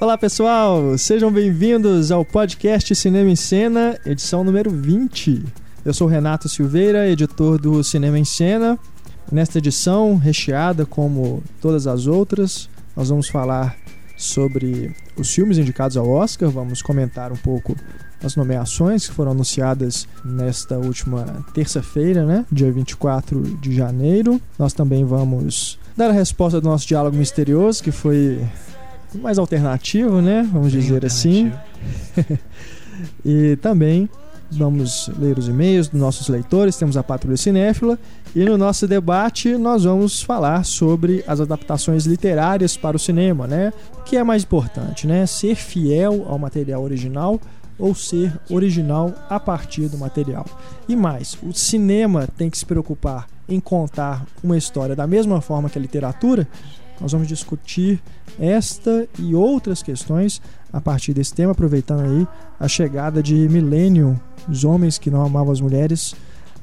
Olá pessoal, sejam bem-vindos ao podcast Cinema em Cena, edição número 20. Eu sou Renato Silveira, editor do Cinema em Cena. Nesta edição, recheada como todas as outras, nós vamos falar sobre os filmes indicados ao Oscar, vamos comentar um pouco as nomeações que foram anunciadas nesta última terça-feira, né, dia 24 de janeiro. Nós também vamos dar a resposta do nosso diálogo misterioso, que foi mais alternativo, né? Vamos Bem dizer assim. e também vamos ler os e-mails dos nossos leitores, temos a Patrulha Cinéfila e no nosso debate nós vamos falar sobre as adaptações literárias para o cinema, né? O que é mais importante, né? Ser fiel ao material original ou ser original a partir do material. E mais, o cinema tem que se preocupar em contar uma história da mesma forma que a literatura, nós vamos discutir esta e outras questões a partir desse tema, aproveitando aí a chegada de Millennium, os homens que não amavam as mulheres,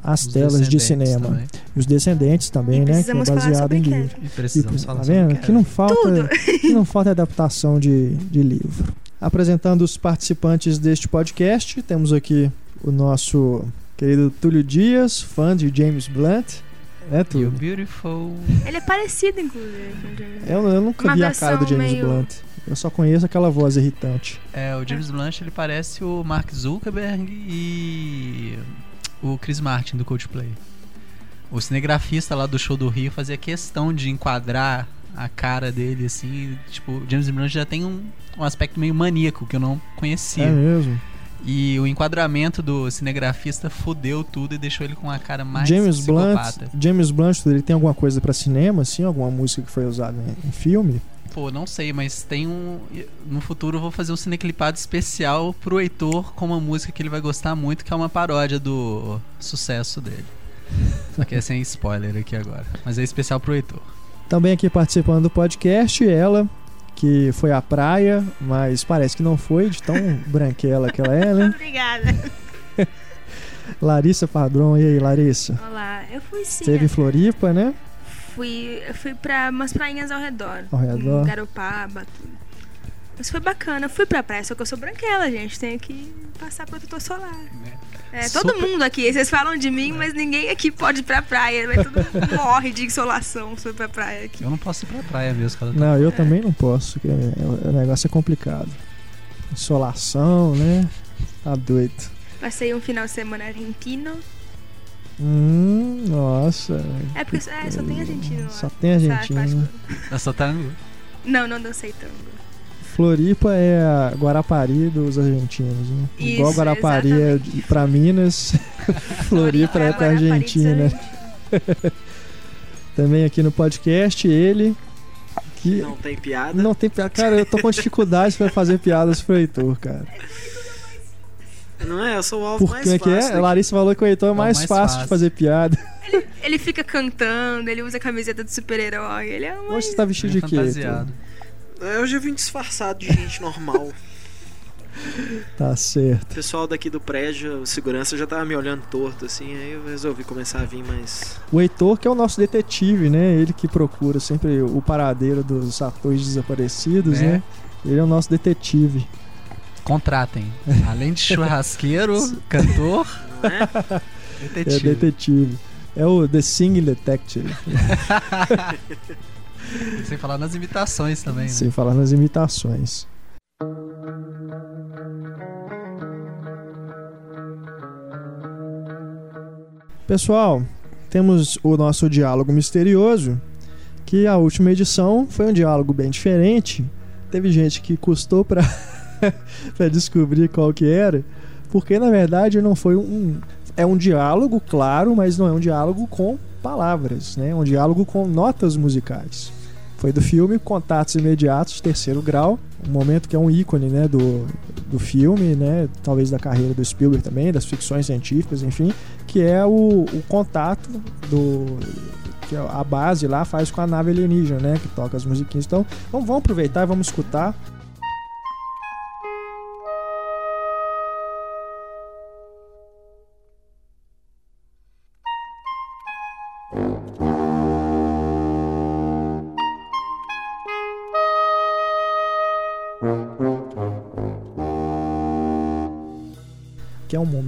às os telas de cinema. Também. E os descendentes também, e né? Que é baseado em livro. E precisamos e, falar tá vendo? Que não falta, que não falta adaptação de, de livro. Apresentando os participantes deste podcast, temos aqui o nosso querido Túlio Dias, fã de James Blunt. É tudo. You beautiful. Ele é parecido, inclusive. Eu, eu nunca Uma vi a cara do James meio... Blunt. Eu só conheço aquela voz irritante. É, o James Blunt ele parece o Mark Zuckerberg e o Chris Martin do Coldplay. O cinegrafista lá do show do Rio fazia questão de enquadrar a cara dele assim, tipo, o James Blunt já tem um, um aspecto meio maníaco que eu não conhecia. É mesmo. E o enquadramento do cinegrafista fudeu tudo e deixou ele com a cara mais James Blunt, James Blunt, ele tem alguma coisa para cinema, assim? Alguma música que foi usada em, em, filme? Pô, não sei, mas tem um... No futuro eu vou fazer um cineclipado especial pro Heitor com uma música que ele vai gostar muito, que é uma paródia do sucesso dele. Só que é sem spoiler aqui agora. Mas é especial pro Heitor. Também aqui participando do podcast, ela, que foi à praia, mas parece que não foi, de tão branquela que ela é, né? Obrigada. Larissa Padrão, e aí, Larissa? Olá, eu fui sim. Teve em Floripa, né? Fui, eu fui pra umas prainhas ao redor. Ao redor? Em Garopaba, tudo. Mas foi bacana. Eu fui pra praia, só que eu sou branquela, gente. Tenho que passar protetor solar. É, todo Super... mundo aqui, vocês falam de mim, mas ninguém aqui pode ir pra praia. Mas todo mundo morre de insolação se for pra praia aqui. Eu não posso ir pra praia mesmo, cara. Não, eu é. também não posso. O negócio é complicado. Insolação, né? Tá doido. Passei um final de semana argentino. Hum, nossa. É porque é, só tem argentino. Só tem argentino. É só tango? Não, não dancei tango. Floripa é a Guarapari dos argentinos. Né? Isso, Igual Guarapari exatamente. é pra Minas, Floripa é, é pra Argentina. Também aqui no podcast, ele. Que não tem piada. Não tem piada. Cara, eu tô com dificuldade pra fazer piadas pro Heitor, cara. Não é? Eu sou o alvo Por mais que fácil. É? Larissa falou que o Heitor é, é mais, mais fácil, fácil, de fazer piada. Ele, ele, fica cantando, ele usa camiseta de super-herói. Ele é mais... Hoje você tá vestido de quê? Eu já vim disfarçado de gente normal. Tá certo. O pessoal daqui do prédio, o segurança, já tava me olhando torto, assim, aí eu resolvi começar a vir mais. O Heitor, que é o nosso detetive, né? Ele que procura sempre o paradeiro dos atores desaparecidos, é. né? Ele é o nosso detetive. Contratem. Além de churrasqueiro, cantor, é? detetive. É detetive. É o The Singing Detective. Sem falar nas imitações também. Né? Sem falar nas imitações. Pessoal, temos o nosso diálogo misterioso, que a última edição foi um diálogo bem diferente. Teve gente que custou para descobrir qual que era, porque na verdade não foi um é um diálogo, claro, mas não é um diálogo com palavras, né? É um diálogo com notas musicais. Foi do filme Contatos Imediatos, terceiro grau, um momento que é um ícone né, do, do filme, né, talvez da carreira do Spielberg também, das ficções científicas, enfim, que é o, o contato do que a base lá faz com a nave alienígena, né, que toca as musiquinhas. Então, vamos, vamos aproveitar vamos escutar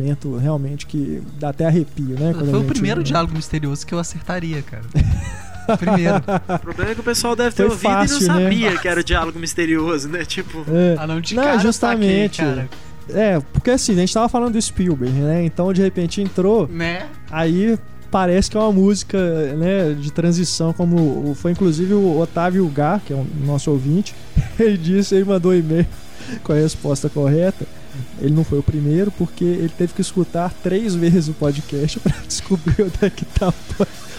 momento realmente que dá até arrepio, né? Foi o primeiro diálogo misterioso que eu acertaria, cara. primeiro. O problema é que o pessoal deve ter Foi ouvido fácil, e não né? sabia que era o diálogo misterioso, né? Tipo, É. Ah, não, de Não, cara eu justamente. saquei, cara. É, porque assim, a gente tava falando do Spielberg, né? Então de repente entrou, Né? aí parece que é uma música, né, de transição, como o- foi inclusive o Otávio Gá, que é um nosso ouvinte, ele disse, ele mandou um e-mail com a resposta correta. Ele não foi o primeiro, porque ele teve que escutar três vezes o podcast pra descobrir onde é que tava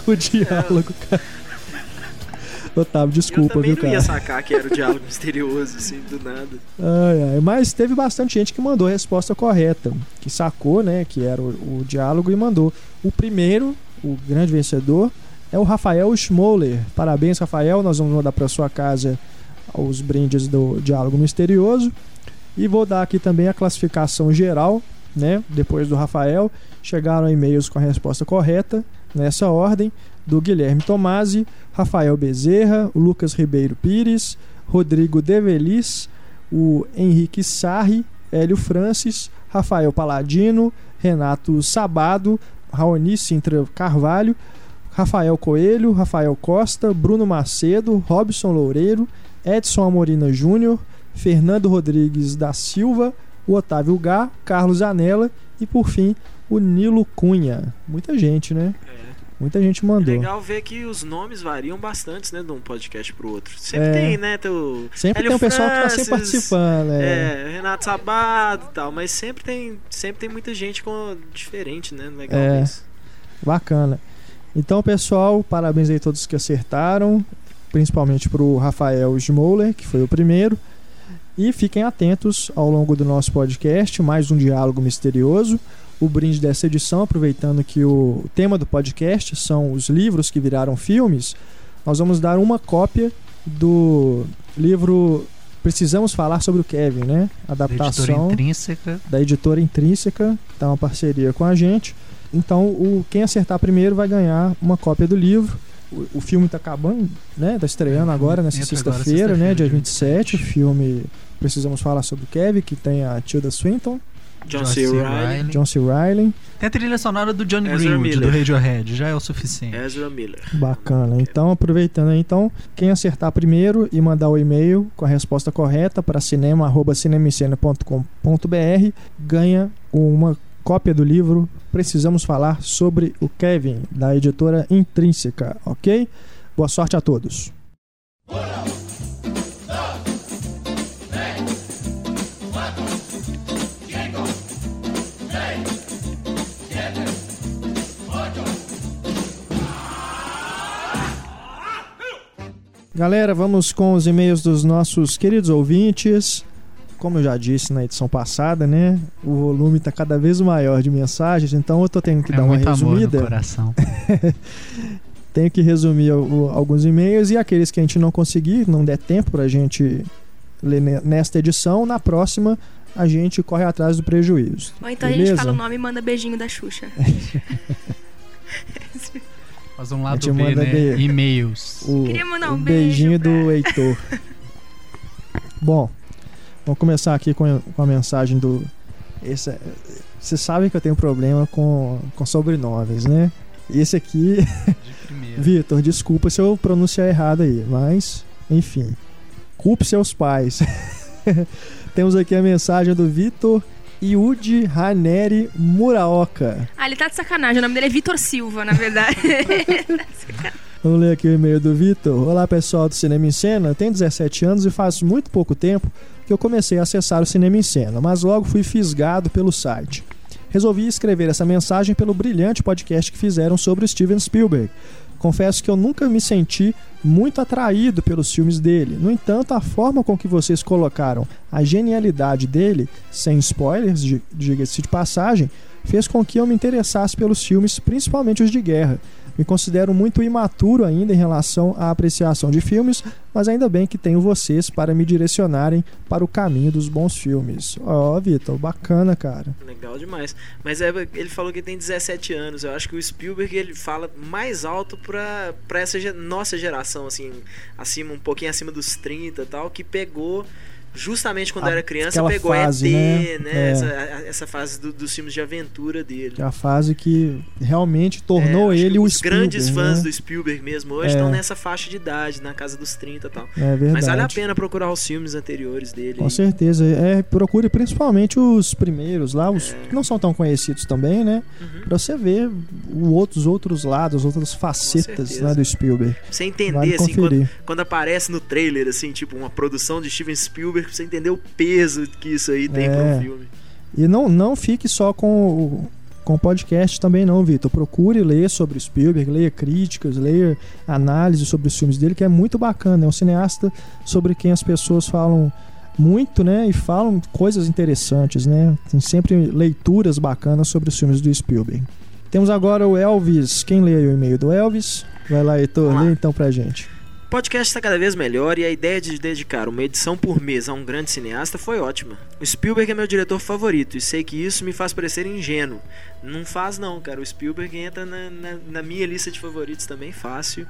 o diálogo, cara. Otávio, eu desculpa, também viu, não ia cara? sacar que era o diálogo misterioso, assim, do nada. Ai, ai. Mas teve bastante gente que mandou a resposta correta, que sacou, né, que era o, o diálogo e mandou. O primeiro, o grande vencedor, é o Rafael Schmoller. Parabéns, Rafael. Nós vamos mandar para sua casa os brindes do diálogo misterioso. E vou dar aqui também a classificação geral, né? Depois do Rafael, chegaram e-mails com a resposta correta, nessa ordem, do Guilherme Tomasi, Rafael Bezerra, Lucas Ribeiro Pires, Rodrigo Develis, o Henrique Sarri, Hélio Francis, Rafael Paladino, Renato Sabado, Raoni Sintra Carvalho, Rafael Coelho, Rafael Costa, Bruno Macedo, Robson Loureiro, Edson Amorina Júnior, Fernando Rodrigues da Silva, o Otávio Gá, Carlos Anela e por fim o Nilo Cunha. Muita gente, né? É. Muita gente É mandou. legal ver que os nomes variam bastante, né, de um podcast pro outro. Sempre É. tem, né, teu... Sempre Hélio tem um pessoal que tá sempre Francis, participando, é. É, Renato Sabado e tal, mas sempre tem, sempre tem muita gente com diferente, né? Legal É. isso. Bacana. Então, pessoal, parabéns aí a todos que acertaram, principalmente pro Rafael Schmoller, que foi o primeiro. E fiquem atentos ao longo do nosso podcast, mais um diálogo misterioso. O brinde dessa edição, aproveitando que o tema do podcast são os livros que viraram filmes, nós vamos dar uma cópia do livro Precisamos Falar sobre o Kevin, né? Da editora Adaptação intrínseca. da editora Intrínseca, que tá uma parceria com a gente. Então, o, quem acertar primeiro vai ganhar uma cópia do livro. O, o filme tá acabando, né? Tá estreando É, agora nessa sexta-feira, né? sexta-feira, Dia dia 27. O 27. filme Precisamos Falar sobre o Kevin, que tem a Tilda Swinton, John John C. Reilly. John C. Reilly. Tem a trilha sonora do Johnny Ezra Greenwood, Miller. do Radiohead. Já é o suficiente. Ezra Miller. Bacana. Então, aproveitando aí, então, quem acertar primeiro e mandar o e-mail com a resposta correta para cinema@cinemicena.com.br ganha uma cópia do livro Precisamos Falar sobre o Kevin, da editora Intrínseca, ok? Boa sorte a todos. Galera, vamos com os e-mails dos nossos queridos ouvintes. Como eu já disse na edição passada, né? O volume está cada vez maior de mensagens, então eu tô tendo que é dar uma muito amor no resumida. coração. Tenho que resumir alguns e-mails e aqueles que a gente não conseguir, não der tempo pra gente ler ne- nesta edição, na próxima a gente corre atrás do prejuízo. Ou então a Beleza? gente fala o nome e manda beijinho da Xuxa. Faz um lado B, né? be- E-mails. O, um o beijo beijinho pra- do Heitor. Bom, vamos começar aqui com a, com a mensagem do. Esse, é- vocês sabem que eu tenho problema com, com sobrenomes, né? Esse aqui De. Vitor, desculpa se eu pronunciar errado aí, mas, enfim. Culpe seus pais. Temos aqui a mensagem do Vitor Yudi Raneri Muraoka. Ah, ele tá de sacanagem. O nome dele é Vitor Silva, na verdade. Vamos ler aqui o e-mail do Vitor. Olá pessoal do Cinema em Cena. Tenho 17 anos e faz muito pouco tempo que eu comecei a acessar o Cinema em Cena, mas logo fui fisgado pelo site. Resolvi escrever essa mensagem pelo brilhante podcast que fizeram sobre o Steven Spielberg. Confesso que eu nunca me senti muito atraído pelos filmes dele. No entanto, a forma com que vocês colocaram a genialidade dele, sem spoilers, di- diga-se de passagem, fez com que eu me interessasse pelos filmes, principalmente os de guerra. Me considero muito imaturo ainda em relação à apreciação de filmes, mas ainda bem que tenho vocês para me direcionarem para o caminho dos bons filmes. Ó, Vitor, bacana, cara. Legal demais. Mas é, ele falou que tem 17 anos. Eu acho que o Spielberg ele fala mais alto pra essa nossa geração, assim, acima, um pouquinho acima dos 30 e tal, que pegou justamente quando A- era criança, pegou fase, ET, né? né? É. Essa, essa fase do- dos filmes de aventura dele. Que é a fase que realmente tornou É, ele o os Spielberg, grandes fãs né? do Spielberg mesmo hoje É. estão nessa faixa de idade, na casa dos 30 e tal. É verdade. Mas vale a pena procurar os filmes anteriores dele. Com aí. certeza. É, procure principalmente os primeiros lá, os que não são tão conhecidos também, né? Uhum. Pra você ver o outro, os outros lados, as outras facetas né, do Spielberg. Pra você entender, Vale assim, quando, quando aparece no trailer, assim, tipo, uma produção de Steven Spielberg, pra você entender o peso que isso aí tem É. para um filme. E não, não fique só com o, com o podcast também não, Vitor. Procure ler sobre o Spielberg, leia críticas, leia análises sobre os filmes dele, que é muito bacana. É um cineasta sobre quem as pessoas falam muito, né? E falam coisas interessantes, né? Tem sempre leituras bacanas sobre os filmes do Spielberg. Temos agora o Elvis. Quem lê aí o e-mail do Elvis? Vai lá, Heitor, lê então pra gente. O podcast está cada vez melhor e a ideia de dedicar uma edição por mês a um grande cineasta foi ótima. O Spielberg é meu diretor favorito e sei que isso me faz parecer ingênuo. Não faz não, cara. O Spielberg entra na, na- na minha lista de favoritos também fácil.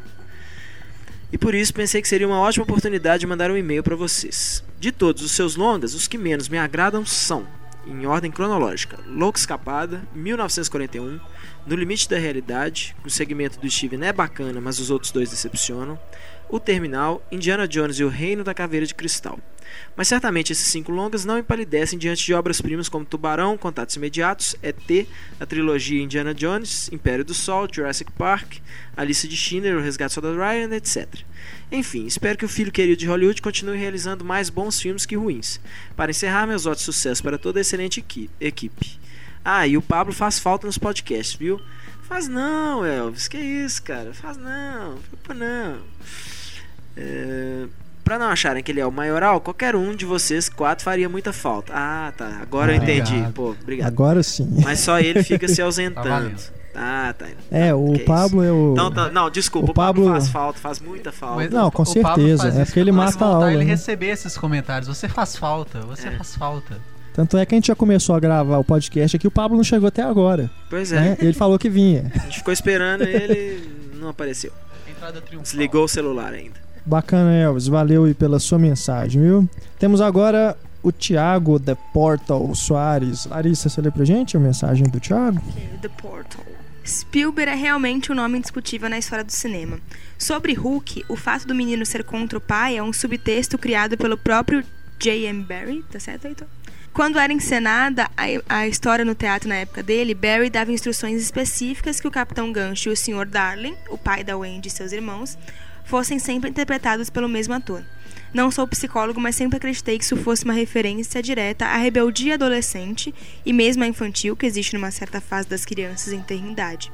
E por isso pensei que seria uma ótima oportunidade de mandar um e-mail para vocês. De todos os seus longas, os que menos me agradam são, em ordem cronológica, Louco Escapada, 1941, No Limite da Realidade, o segmento do Steven é bacana, mas os outros dois decepcionam, O Terminal, Indiana Jones e o Reino da Caveira de Cristal. Mas certamente esses cinco longas não empalidecem diante de obras-primas como Tubarão, Contatos Imediatos, ET, a trilogia Indiana Jones, Império do Sol, Jurassic Park, Alice de Schindler, O Resgate do Soldado Ryan, etc. Enfim, espero que o filho querido de Hollywood continue realizando mais bons filmes que ruins. Para encerrar, meus votos de sucesso para toda a excelente equi- equipe. Ah, e o Pablo faz falta nos podcasts, viu? Faz não, Elvis, que isso, cara? Faz não, não. É... Pra não acharem que ele é o maioral, qualquer um de vocês quatro faria muita falta. Ah, tá. Agora eu Ah, entendi. obrigado. Pô, obrigado. Agora sim. Mas só ele fica se Tá ausentando. Ah, tá. É, o Que isso. Pablo é o. Então, tá- não, desculpa, o o Pablo, Pablo- faz falta, faz muita falta. Mas Não, o- com o Pablo certeza, é porque ele mata a aula, ele né? receber esses comentários. Você faz falta, você É. faz falta. Tanto é que a gente já começou a gravar o podcast aqui, o Pablo não chegou até agora. Pois é, né? Ele falou que vinha. a gente ficou esperando ele não apareceu. Entrada triunfal. Desligou o celular ainda. Bacana, Elvis. Valeu aí pela sua mensagem, viu? Temos agora o Thiago The Portal Soares. Larissa, você lê pra gente a mensagem do Thiago? The Portal. Spielberg é realmente um nome indiscutível na história do cinema. Sobre Hulk, o fato do menino ser contra o pai é um subtexto criado pelo próprio J.M. Barrie, tá certo, Heitor? Quando era encenada a história no teatro na época dele, Barry dava instruções específicas que o Capitão Gancho e o Sr. Darling, o pai da Wendy e seus irmãos, fossem sempre interpretados pelo mesmo ator. Não sou psicólogo, mas sempre acreditei que isso fosse uma referência direta à rebeldia adolescente e mesmo à infantil que existe numa certa fase das crianças em ter idade.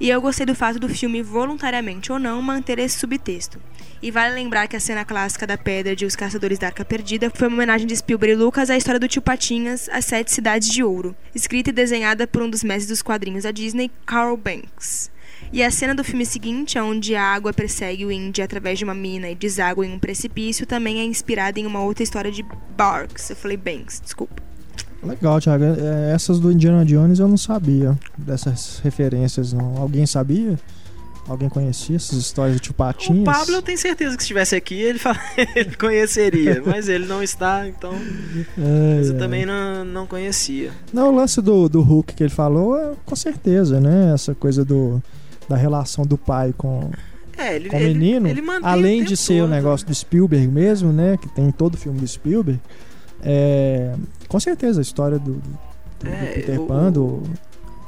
E eu gostei do fato do filme, voluntariamente ou não, manter esse subtexto. E vale lembrar que a cena clássica da Pedra de Os Caçadores da Arca Perdida foi uma homenagem de Spielberg e Lucas à história do tio Patinhas, As Sete Cidades de Ouro, escrita e desenhada por um dos mestres dos quadrinhos da Disney, Carl Banks. E a cena do filme seguinte, onde a água persegue o Indy através de uma mina e deságua em um precipício, também é inspirada em uma outra história de Barks. Eu falei Banks, desculpa. Legal, Thiago. É, Essas do Indiana Jones eu não sabia dessas referências, não. Alguém sabia? Alguém conhecia essas histórias de tio Patinhas? O Pablo, eu tenho certeza que se estivesse aqui, ele, fala- ele conheceria. Mas ele não está, então. É, Mas eu é. também não, não conhecia. Não, o lance do, do Hulk que ele falou, é, com certeza, né? Essa coisa do, da relação do pai com, É, ele, com o ele- menino. ele mantém além o de ser o negócio né? do Spielberg mesmo, né? Que tem em todo filme do Spielberg. É, com certeza, a história do, do- do É, Peter o- Pan, do,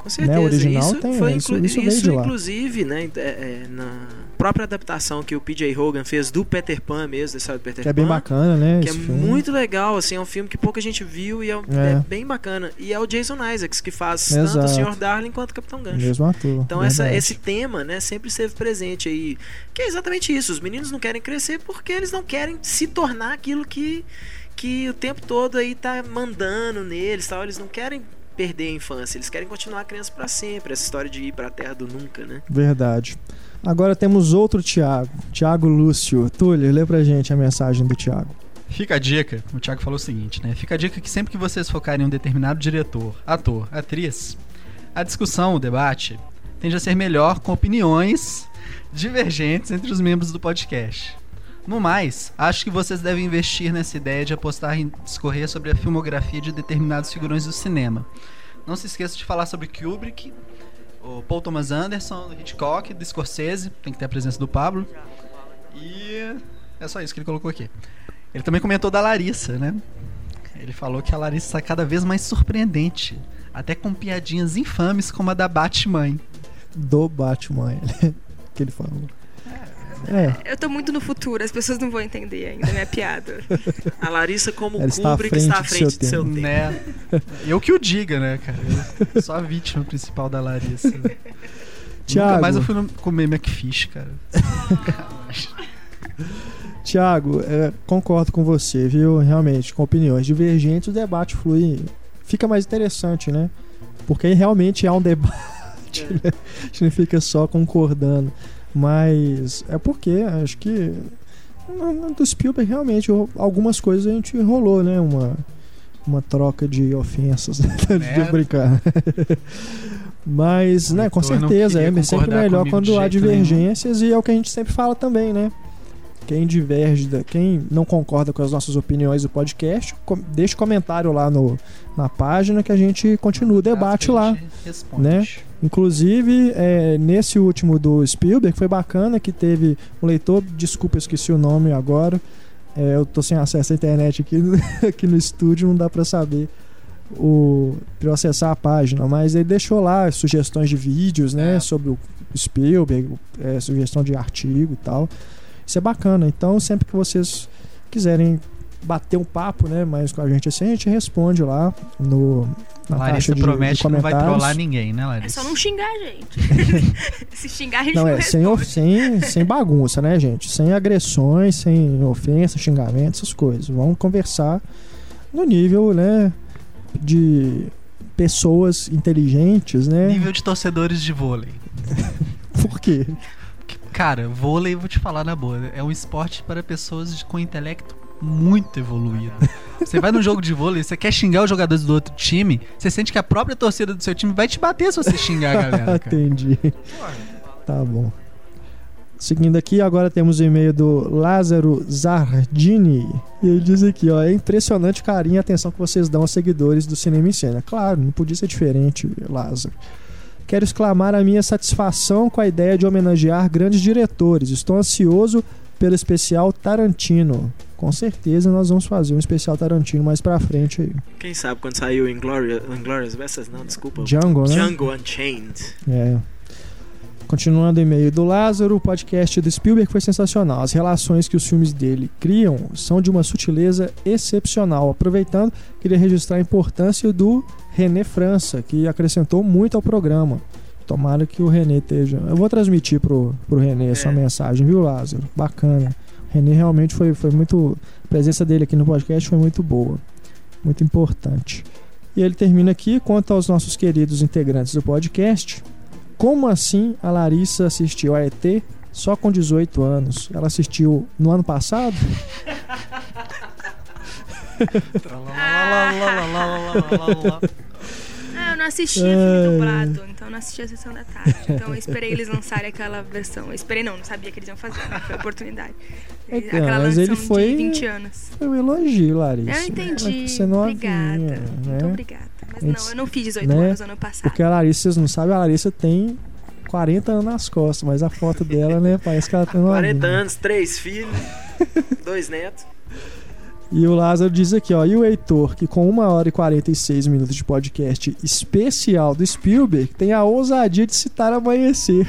Com certeza. original isso tem, foi isso- isso lá. inclusive, né, é, é, na própria adaptação que o PJ Hogan fez do Peter Pan mesmo, da história do Peter que é bem Pan. bacana, né? Que é filme. muito legal, assim, é um filme que pouca gente viu e é, É. é bem bacana. E é o Jason Isaacs que faz tanto Exato. o Sr. Darling quanto o Capitão Gancho. Mesmo ator. Então essa, esse tema, né, sempre esteve presente aí. Que é exatamente isso. Os meninos não querem crescer porque eles não querem se tornar aquilo que, que o tempo todo aí tá mandando neles, tal. Eles não querem perder a infância, eles querem continuar criança para sempre. Essa história de ir para a terra do nunca, né? Verdade. Agora temos outro Thiago, Thiago Lúcio. Túlio, lê pra gente a mensagem do Thiago. Fica a dica, o Thiago falou o seguinte, né? Fica a dica que sempre que vocês focarem em um determinado diretor, ator, atriz, a discussão, o debate, tende a ser melhor com opiniões divergentes entre os membros do podcast. No mais, acho que vocês devem investir nessa ideia de apostar em discorrer sobre a filmografia de determinados figurões do cinema. Não se esqueça de falar sobre Kubrick, o Paul Thomas Anderson, Hitchcock, do Scorsese, tem que ter a presença do Pablo. E é só isso que ele colocou aqui. Ele também comentou da Larissa, né? Ele falou que a Larissa está cada vez mais surpreendente, até com piadinhas infames como a da Batman. Do Batman, que ele falou. É. Eu tô muito no futuro, as pessoas não vão entender ainda minha piada. A Larissa, como Ela está à Kubrick, frente está à do frente seu do seu tempo. tempo. Né? Eu que o diga, né, cara? Eu sou a vítima principal da Larissa. Nunca Tiago, mais eu fui comer McFish, cara. Tiago, é, concordo com você, viu? Realmente, com opiniões divergentes, o debate flui. Fica mais interessante, né? Porque aí realmente há um debate, né? A gente não fica só concordando. Mas é porque acho que do Spielberg realmente algumas coisas a gente rolou, né? Uma, uma troca de ofensas, de É. brincar. Mas, né, com certeza, é sempre melhor quando de há jeito nenhum. divergências e é o que a gente sempre fala também, né? Quem diverge, da- quem não concorda com as nossas opiniões do podcast, com- deixa comentário lá no, na página que a gente continua o debate lá. Responde. né? Inclusive, é, nesse último do Spielberg, foi bacana que teve um leitor, desculpa, eu esqueci o nome agora. É, eu tô sem acesso à internet aqui, aqui no estúdio, não dá pra saber o pra eu acessar a página, mas ele deixou lá sugestões de vídeos, né, É. sobre o Spielberg, é, sugestão de artigo e tal. Isso é bacana. Então, sempre que vocês quiserem bater um papo, né, mais com a gente assim, a gente responde lá no na Larissa de, promete de que não vai trollar ninguém, né, É Larissa? só não xingar a gente. Se xingar, a gente Não, não, é sem, responde. sem, sem bagunça, né, gente? Sem agressões, sem ofensa, xingamento, essas coisas. Vamos conversar no nível, né, de pessoas inteligentes, né? Nível de torcedores de vôlei. Por quê? Cara, vôlei, vou te falar na boa, é um esporte para pessoas com intelecto muito evoluído. Você vai num jogo de vôlei, você quer xingar os jogadores do outro time, você sente que a própria torcida do seu time vai te bater se você xingar a galera, cara. Entendi. Tá bom. Seguindo aqui, agora temos o e-mail do Lázaro Zardini. E ele diz aqui, ó, é impressionante o carinho e a atenção que vocês dão aos seguidores do Cinema em Cena. Claro, não podia ser diferente, Lázaro. Quero exclamar a minha satisfação com a ideia de homenagear grandes diretores. Estou ansioso pelo especial Tarantino. Com certeza nós vamos fazer um especial Tarantino mais pra frente aí. Quem sabe quando saiu Inglourious, Inglourious Basterds, não, desculpa. Django, né? Django Unchained. É. Continuando o e-mail do Lázaro, o podcast do Spielberg foi sensacional. As relações que os filmes dele criam são de uma sutileza excepcional. Aproveitando, queria registrar a importância do René França, que acrescentou muito ao programa. Tomara que o René esteja. Eu vou transmitir pro, pro René a sua É. mensagem, viu, Lázaro? Bacana. O René realmente foi, foi muito. A presença dele aqui no podcast foi muito boa. Muito importante. E ele termina aqui quanto aos nossos queridos integrantes do podcast. Como assim a Larissa assistiu a ET só com 18 anos? Ela assistiu no ano passado? Ah, eu não assisti Ai. filme dublado, então eu não assisti a sessão da tarde. Então eu esperei eles lançarem aquela versão. Eu esperei não, não sabia que eles iam fazer, né? Foi a oportunidade. Então, Aquela mas ele foi- de 20 anos. Foi um elogio, Larissa. Eu entendi. Você não obrigada. novinha, Muito né? obrigada. Mas It's- não, eu não fiz 18 né? anos ano passado. Porque a Larissa, vocês não sabem, a Larissa tem 40 anos nas costas, mas a foto dela, né, parece que ela tem 40 novinha. anos, três filhos, dois netos. E o Lázaro diz aqui, ó, e o Heitor, que com 1 hora e 46 minutos de podcast especial do Spielberg, tem a ousadia de citar Amanhecer.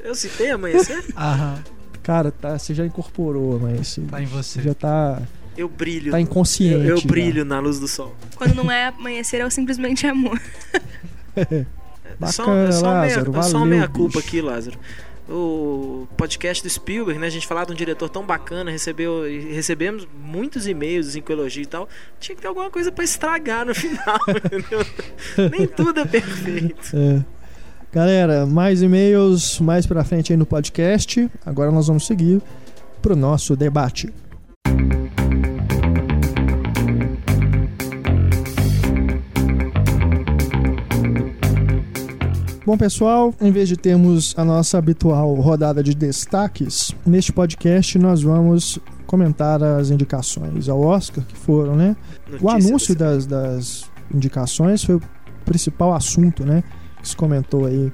Eu citei amanhecer? Aham, Cara, tá, você já incorporou Amanhecer. tá em você. Você já tá, Eu brilho. tá inconsciente. eu, eu brilho na luz do sol. Quando não é amanhecer, é o simplesmente amor. É só, Bacana, é só meia, Lázaro, é só valeu, meia culpa bicho. aqui, Lázaro. O podcast do Spielberg, né? A gente falar de um diretor tão bacana, recebeu, recebemos muitos e-mails assim, com elogio e tal. Tinha que ter alguma coisa pra estragar no final, entendeu? Nem tudo é perfeito. É. Galera, mais e-mails mais pra frente aí no podcast. Agora nós vamos seguir pro nosso debate. Bom, pessoal, em vez de termos a nossa habitual rodada de destaques, neste podcast nós vamos comentar as indicações ao Oscar que foram, né? Notícia O anúncio das, das indicações foi o principal assunto, né? Que se comentou aí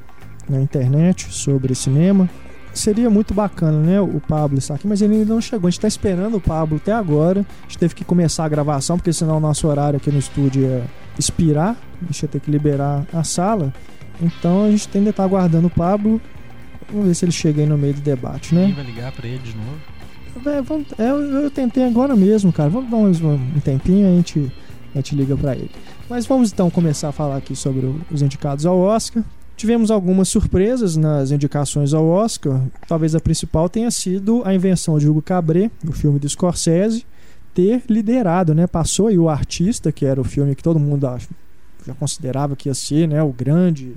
na internet sobre cinema. Seria muito bacana, né? O Pablo estar aqui, mas ele ainda não chegou. A gente tá esperando o Pablo até agora. A gente teve que começar a gravação, porque senão o nosso horário aqui no estúdio ia expirar. A gente ia ter que liberar a sala. Então a gente ainda tá aguardando o Pablo. Vamos ver se ele chega aí no meio do debate, né? Quem vai ligar pra ele de novo? É, vamos- é, eu, tentei agora mesmo, cara. Vamos dar um, um tempinho a gente, a gente liga pra ele. Mas vamos então começar a falar aqui sobre os indicados ao Oscar. Tivemos algumas surpresas nas indicações ao Oscar. Talvez a principal tenha sido a invenção de Hugo Cabret, no filme do Scorsese, ter liderado, né? Passou aí o Artista, que era o filme que todo mundo já considerava que ia ser, né? O grande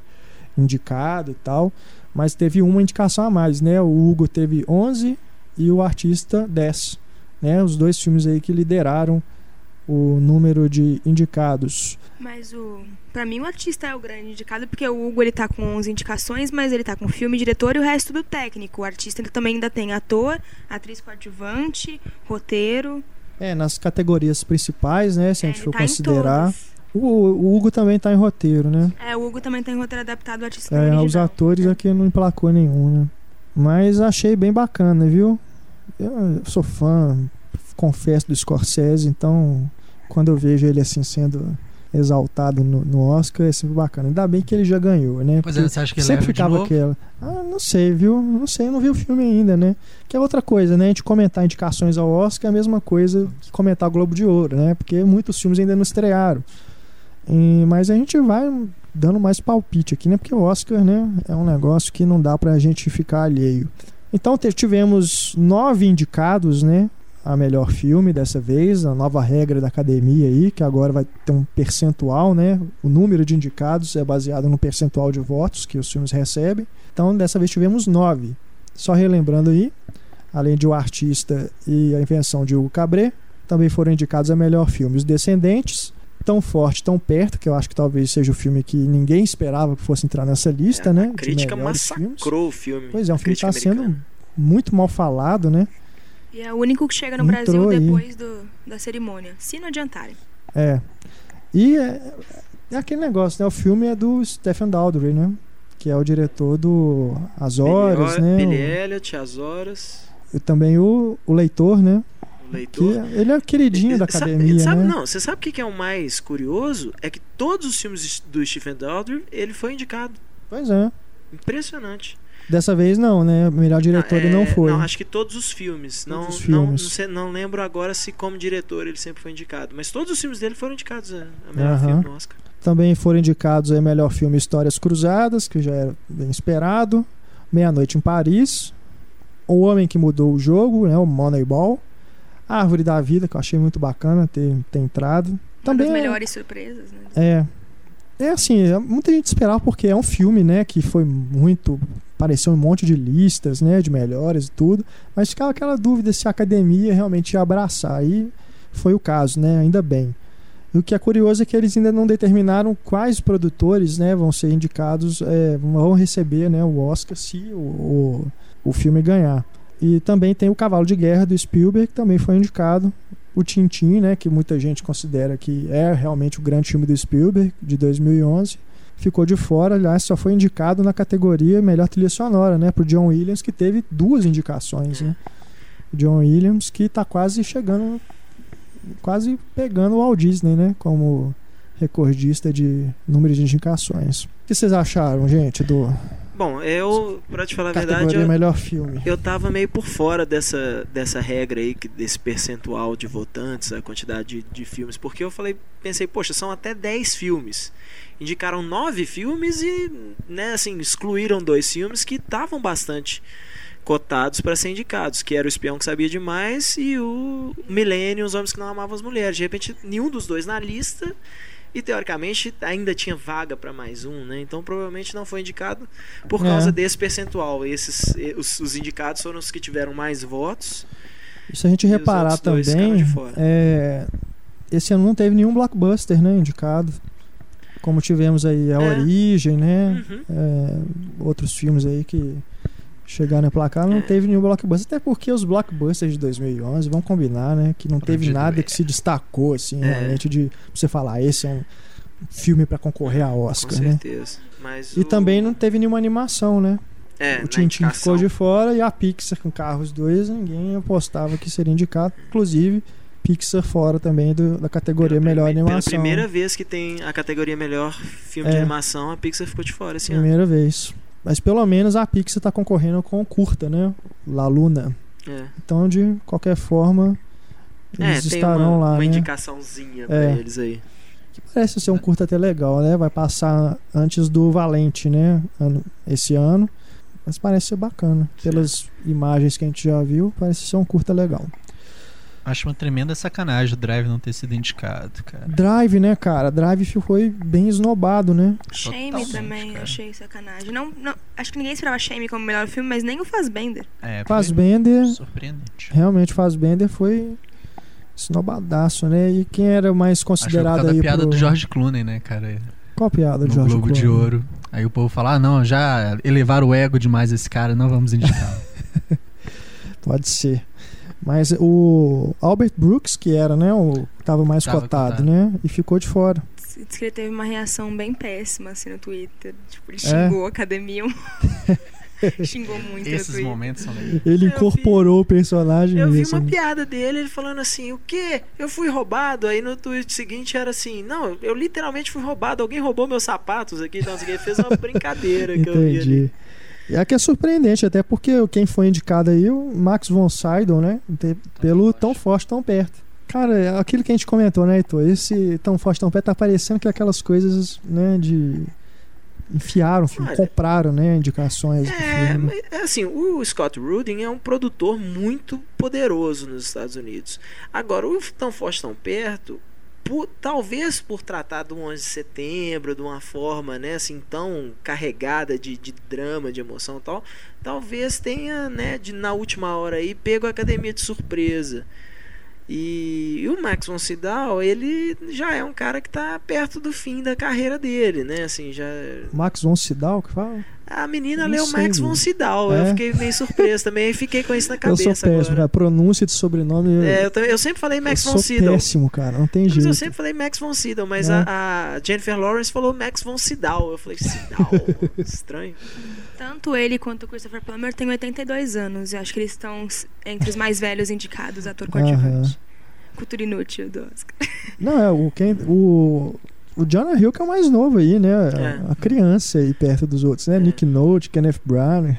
indicado e tal. Mas teve uma indicação a mais, né? O Hugo teve 11 e o Artista 10. Né? Os dois filmes aí que lideraram o número de indicados. Mas o. Pra mim, o artista é o grande indicado, porque o Hugo ele tá com 11 indicações, mas ele tá com filme, diretor e o resto do técnico. O artista ele também ainda tem ator, atriz coadjuvante, roteiro. É, nas categorias principais, né? Se a É, gente ele for tá considerar. O, o Hugo também tá em roteiro, né? É, o Hugo também tem roteiro adaptado ao artista É, original. os atores aqui não emplacou nenhum, né? Mas achei bem bacana, viu? Eu sou fã, confesso, do Scorsese, então quando eu vejo ele assim sendo exaltado no, no Oscar é sempre bacana. Ainda bem que ele já ganhou, né? Pois é, você acha que ele sempre leva de ficava novo? aquela. Ah, não sei, viu? Não sei, eu não vi o filme ainda, né? Que é outra coisa, né? A gente comentar indicações ao Oscar é a mesma coisa que comentar Globo de Ouro, né? Porque muitos filmes ainda não estrearam. E- mas a gente vai dando mais palpite aqui, né? Porque o Oscar, né? É um negócio que não dá pra gente ficar alheio. Então tivemos nove indicados, né? A melhor filme dessa vez, a nova regra da academia aí, que agora vai ter um percentual, né? O número de indicados é baseado no percentual de votos que os filmes recebem. Então dessa vez tivemos nove. Só relembrando aí, além de O Artista e A Invenção de Hugo Cabret, também foram indicados a melhor filme Os Descendentes, Tão Forte, Tão Perto, que eu acho que talvez seja o filme que ninguém esperava que fosse entrar nessa lista, É, né? A crítica melhores filmes. massacrou o filme. Pois é, um filme que está sendo muito mal falado, né? E é o único que chega no Entrou Brasil depois do, da cerimônia. Se não adiantarem. É. E é, é aquele negócio, né? O filme é do Stephen Daldry, né? Que é o diretor do As Horas, Billy, né? Billy O- Elliot, As Horas, E também o, o Leitor, né? O Que Leitor. ele é o queridinho da Sabe- academia, sabe, né? Não, você sabe o que é o mais curioso? É que todos os filmes do Stephen Daldry, ele foi indicado. Pois é. Impressionante. Dessa vez não, né? O melhor diretor ele É, não foi. Não, acho que todos os filmes. Todos não, os não- filmes. Não, sei- não lembro agora se como diretor ele sempre foi indicado. Mas todos os filmes dele foram indicados a, a melhor filme no Oscar. Também foram indicados aí melhor filme Histórias Cruzadas, que já era bem esperado. Meia-Noite em Paris. O Homem que Mudou o Jogo, né? O Moneyball. A Árvore da Vida, que eu achei muito bacana ter, ter entrado. Também Uma é- das melhores surpresas, né? É. É assim, é- muita gente esperava porque é um filme, né, que foi muito apareceu um monte de listas, né, de melhores e tudo, mas ficava aquela dúvida se a academia realmente ia abraçar. Aí foi o caso, né, ainda bem. E o que é curioso é que eles ainda não determinaram quais produtores, né, vão ser indicados, é, vão receber, né, o Oscar se o, o, o filme ganhar. E também tem o Cavalo de Guerra do Spielberg, que também foi indicado o Tintin, né, que muita gente considera que é realmente o grande filme do Spielberg, de 2011, ficou de fora, aliás, só foi indicado na categoria melhor trilha sonora, né, pro John Williams, que teve duas indicações, né? O John Williams que tá quase chegando quase pegando o Walt Disney, né, como recordista de número de indicações. O que vocês acharam, gente, do Bom, eu, pra te falar a verdade, eu, melhor filme? eu tava meio por fora dessa, dessa regra aí, desse percentual de votantes, a quantidade de, de filmes, porque eu falei, pensei, poxa, são até 10 filmes. Indicaram nove filmes e, né, assim, excluíram dois filmes que estavam bastante cotados para ser indicados, que era o Espião que Sabia Demais e o Milênio, Os Homens que Não Amavam as Mulheres. De repente, nenhum dos dois na lista e teoricamente ainda tinha vaga para mais um, né? Então provavelmente não foi indicado por É. causa desse percentual. Esses eh, os, os indicados foram os que tiveram mais votos. Se a gente reparar também, é, esse ano não teve nenhum blockbuster, né, indicado. Como tivemos aí A É. Origem, né? Uhum. É, outros filmes aí que chegaram a placar, não teve nenhum blockbuster. Até porque os blockbusters de 2011, vamos combinar, né? Que não teve nada é. que se destacou, assim, É. realmente, de você falar, esse é um filme pra concorrer a Com Oscar, né? certeza. Mas E o- também não teve nenhuma animação, né? é, o Tintin ficou de fora e a Pixar com Carros 2, ninguém apostava que seria indicado. Inclusive, Pixar fora também do- da categoria Pela melhor animação. Pela primeira vez que tem a categoria melhor filme de É. animação, a Pixar ficou de fora esse ano. Primeira vez. Mas pelo menos a Pixar tá concorrendo com o curta, né? La Luna. É. Então, de qualquer forma, É, eles tem estarão uma, lá, uma né? indicaçãozinha pra É. eles aí. Que parece ser um curta até legal, né? Vai passar antes do Valente, né? Ano- Esse ano. Mas parece ser bacana. Pelas imagens que a gente já viu, parece ser um curta legal. Acho uma tremenda sacanagem o Drive não ter sido indicado, cara. Drive, né, cara? Drive foi bem esnobado, né? Shame Totalmente, também, cara. achei sacanagem. Não, não, acho que ninguém esperava Shame como melhor filme, mas nem o Fassbender. É, Fassbender, surpreendente. realmente Fassbender foi snobadaço, né? E quem era mais Acho que por considerado causa da aí piada pro... do George Clooney, né, cara? Qual piada do No Jorge Globo de Clooney? Ouro. Aí o povo fala, ah, não, já elevaram o ego demais esse cara, não vamos indicar. Pode ser. Mas o Albert Brooks, que era, né, o que tava mais Tava cotado, cotado. né? E ficou de fora. Diz que ele teve uma reação bem péssima, assim, no Twitter. Tipo, ele É? xingou a academia. xingou muito no Esses Twitter. momentos são legais. Ele Eu incorporou o personagem Eu vi uma piada dele, ele falando assim, o quê? Eu fui roubado? Aí no tweet seguinte era assim, não, eu literalmente fui roubado, alguém roubou meus sapatos aqui, então, assim, ele fez uma brincadeira que eu vi ali. Entendi. E aqui é surpreendente, até porque quem foi indicado aí, o Max von Sydow, né? te- Pelo Tão Forte, Tão Perto. Cara, é aquilo que a gente comentou, né, Heitor? Esse Tão Forte, Tão Perto tá parecendo que aquelas coisas, né, de... Enfiaram, filme, Olha, compraram, né, indicações É, mas, é assim, o Scott Rudin é um produtor muito poderoso nos Estados Unidos. Agora, o Tão Forte Tão Perto, por- talvez por tratar do 11 de setembro de uma forma, né, assim, tão carregada de, de drama, de emoção e tal, talvez tenha, né, de, na última hora aí, pego a academia de surpresa. E, e o Max von Sydow, ele já é um cara que tá perto do fim da carreira dele, né? Assim, já Max von Sydow, que fala? A menina Não leu sei, Max von? Sydow. É? Eu fiquei meio surpreso também. e Fiquei com isso na Eu cabeça sou péssimo, agora. a pronúncia de sobrenome... É, eu, eu sempre falei Max eu von sou Sydow. péssimo, cara, não tem Mas jeito. eu sempre falei Max von Sydow, mas É. a, a Jennifer Lawrence falou Max von Sydow. Eu falei, Sydow? Estranho. Tanto ele quanto o Christopher Plummer têm 82 anos. Eu acho que eles estão entre os mais velhos indicados, ator coadjuvante. Cultura inútil do Oscar. Não, é o quem o o Jonah Hill que é o mais novo aí, né? É. A criança aí perto dos outros, né? É. Nick Nolte, Kenneth Branagh.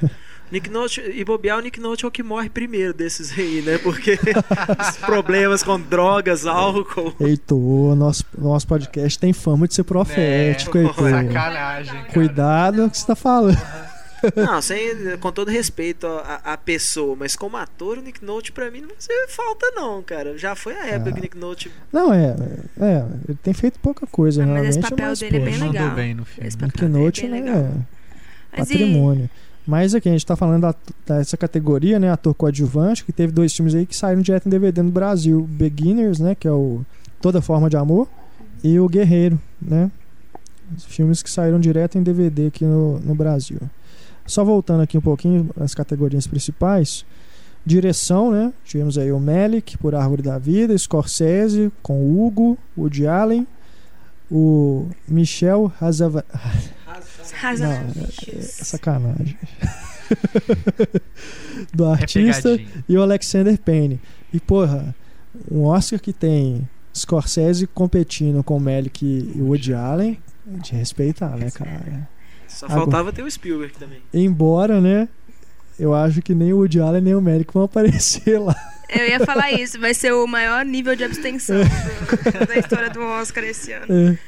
Nick Nolte, e bobear, o Nick Nolte é o que morre primeiro desses aí, né? Porque os problemas com drogas, álcool. Heitor, nosso nosso podcast tem fama de ser profético, É, Heitor. Sacanagem. cara. Cuidado com o que você tá falando. Não, sem, com todo respeito à, à pessoa, mas como ator, o Nick Nolte pra mim não falta, não, cara. Já foi a época Ah. que o Nick Nolte. Não, é, é, ele tem feito pouca coisa, Ah, mas realmente. esse papel mas, dele é bem legal. bem no filme. Esse né? Nick dele é né? é Mas e- patrimônio. Mas aqui a gente tá falando da, dessa categoria, né? Ator coadjuvante, que teve dois filmes aí que saíram direto em DVD no Brasil. Beginners, né? Que é o Toda Forma de Amor. E o Guerreiro, né? Os filmes que saíram direto em DVD aqui no, no Brasil. Só voltando aqui um pouquinho as categorias principais. Direção, né? Tivemos aí o Melick por Árvore da Vida, Scorsese com o Hugo, Woody Allen, o Michel Hazava... Não, é, é sacanagem. Do É artista pegadinha. e o Alexander Payne. E, porra, um Oscar que tem Scorsese competindo com o Melick e o Woody Allen, é de respeitar, né, cara? Só Agora- faltava ter o Spielberg também. Embora, né, eu acho que nem o Woody Allen nem o Melick vão aparecer lá. Eu ia falar isso, vai ser o maior nível de abstenção do- da história do Oscar esse ano. É,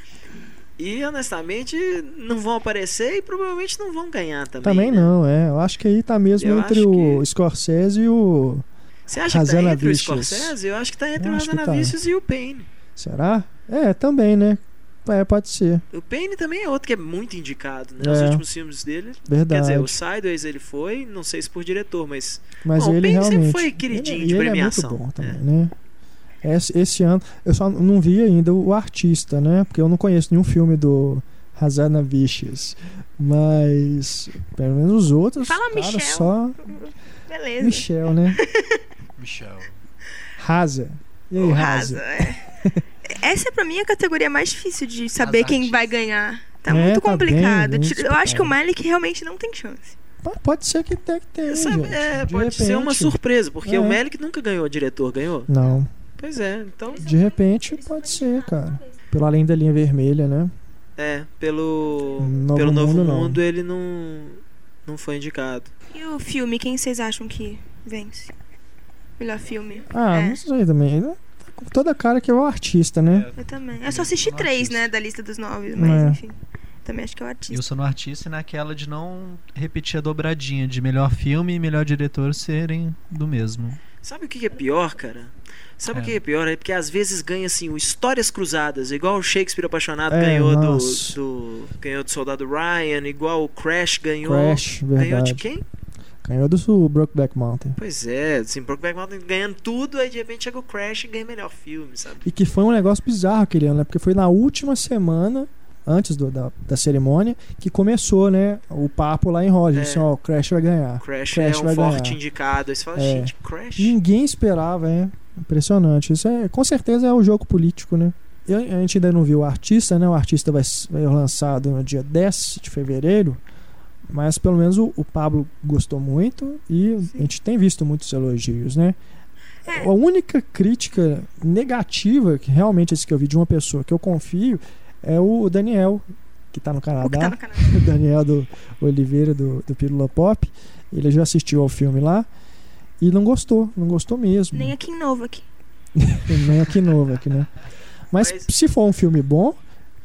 E honestamente, não vão aparecer e provavelmente não vão ganhar também. também né? não, é. Eu acho que aí tá mesmo Eu entre o que- Scorsese e o... Você acha que tá entre o. Scorsese? Eu acho que tá entre Eu o que tá. E o Payne. Será? É, também, né? É, pode ser. O Payne também é outro que é muito indicado, né? Os É. últimos filmes dele. Verdade. Quer dizer, o Sideways ele foi, não sei se por diretor, mas Mas Bom, o ele Payne sempre realmente. foi queridinho ele, de e ele premiação. É muito bom também, É. né? Esse, esse ano, eu só não vi ainda o artista, né? Porque eu não conheço nenhum filme do Hazana Vicious. Mas, pelo menos os outros. Fala cara, Michel. só Beleza. Michel, né? Michel. Raza. E aí, O Raza? É. Essa é pra mim a categoria mais difícil de saber As quem vai ganhar. Tá É, muito tá complicado. bem, Eu acho que o. Malik realmente não tem chance. Pode ser que tenha que ter, Sabe, gente. é, De pode ser uma repente- surpresa, porque É. o Melick nunca ganhou diretor, ganhou? Não. Pois é, então. De repente pode ser, cara. Pelo além da linha vermelha, né? É, pelo. Novo pelo Novo Mundo, Mundo, não. ele não. Não foi indicado. E o filme, quem vocês acham que vence? Melhor filme. Ah, É. não sei também. Toda a cara que é o artista, né? Eu também. Eu só assisti três, artista. né, da lista dos nove, mas É. enfim. Também acho que é o artista. Eu sou no artista e naquela de não repetir a dobradinha de melhor filme e melhor diretor serem do mesmo. Sabe o que é pior, cara? Sabe o É. que é pior? É porque às vezes ganha assim, o Histórias Cruzadas, igual o Shakespeare Apaixonado É, ganhou do, do. ganhou do Soldado Ryan, igual o Crash ganhou. Crash, ganhou de verdade. quem? Ganhou do Brokeback Mountain. Pois é, assim, Brokeback Mountain ganhando tudo, aí de repente chega o Crash e ganha melhor filme, sabe? E que foi um negócio bizarro aquele ano, né? Porque foi na última semana, antes do- da, da cerimônia, que começou, né? O papo lá em Hollywood. É. Assim, ó, o Crash vai ganhar. Crash, Crash é um vai forte ganhar. indicado. Aí você fala, É. gente, Crash. Ninguém esperava, é. Impressionante. Isso é, com certeza é o jogo político, né? E a a gente ainda não viu o artista, né? O artista vai ser lançado no dia 10 de fevereiro. Mas pelo menos o, o Pablo gostou muito e a gente tem visto muitos elogios, né? É. A única crítica negativa que realmente esse que eu vi de uma pessoa que eu confio é o Daniel, que tá no O Canadá tá no canal. o Daniel do Oliveira do, do Pílula Pop. Ele já assistiu ao filme lá e não gostou, não gostou mesmo. Nem aqui em novo aqui. Nem aqui novo, aqui, né? Mas, Mas- se for um filme bom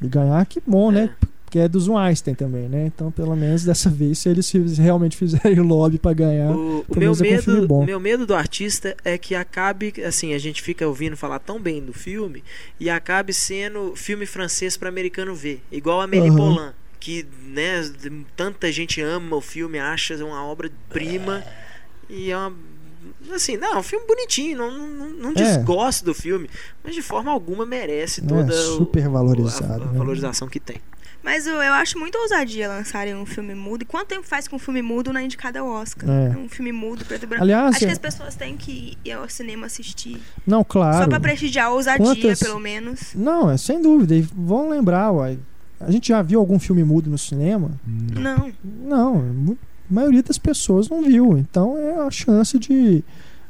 e ganhar, que bom, né? É. Porque é dos Weinstein também, né? Então, pelo menos dessa vez, se eles realmente fizerem lobby pra ganhar. O, o meu é um medo, bom. o meu medo do artista é que acabe, assim, a gente fica ouvindo falar tão bem do filme e acabe sendo filme francês para americano ver, igual Amélie Aham. Poulain, que, né, tanta gente ama o filme, acha uma obra-prima e é uma assim, não, é um filme bonitinho, não, não, não É. desgosto do filme, mas de forma alguma merece toda É, super valorizado, a, a né? valorização que tem. Mas eu, eu acho muito ousadia lançarem um filme mudo. E quanto tempo faz com um filme mudo na indicada ao Oscar? É. Um filme mudo, preto e branco. Aliás, Acho que é- as pessoas têm que ir ao cinema assistir. não, claro. Só pra prestigiar a ousadia, Quantas- pelo menos. Não, é sem dúvida. E vão lembrar, uai. A gente já viu algum filme mudo no cinema? Não. Não, a maioria das pessoas não viu. Então é a chance de.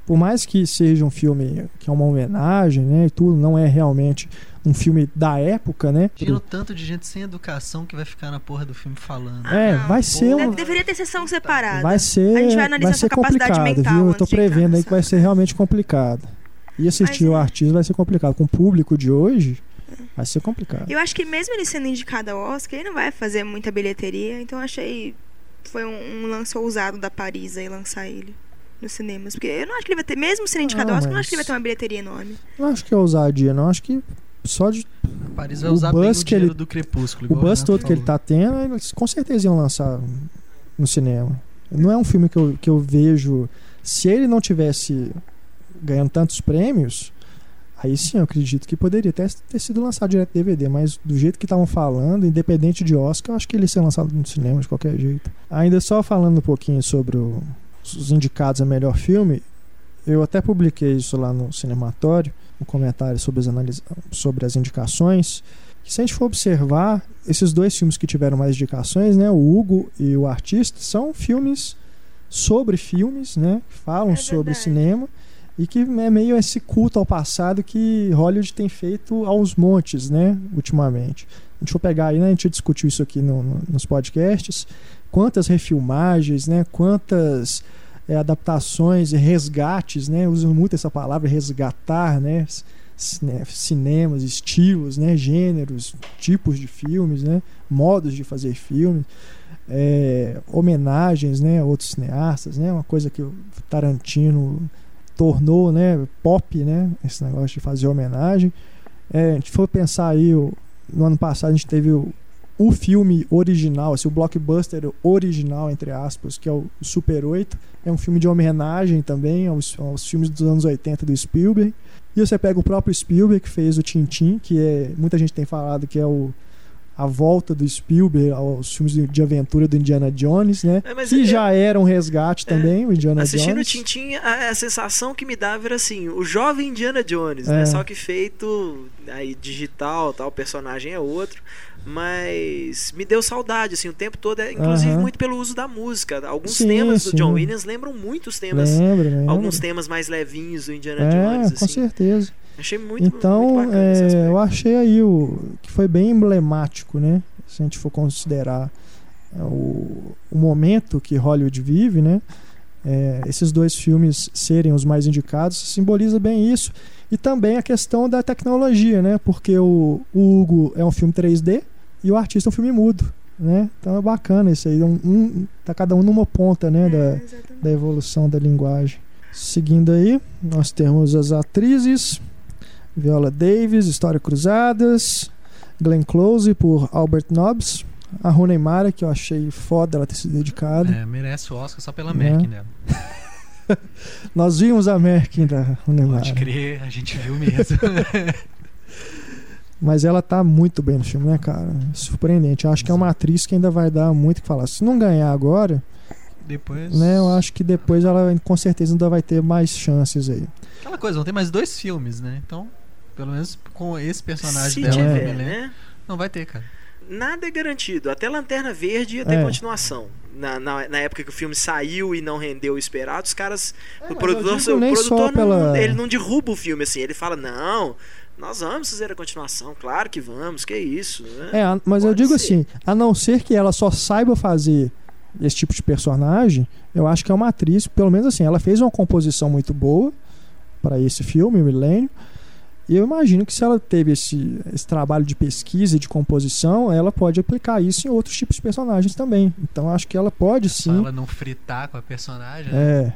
Por mais que seja um filme que é uma homenagem, né? E tudo, não é realmente um filme da época, né? O tanto de gente sem educação que vai ficar na porra do filme falando. É, Ah, vai ser um. deveria ter sessão separada. Vai ser, A gente vai analisar vai ser complicado, mental viu? Eu tô prevendo aí que vai ser realmente complicado. E assistir Mas o artista vai ser complicado. Com o público de hoje, vai ser complicado. Eu acho que mesmo ele sendo indicado ao Oscar, ele não vai fazer muita bilheteria. Então eu achei. Foi um, um lance ousado da Paris aí lançar ele nos cinemas. Porque eu não acho que ele vai ter, mesmo sendo indicado ao Ah, Oscar, eu não acho que ele vai ter uma bilheteria enorme. Não acho que é ousadia, não. Acho que só de Paris vai O usar bem buzz o que ele- do Crepúsculo. o buzz todo que ele falou. tá tendo, eles com certeza iam lançar no cinema. Não é um filme que eu, que eu vejo. Se ele não tivesse ganhando tantos prêmios, aí sim eu acredito que poderia até ter sido lançado direto DVD, mas do jeito que estavam falando, independente de Oscar, eu acho que ele ia ser lançado no cinema de qualquer jeito. Ainda só falando um pouquinho sobre o- os indicados a melhor filme, eu até publiquei isso lá no Cinematório, um comentário sobre as, analis- sobre as indicações. Se a gente for observar, esses dois filmes que tiveram mais indicações, né, o Hugo e o Artista, são filmes sobre filmes, né, que falam É sobre cinema e que é meio esse culto ao passado que Hollywood tem feito aos montes, né, ultimamente. A gente for pegar aí, né, a gente discutiu isso aqui no- no- nos podcasts, quantas refilmagens, né, quantas é, adaptações e resgates, né, usam muito essa palavra resgatar, né, cine- cinemas, estilos, né, gêneros, tipos de filmes, né, modos de fazer filmes, é, homenagens, né, a outros cineastas, né, uma coisa que o Tarantino tornou, né, pop, né, esse negócio de fazer homenagem. É, a gente for pensar aí, o- no ano passado a gente teve o, o filme original, assim, o blockbuster original, entre aspas, que é o Super 8. É um filme de homenagem também aos, aos filmes dos anos 80 do Spielberg. E você pega o próprio Spielberg, que fez o Tintin, que é. Muita gente tem falado que é o a volta do Spielberg aos filmes de aventura do Indiana Jones, né? É, que é- já era um resgate também, o Indiana Assistindo o Jones. Tintin, a, a sensação que me dava era assim, o jovem Indiana Jones, É. né? Só que feito aí digital, tal, o personagem é outro, mas me deu saudade assim o tempo todo, é, inclusive Aham. muito pelo uso da música. Alguns Sim, temas do sim. John Williams lembram muito os temas, Lembra, lembra. alguns temas mais levinhos do Indiana É, Jones, com assim. certeza. Achei muito, então, muito é, eu achei aí o que foi bem emblemático, né? Se a gente for considerar é, o, o momento que Hollywood vive, né? É, esses dois filmes serem os mais indicados simboliza bem isso e também a questão da tecnologia, né? Porque o, o Hugo é um filme 3D e o artista é um filme mudo, né? Então é bacana isso aí, um, um- tá cada um numa ponta, né? Da, É, exatamente. da evolução da linguagem. Seguindo aí, nós temos as atrizes: Viola Davis, História Cruzadas, Glenn Close por Albert Nobbs, a Rooney Mara, que eu achei foda ela ter sido dedicada. É, merece o Oscar só pela Né? Merkin dela. Nós vimos a Merkin da Rooney Pode Mara, crer, a gente viu mesmo. mas ela tá muito bem no filme, né, cara? Surpreendente. Eu acho que é uma atriz que ainda vai dar muito o que falar. Se não ganhar agora, Depois. né, eu acho que depois ela com certeza ainda vai ter mais chances aí. Aquela coisa, vão ter mais dois filmes, né? Então, pelo menos com esse personagem Se dela tiver, né? não vai ter, cara. Nada é garantido. Até Lanterna Verde ia ter É. continuação. Na, na, na época que o filme saiu e não rendeu o esperado, os caras. É, o produtor, o produtor não, pela- ele não derruba o filme assim. Ele fala: não, nós vamos fazer a continuação. Claro que vamos, que isso. né? É, mas eu Pode digo ser. assim, a não ser que ela só saiba fazer esse tipo de personagem, eu acho que é uma atriz, pelo menos assim, ela fez uma composição muito boa para esse filme, Milênio. E eu imagino que se ela teve esse, esse trabalho de pesquisa e de composição, ela pode aplicar isso em outros tipos de personagens também. Então eu acho que ela pode Só sim. ela não fritar com a personagem. né?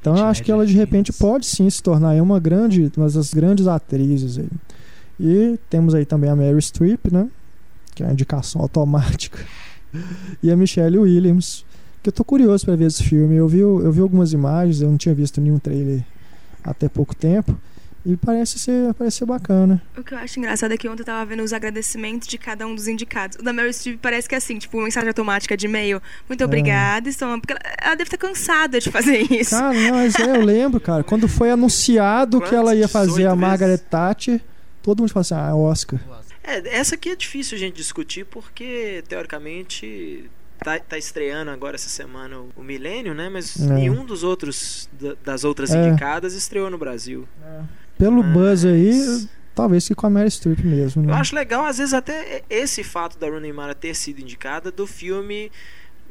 Então eu acho que ela de repente pode sim se tornar uma grande, uma das grandes atrizes aí. E temos aí também a Mary Streep, né? Que é a indicação automática. E a Michelle Williams, que eu tô curioso para ver esse filme. Eu vi, eu vi algumas imagens, eu não tinha visto nenhum trailer até pouco tempo. E parece ser, parece ser bacana. O que eu acho engraçado é que ontem eu tava vendo os agradecimentos de cada um dos indicados. O da Meryl Streep parece que é assim, tipo, mensagem automática de e-mail. Muito obrigada, estou... Porque ela, ela deve estar cansada de fazer isso. Cara, não, mas é, eu lembro, cara, quando foi anunciado que ela ia fazer a 18 Margaret vezes. Thatcher, todo mundo falou assim: ah, Oscar. É, essa aqui é difícil a gente discutir porque, teoricamente, tá, tá estreando agora essa semana o, o Milênio, né? Mas É. nenhum dos outros, da- das outras É. indicadas, estreou no Brasil. Pelo Mas- buzz aí, talvez que com a Mary Streep mesmo, né? Eu acho legal, às vezes, até esse fato da Rooney Mara ter sido indicada do filme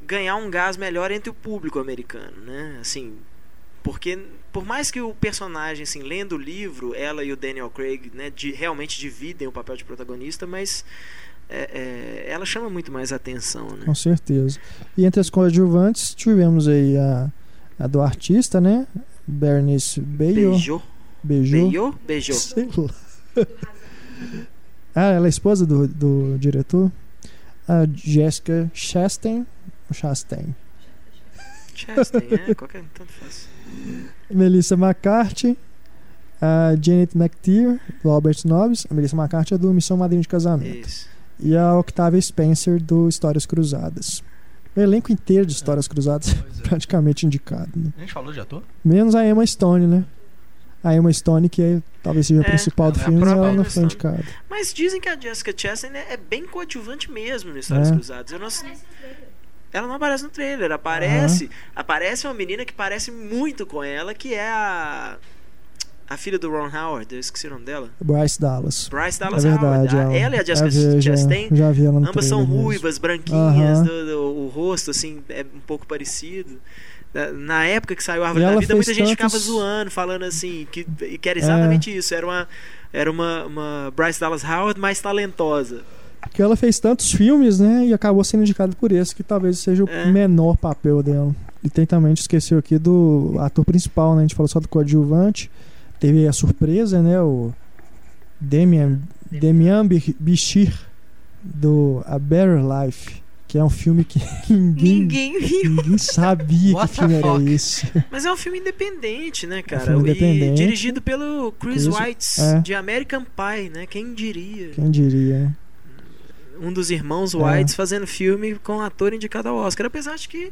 ganhar um gás melhor entre o público americano, né? Assim, porque por mais que o personagem, assim, lendo o livro, ela e o Daniel Craig, né, de, realmente dividem o papel de protagonista, mas é, é, ela chama muito mais atenção, né? Com certeza. E entre as coadjuvantes, tivemos aí a, a do artista, né? Bernice Bejo. Beijou, Beijou. beijou, beijou. Sei lá. ah, ela é esposa do, do diretor? A Jessica Chastain. ou Chastain. Chastain, é, qualquer tanto faz. Melissa McCarthy. A Janet McTeer, do Albert Nobbs. A Melissa McCarthy é do Missão Madrinha de Casamento. Isso. E a Octavia Spencer, do Histórias Cruzadas. O elenco inteiro de Histórias Cruzadas Pois é. praticamente indicado. né? A gente falou de ator? Menos a Emma Stone, né? A Emma Stone, que é, talvez seja a É, principal do ela é filme, ela não foi indicada. Mas dizem que a Jessica Chastain é, é bem coadjuvante mesmo no Histórias É. Cruzadas. Eu não. Ela não aparece no trailer, aparece. Aparece uma menina que parece muito com ela, que é a. A filha do Ron Howard, eu esqueci o nome dela. Bryce Dallas. Bryce É Dallas verdade. Howard. A- Ela e a Jessica já vi, já- Chastain, Já vi ela no ambas são ruivas, branquinhas, Aham. do- do- o rosto assim é um pouco parecido. Na- época que saiu a E Árvore da ela Vida, muita gente tantos- ficava zoando, falando assim, que, que era exatamente isso. Era uma, era uma, uma Bryce Dallas Howard mais talentosa. Porque ela fez tantos filmes, né? E acabou sendo indicada por esse, que talvez seja o É. menor papel dela. E tem também, a gente esqueceu aqui do ator principal, né? A gente falou só do coadjuvante. Teve a surpresa, né? O Demian, Demian Bi- Bichir, do A Better Life, que é um filme que ninguém, Ninguém viu. ninguém sabia What que filme era esse. Mas é um filme independente, né, cara? filme E independente. dirigido pelo Chris, Chris- Whites, é. de American Pie, né? Quem diria? Quem diria, né? Um dos irmãos É. Whites fazendo filme com ator indicado ao Oscar. Apesar de que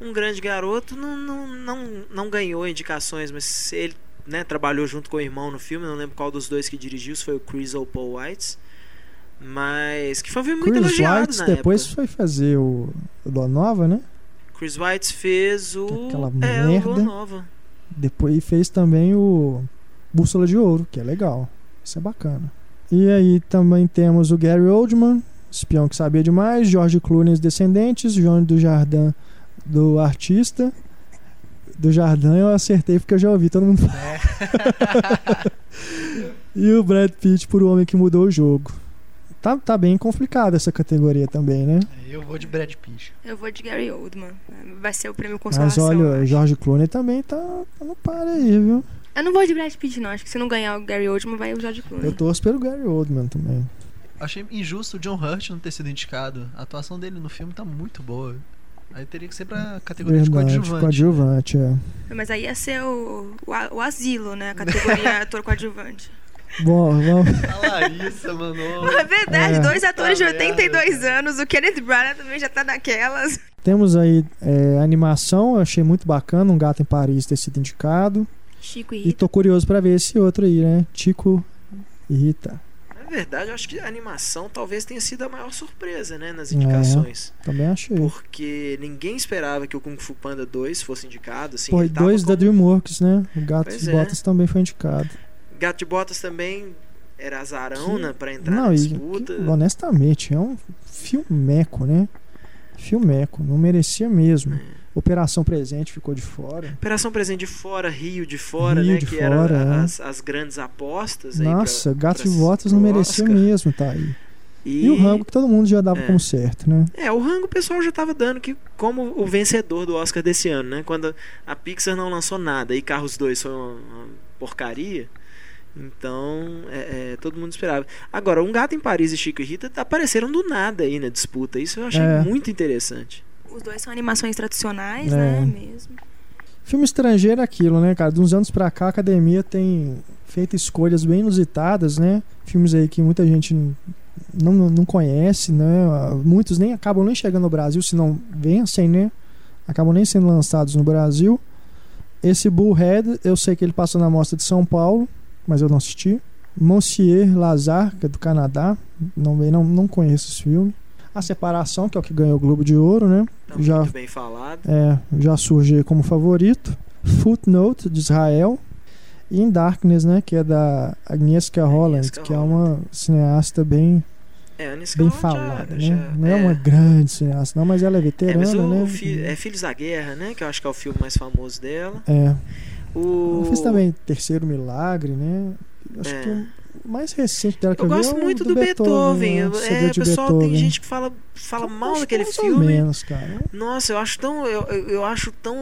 um grande garoto não, não, não, não ganhou indicações, mas ele né, trabalhou junto com o irmão no filme. Não lembro qual dos dois que dirigiu, se foi o Chris ou o Paul Whites. Mas que foi um filme muito Chris elogiado Whites na depois época. foi fazer o, o Lua Nova, né? Chris Whites fez o. Aquela é, o merda. Lua Nova. Depois fez também o Bússola de Ouro, que é legal. Isso é bacana. E aí também temos o Gary Oldman, espião que sabia demais, George Clooney, os Descendentes, João do Jardim, do Artista. Do Jardim eu acertei porque eu já ouvi todo mundo falar. e o Brad Pitt por O Homem que Mudou o Jogo. Tá, tá bem complicada essa categoria também, né? Eu vou de Brad Pitt. Eu vou de Gary Oldman. Vai ser o prêmio Mas consolação. olha, eu o acho. George Clooney também tá, tá no par aí, viu? Eu não vou de Brad Pitt, não. Acho que se não ganhar o Gary Oldman, vai o George Clooney. Eu torço pelo Gary Oldman também. Achei injusto o John Hurt não ter sido indicado. A atuação dele no filme tá muito boa. Aí teria que ser pra categoria Verdade, de coadjuvante. coadjuvante, é. Mas aí ia ser o, o, o asilo, né? A categoria ator coadjuvante. Bom, vamos. A Larissa, mano. É verdade, É. dois atores de Tá merda, 82 cara. anos. O Kenneth Branagh também já tá naquelas. Temos aí é, animação, eu achei muito bacana, um gato em Paris ter sido indicado. Chico e E Rita. tô curioso pra ver esse outro aí, né? Tico e Rita. Na verdade, eu acho que a animação talvez tenha sido a maior surpresa, né? É. Nas indicações. Também achei. Porque ninguém esperava que o Kung Fu Panda 2 fosse indicado. Assim, e tava dois da como- Dreamworks, né? O Gato Pois de é. Botas também foi indicado. Gato de Botas também era azarão, Que- né? Pra entrar Não, na disputa. que, honestamente, é um filmeco, né? Filmeco, não merecia mesmo. É. Operação Presente ficou de fora. Operação Presente de fora, Rio de fora, Rio né? de que fora, eram é. as, as grandes apostas. aí Nossa, pra- Gato pra- de Botas não merecia Oscar. mesmo, tá aí. E, E o Rango que todo mundo já dava É. como certo, né? É, o rango o pessoal já tava dando que como o vencedor do Oscar desse ano, né? Quando a Pixar não lançou nada e Carros 2 foi uma, uma porcaria. Então, é, é, todo mundo esperava. Agora, Um Gato em Paris e Chico e Rita apareceram do nada aí na disputa. Isso eu achei É. muito interessante. Os dois são animações tradicionais, É. né? Mesmo. Filme estrangeiro é aquilo, né, cara? De uns anos pra cá, a academia tem feito escolhas bem inusitadas, né? Filmes aí que muita gente não, não conhece, né? Muitos nem acabam nem chegando no Brasil, se não vencem, né? Acabam nem sendo lançados no Brasil. Esse Bullhead, eu sei que ele passou na mostra de São Paulo, mas eu não assisti. Monsieur Lazare, que é do Canadá, não, não, não conheço esse filme. A Separação, que é o que ganhou o Globo de Ouro, né? Tá Já- muito bem falado. É, já surge como favorito. Footnote de Israel. E In Darkness, né? Que é da Agnieszka Holland, que é uma cineasta bem, É, bem Callan já- falada, né? já- não é, uma grande cineasta, não, mas ela é É, veterana, mas o, né? o fi- é Filhos da Guerra, né? Que eu acho que é o filme mais famoso dela. É. O... Ela fez também Terceiro Milagre, né? Acho É. que o mais recente dela que eu, Eu gosto é muito do, né? Beethoven. Eu- O É, pessoal, Beethoven. tem gente que fala, fala Eu mal daquele filme. menos, cara. Nossa, eu acho tão. Eu, eu acho tão.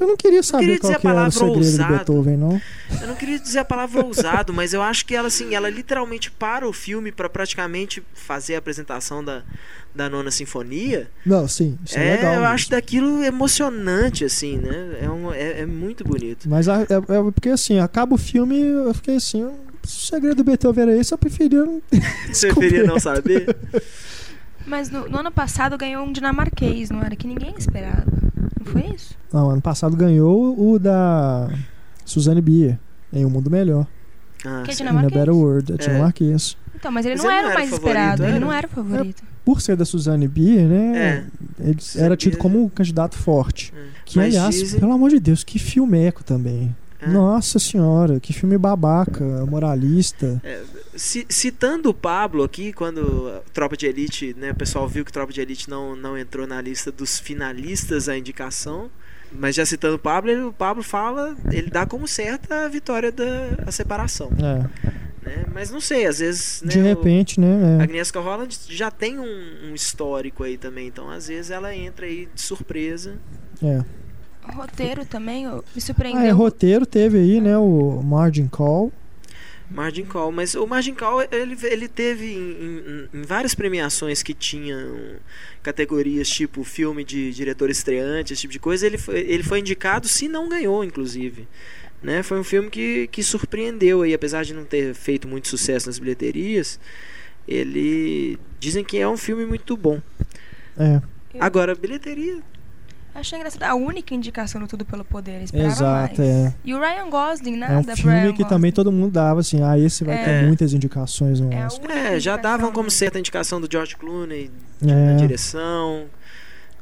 Eu não queria saber queria qual dizer a que era o palavra segredo ousado. de Beethoven, não. Eu não queria dizer a palavra ousado, mas eu acho que ela, assim, ela literalmente para o filme pra praticamente fazer a apresentação da, da nona sinfonia. Não, sim, isso é, É, legal. eu mesmo. acho daquilo emocionante, assim, né? É, um, é, é muito bonito. Mas a- é, é porque assim, acaba o filme eu fiquei assim, se o segredo do Beethoven era esse, eu preferia não Você preferia não saber? Mas no, no ano passado ganhou um dinamarquês, não era? Que ninguém esperava. Não foi isso? Não, ano passado ganhou o da Suzanne Bier, em Um Mundo Melhor. Ah, Que é sim. In a dinamarquês? Better World, é É. dinamarquês. Então, mas ele Mas não ele era não o era mais favorito, esperado. Ele era? não era o favorito. Por ser da Suzanne Bier, né? É. Ele Suzanne era tido Bier- como um candidato forte. É. Que, Mas aliás, dizem- pelo amor de Deus, que filmeco também. É. Nossa senhora, que filme babaca, moralista. Ci- citando o Pablo aqui, quando a Tropa de Elite, né, o pessoal viu que Tropa de Elite não, não entrou na lista dos finalistas à indicação, mas já citando o Pablo, ele- o Pablo fala, ele dá como certa a vitória da a separação, É, né? Mas não sei, às vezes, né, de o- repente, a né? é. Agnieszka Holland já tem um, um histórico aí também, então às vezes ela entra aí de surpresa. É. O roteiro também me Ah, é, surpreendeu. roteiro teve aí, né? O Margin Call. Margin Call, mas o Margin Call ele, ele teve em, em, em várias premiações que tinham categorias tipo filme de diretor estreante, esse tipo de coisa, ele foi, ele foi indicado se não ganhou, inclusive. Né? Foi um filme que, que surpreendeu aí, apesar de não ter feito muito sucesso nas bilheterias, ele dizem que é um filme muito bom. É, Agora, bilheteria Achei engraçado. A única indicação no Tudo pelo Poder. exato, mais. é. E o Ryan Gosling, É nada um pro filme Ryan que Gosling. também todo mundo dava assim, ah, esse vai É. ter muitas indicações no É Oscar. É, já davam como certa indicação do George Clooney na É, direção,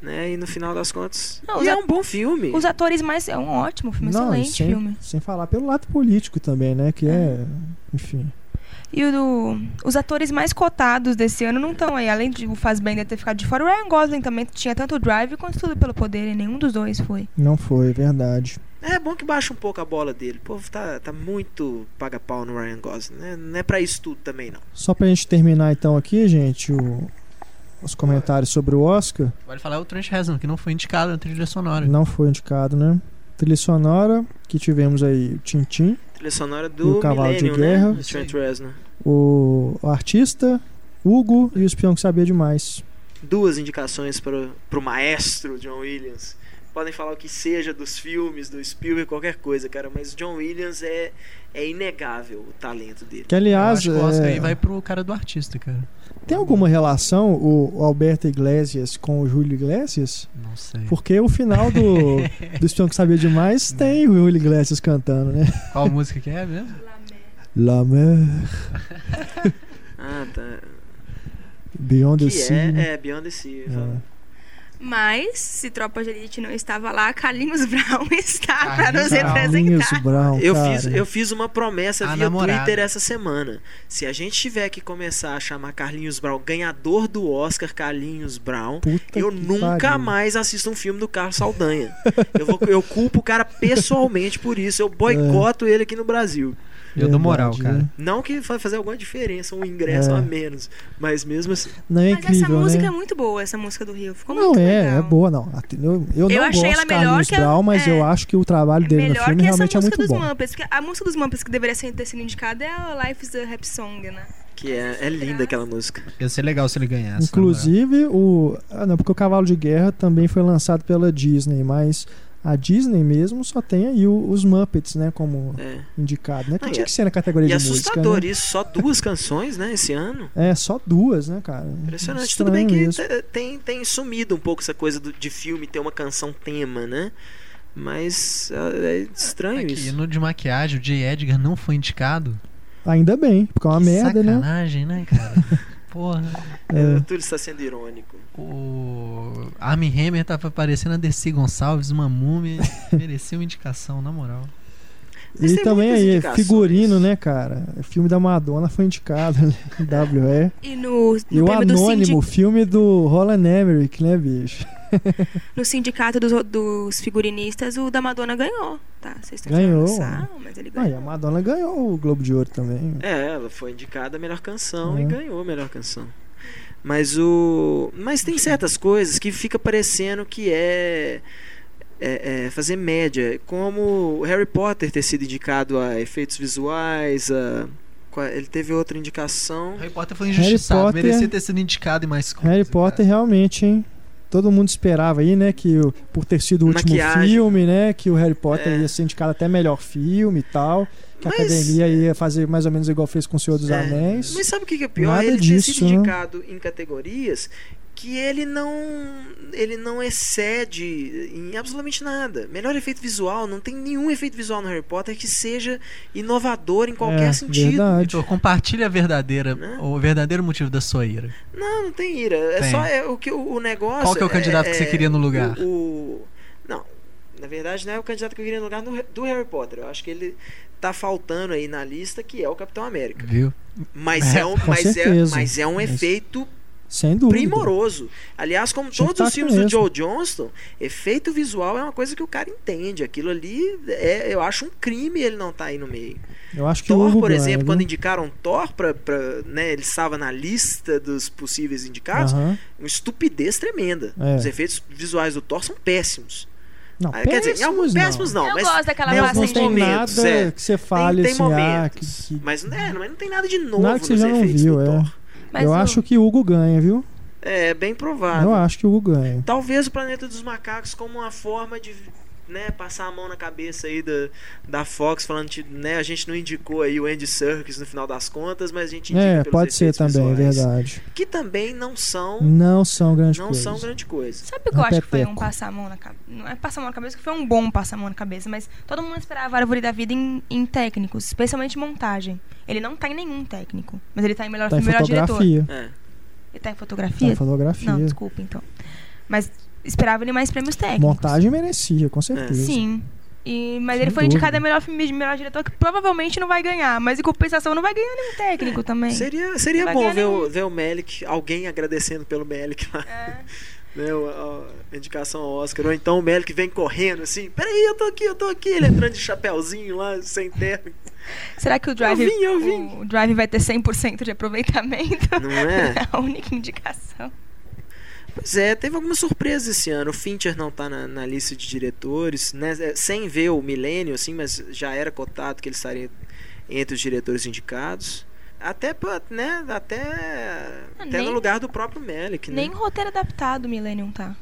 né? E no final das contas. Não, e é um bom filme. Os atores mais. É um ótimo filme, Não, excelente sem, filme. sem falar pelo lado político também, né? Que é, enfim. E o do, os atores mais cotados desse ano não estão aí. Além de o Fassbender ter ficado de fora, o Ryan Gosling também tinha tanto o Drive quanto Tudo pelo Poder. E nenhum dos dois foi. Não foi, é verdade. É bom que baixa um pouco a bola dele. O povo tá, tá muito paga-pau no Ryan Gosling, né? Não é pra isso tudo também, não. Só pra gente terminar então aqui, gente, o- os comentários sobre o Oscar. Vale falar o Trent Reznor, que não foi indicado na trilha sonora. Não foi indicado, né? Trilha sonora, que tivemos aí o Tintim, Trilha sonora do o Cavalo de Millennium, Guerra. né? O Trent Reznor. o, o artista, Hugo e o espião que sabia demais. Duas indicações para pro maestro John Williams. Podem falar o que seja dos filmes, do Spielberg, qualquer coisa, cara, mas John Williams é, é inegável o talento dele. Que Eu aliás, acho que o Oscar é, aí vai pro cara do artista, cara. tem alguma relação o, Alberto Iglesias com o Júlio Iglesias? Não sei. Porque o final do, do espião que sabia demais tem o Júlio Iglesias cantando, né? Qual música que é mesmo? La mer, Ah, tá. Beyond the Que Sea. né? é, é Beyond the Sea. É. Mas, se Tropa de Elite não estava lá, Carlinhos Brown está para nos representar. Brown, Eu fiz, eu fiz uma promessa A via namorada. Twitter essa semana. Se a gente tiver que começar a chamar Carlinhos Brown ganhador do Oscar Carlinhos Brown, Puta eu nunca pariu. mais assisto um filme do Carlos Saldanha. eu, vou, eu culpo o cara pessoalmente por isso. Eu boicoto ele aqui no Brasil. Eu dou moral, cara. né? Não que vai fazer alguma diferença, um ingresso É. a menos. Mas mesmo assim. Não é Mas incrível, essa música né? é muito boa, essa música do Rio. Ficou Não, muito é, legal. é boa, não. Eu, eu, Eu não achei gosto ela melhor que a- Brown, mas é. eu acho que o trabalho dele no Melhor filme que essa realmente é música muito dos bom. Muppets. A música dos Muppets que deveria ser- ter sido indicada é a Life is a Rap Song, né? Que é, é linda aquela música. Ia ser legal se ele ganhasse. Inclusive, o. Ah, não, porque o Cavalo de Guerra também foi lançado pela Disney, mas a Disney mesmo só tem aí os Muppets, né, como É. indicado, né? Que Não, e tinha é- que ser na categoria E de música, assustador né? isso, só duas canções, né, esse ano. É, só duas, né, cara? Impressionante. Estranho Tudo bem que tem, tem sumido um pouco essa coisa do- de filme ter uma canção tema, né? Mas é, é estranho Aqui, isso. no de maquiagem, o J. Edgar não foi indicado. Ainda bem, porque é uma Que merda, né? sacanagem, né, cara? Porra. É, É. Túlio está sendo irônico. O Armie Hammer tava parecendo a Dercy Gonçalves, uma múmia. merecia uma indicação, na moral. Mas E tem também aí, figurino, né, cara? O filme da Madonna foi indicado, né? WE. E no, no E o do Anônimo, sindi- filme do Roland Emmerich, né, bicho? no sindicato dos, dos figurinistas, o da Madonna ganhou, tá? Vocês estão Ganhou, sal, mas ele Ah, e ganhou. a Madonna ganhou o Globo de Ouro também. É, ela foi indicada a melhor canção É. e ganhou a melhor canção. Mas o. Mas tem certas coisas que fica parecendo que é. É- é fazer média. Como Harry Potter ter sido indicado a efeitos visuais, a. Ele teve outra indicação. Harry Potter foi Harry injustiçado, Potter- merecia ter sido indicado em mais coisas. Harry Potter realmente, hein? Todo mundo esperava aí, né, que o- por ter sido o último Maquiagem. filme, né, que o Harry Potter É. ia ser indicado até melhor filme e tal, que a Mas- academia ia fazer mais ou menos igual fez com o Senhor dos É, Anéis. Mas sabe o que que é pior? Nada ele ter disso, sido né? indicado em categorias que ele não ele não excede em absolutamente nada. Melhor efeito visual, não tem nenhum efeito visual no Harry Potter que seja inovador em qualquer é, sentido. Verdade. Vitor, compartilha a verdadeira, Né? o verdadeiro motivo da sua ira. Não, não tem ira. É Tem. só é, o que o, o negócio. Qual que é o candidato que você queria no lugar? O, o- não, na verdade não é o candidato que eu queria no lugar no- do Harry Potter. Eu acho que ele tá faltando aí na lista que é o Capitão América. Viu? Mas é, um, Com mas é, mas é um Mas- efeito Sem dúvida. primoroso. Aliás, como Tinha que todos os filmes do mesmo. Joe Johnston, efeito visual é uma coisa que o cara entende. Aquilo ali, é, eu acho um crime ele não tá aí no meio. Eu acho que o Thor, Hugo por ganha, exemplo, viu? quando indicaram Thor pra, pra, né, ele estava na lista dos possíveis indicados, Aham. uma estupidez tremenda. É. Os efeitos visuais do Thor são péssimos. Não, Ah, quer dizer, alguns péssimos não, eu mas gosto daquela tem passa não tem momentos, nada é. que você fale tem assim, ah, que, momentos. que- Mas, é, mas não tem nada de novo Nada que você nos já não efeitos viu, do é. Thor. Mas eu o- acho que o Hugo ganha, viu? É, bem provável. Eu acho que o Hugo ganha. Talvez o Planeta dos Macacos como uma forma de né, passar a mão na cabeça aí da, da Fox, falando que né, a gente não indicou aí o Andy Serkis no final das contas, mas a gente indica É, pelos pode ser também, é verdade. Que também não são, Não são grande não coisa. são grande coisa. Sabe o que eu acho que foi um passar a mão na cabeça? Não é passar a mão na cabeça, que foi um bom passar a mão na cabeça, mas todo mundo esperava a árvore da vida em, em técnicos, especialmente montagem. Ele não tá em nenhum técnico, mas ele tá em melhor Tá em melhor diretor. fotografia. É. Ele tá em Tá fotografia? em fotografia. Não, desculpa então. Mas esperava ele mais prêmios técnicos. Montagem merecia, com certeza. Sim. E, mas Sem ele foi dúvida. indicado a melhor filme de melhor diretor, que provavelmente não vai ganhar. Mas em compensação não vai ganhar nenhum técnico também. Seria, seria bom ver o, nenhum. ver o Melick, alguém agradecendo pelo Melick lá, É. né, o- a, indicação ao Oscar. Ou então o Melick vem correndo assim, peraí, eu tô aqui, eu tô aqui, ele entrando de chapéuzinho lá, sem terno. Será que o Drive, vim, eu vim. o Drive vai ter 100% de aproveitamento? Não é? É a única indicação. Pois é, teve algumas surpresas esse ano. O Fincher não tá na, na lista de diretores, né? é, Sem ver o Milênio, assim, mas já era cotado que ele estaria entre os diretores indicados. Até, né, até, até nem- no lugar do próprio Melick, né? Nem roteiro adaptado o Millennium tá.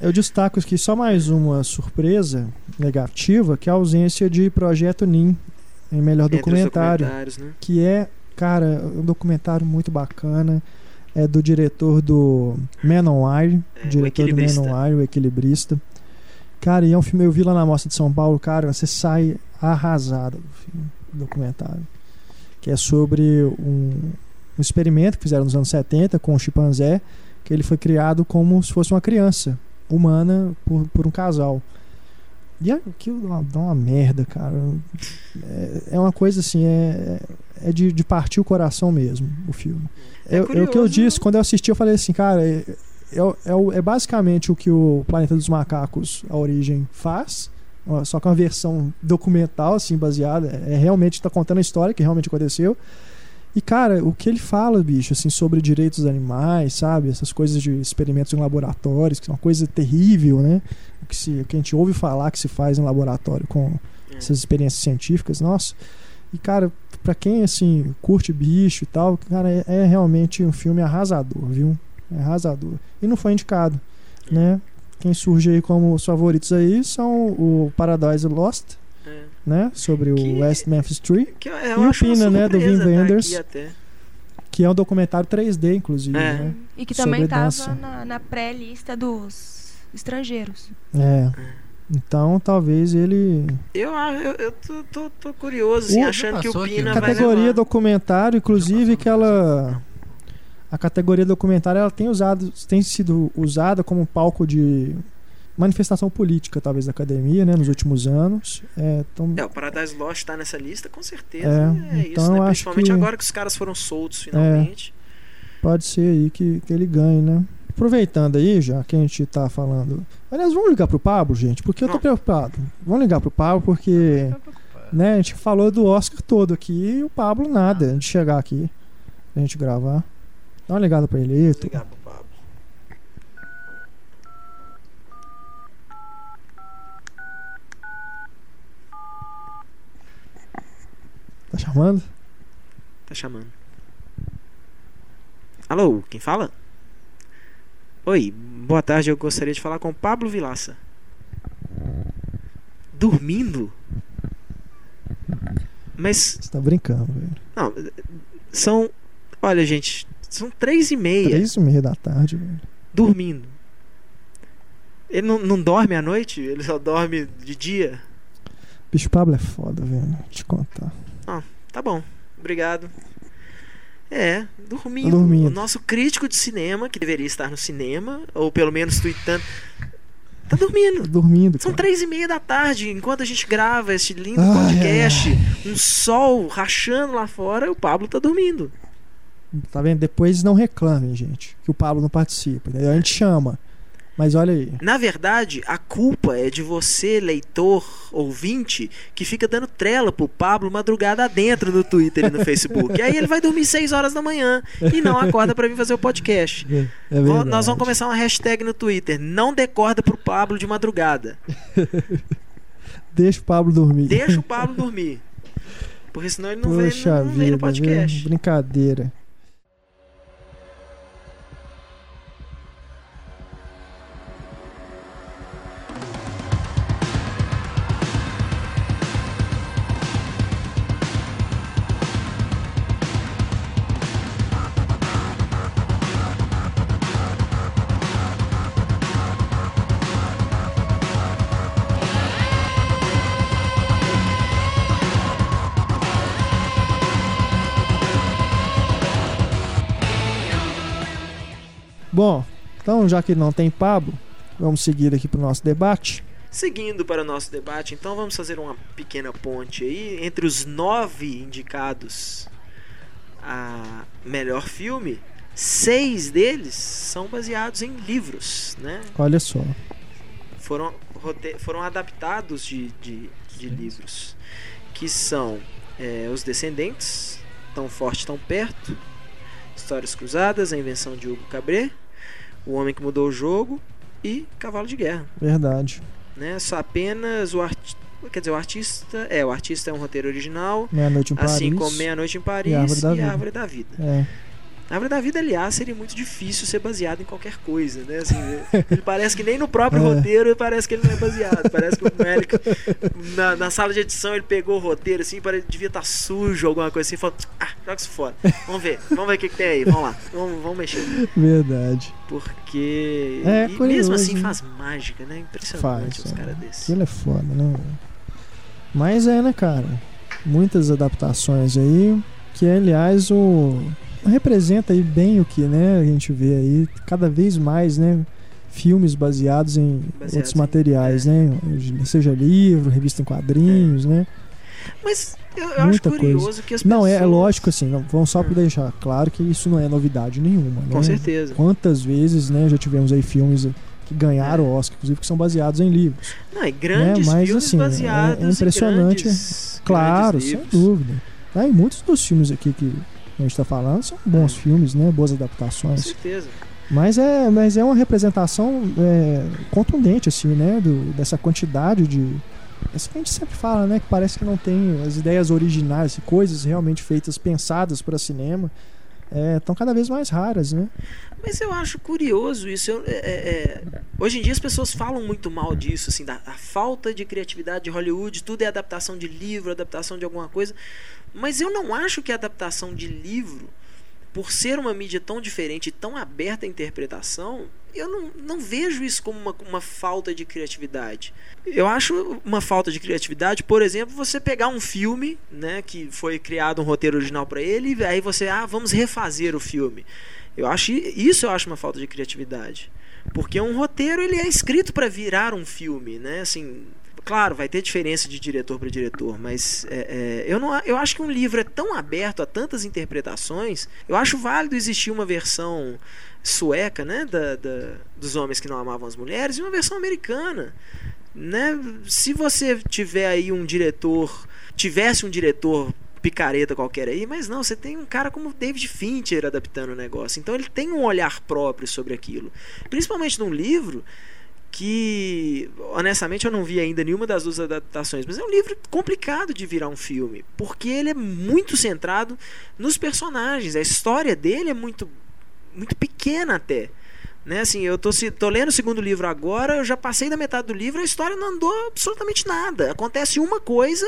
Eu destaco aqui só mais uma surpresa negativa, que é a ausência de Projeto NIM em melhor Entre documentário. né? Que é, cara, um documentário muito bacana. É do diretor do Man on Wire. É, o diretor do Man on Wire, o Equilibrista. Cara, e é um filme, eu vi lá na Mostra de São Paulo, cara, você sai arrasado do filme, do documentário. Que é sobre um, um experimento que fizeram nos anos 70 com o chimpanzé, que ele foi criado como se fosse uma criança humana por, por um casal. E aquilo dá uma, dá uma merda, cara. É, é uma coisa assim, é, é de, de partir o coração mesmo, o filme. É É, é o que eu curioso. disse, quando eu assisti, eu falei assim, cara, é, é, é é basicamente o que o Planeta dos Macacos, a origem, faz. Só que uma versão documental, assim, baseada. É realmente tá contando a história que realmente aconteceu. E, cara, o que ele fala, bicho, assim, sobre direitos dos animais, sabe? Essas coisas de experimentos em laboratórios, que é uma coisa terrível, né? O que, se, o que a gente ouve falar que se faz em laboratório com É. essas experiências científicas, nossa. E, cara, pra quem, assim, curte bicho e tal, cara, é, é realmente um filme arrasador, viu? É arrasador. E não foi indicado, né? Quem surge aí como os favoritos aí são o Paradise Lost, É. né? Sobre o Que- West Memphis Tree, Que eu, E eu o acho uma Pina, né, do tá Wenders. até. que é um documentário 3D, inclusive, É. né? E que também tava dança. na, na pré-lista dos estrangeiros. É. Então, talvez ele. Eu, a- eu, eu tô, tô, tô curioso, assim, O- achando que o Pina né? vai categoria levar. documentário, inclusive, que ela. A categoria documentário ela tem usado, tem sido usada como um palco de manifestação política, talvez, da academia, né, nos últimos anos. É, então, É, o Paradise Lost tá nessa lista, com certeza. É, É, então isso, né? Principalmente que- agora que os caras foram soltos finalmente. pode ser aí que, que ele ganhe, né? Aproveitando aí, já que a gente tá falando. Aliás, vamos ligar pro Pablo, gente, porque eu tô Não. preocupado. Vamos ligar pro Pablo, porque. né, a gente falou do Oscar todo aqui e o Pablo nada de chegar aqui pra gente gravar. Dá uma ligada pra ele aí, ligar pro Pablo. Tá chamando? Tá chamando. Alô, quem fala? Oi, boa tarde, eu gostaria de falar com o Pablo Vilaça. Dormindo? Mas, Você tá brincando, velho. não, são. Olha, gente, são três e meia. Três e meia da tarde, velho. dormindo. Ele não, não dorme à noite, ele só dorme de dia. Bicho Pablo é foda, velho. Te contar. Tá bom, obrigado. É, dormindo. Dormindo. O nosso crítico de cinema, que deveria estar no cinema, ou pelo menos tweetando, tá Tá dormindo. dormindo, São três e meia da tarde, enquanto a gente grava esse lindo Ai, podcast, um sol rachando lá fora, o Pablo tá dormindo. Tá vendo? Depois não reclamem, gente, que o Pablo não participa. entendeu? A gente chama. Mas olha aí. Na verdade, a culpa é de você, leitor, ouvinte, que fica dando trela pro Pablo madrugada dentro no Twitter e no Facebook. e aí ele vai dormir 6 horas da manhã e não acorda para vir fazer o podcast. É, é. Nós vamos começar uma hashtag no Twitter. Não decorda pro Pablo de madrugada. Deixa o Pablo dormir. Deixa o Pablo dormir. Porque senão ele não, vem, Poxa não, não vem vida, no podcast. brincadeira. Então já que não tem Pablo, vamos seguir aqui pro nosso debate. Seguindo para o nosso debate, então vamos fazer uma pequena ponte aí entre os nove indicados a melhor filme. Seis deles são baseados em livros, né? Olha só. Foram, foram adaptados de, de, de livros que são é, Os Descendentes, Tão Forte, Tão Perto, Histórias Cruzadas, A Invenção de Hugo Cabret, O Homem que Mudou o Jogo e Cavalo de Guerra Verdade. né? Só apenas o artista, quer dizer, o artista, é, o artista é um roteiro original, Meia-noite em Paris. assim como Meia Noite em Paris e e Árvore da a Vida. Árvore da Vida. É. A Árvore da Vida, aliás, seria muito difícil ser baseado em qualquer coisa, né? Assim, ele parece que nem no próprio É. roteiro parece que ele não é baseado. Parece que o Melick, na, na sala de edição, ele pegou o roteiro assim, parece devia estar sujo, alguma coisa assim, e falou: Ah, joga isso fora. Vamos ver, vamos ver o que, que tem aí, vamos lá, vamos, vamos mexer. Verdade. Porque. É, e mesmo curioso, assim né? faz mágica, né? Impressionante Faz, os é. caras desses. Aquilo é foda, né? Mas é, né, cara? Muitas adaptações aí, que aliás o representa aí bem o que, né, a gente vê aí cada vez mais, né, filmes baseados em Baseados outros em- materiais, é. né? Seja livro, revista em quadrinhos, né? Mas eu, eu acho Muita curioso que as Não, é, é pessoas- lógico assim, não, vamos só para Hum. deixar claro que isso não é novidade nenhuma, né? Com certeza. Quantas vezes, né, já tivemos aí filmes que ganharam o Oscar, inclusive que são baseados em livros. Não, e grandes Né, mas, filmes assim, é- baseados é impressionante. em grandes, Claro, grandes sem dúvida. Né, E muitos dos filmes aqui que a gente tá falando são bons É. filmes, né? Boas Com adaptações. certeza. Mas é, mas é uma representação é, contundente, assim, né? Do, dessa quantidade de. Isso que a gente sempre fala, né? Que parece que não tem as ideias originais, coisas realmente feitas, pensadas para cinema, estão cada vez mais raras, né? Mas eu acho curioso isso. Eu- é- é- é- hoje em dia as pessoas falam muito mal disso, assim, da falta de criatividade de Hollywood, tudo é adaptação de livro, adaptação de alguma coisa. Mas eu não acho que a adaptação de livro, por ser uma mídia tão diferente e tão aberta à interpretação, eu não, não vejo isso como uma, uma falta de criatividade. Eu acho uma falta de criatividade, por exemplo, você pegar um filme, né, que foi criado um roteiro original para ele, e aí você, ah, vamos refazer o filme. Eu acho isso eu acho uma falta de criatividade. Porque um roteiro ele é escrito para virar um filme, né? Assim, claro, vai ter diferença de diretor para diretor, mas é, é, eu não, eu acho que um livro é tão aberto a tantas interpretações. Eu acho válido existir uma versão sueca, né, da, da- dos homens que não amavam as mulheres, e uma versão americana, né? Se você tiver aí um diretor, tivesse um diretor picareta qualquer aí, mas não, você tem um cara como David Fincher adaptando o negócio. Então ele tem um olhar próprio sobre aquilo. Principalmente num livro que, honestamente, eu não vi ainda nenhuma das duas adaptações, mas é um livro complicado de virar um filme, porque ele é muito centrado nos personagens. A história dele é muito, muito pequena até. Né, assim, eu tô, tô lendo o segundo livro agora, eu já passei da metade do livro, a história não andou absolutamente nada. Acontece uma coisa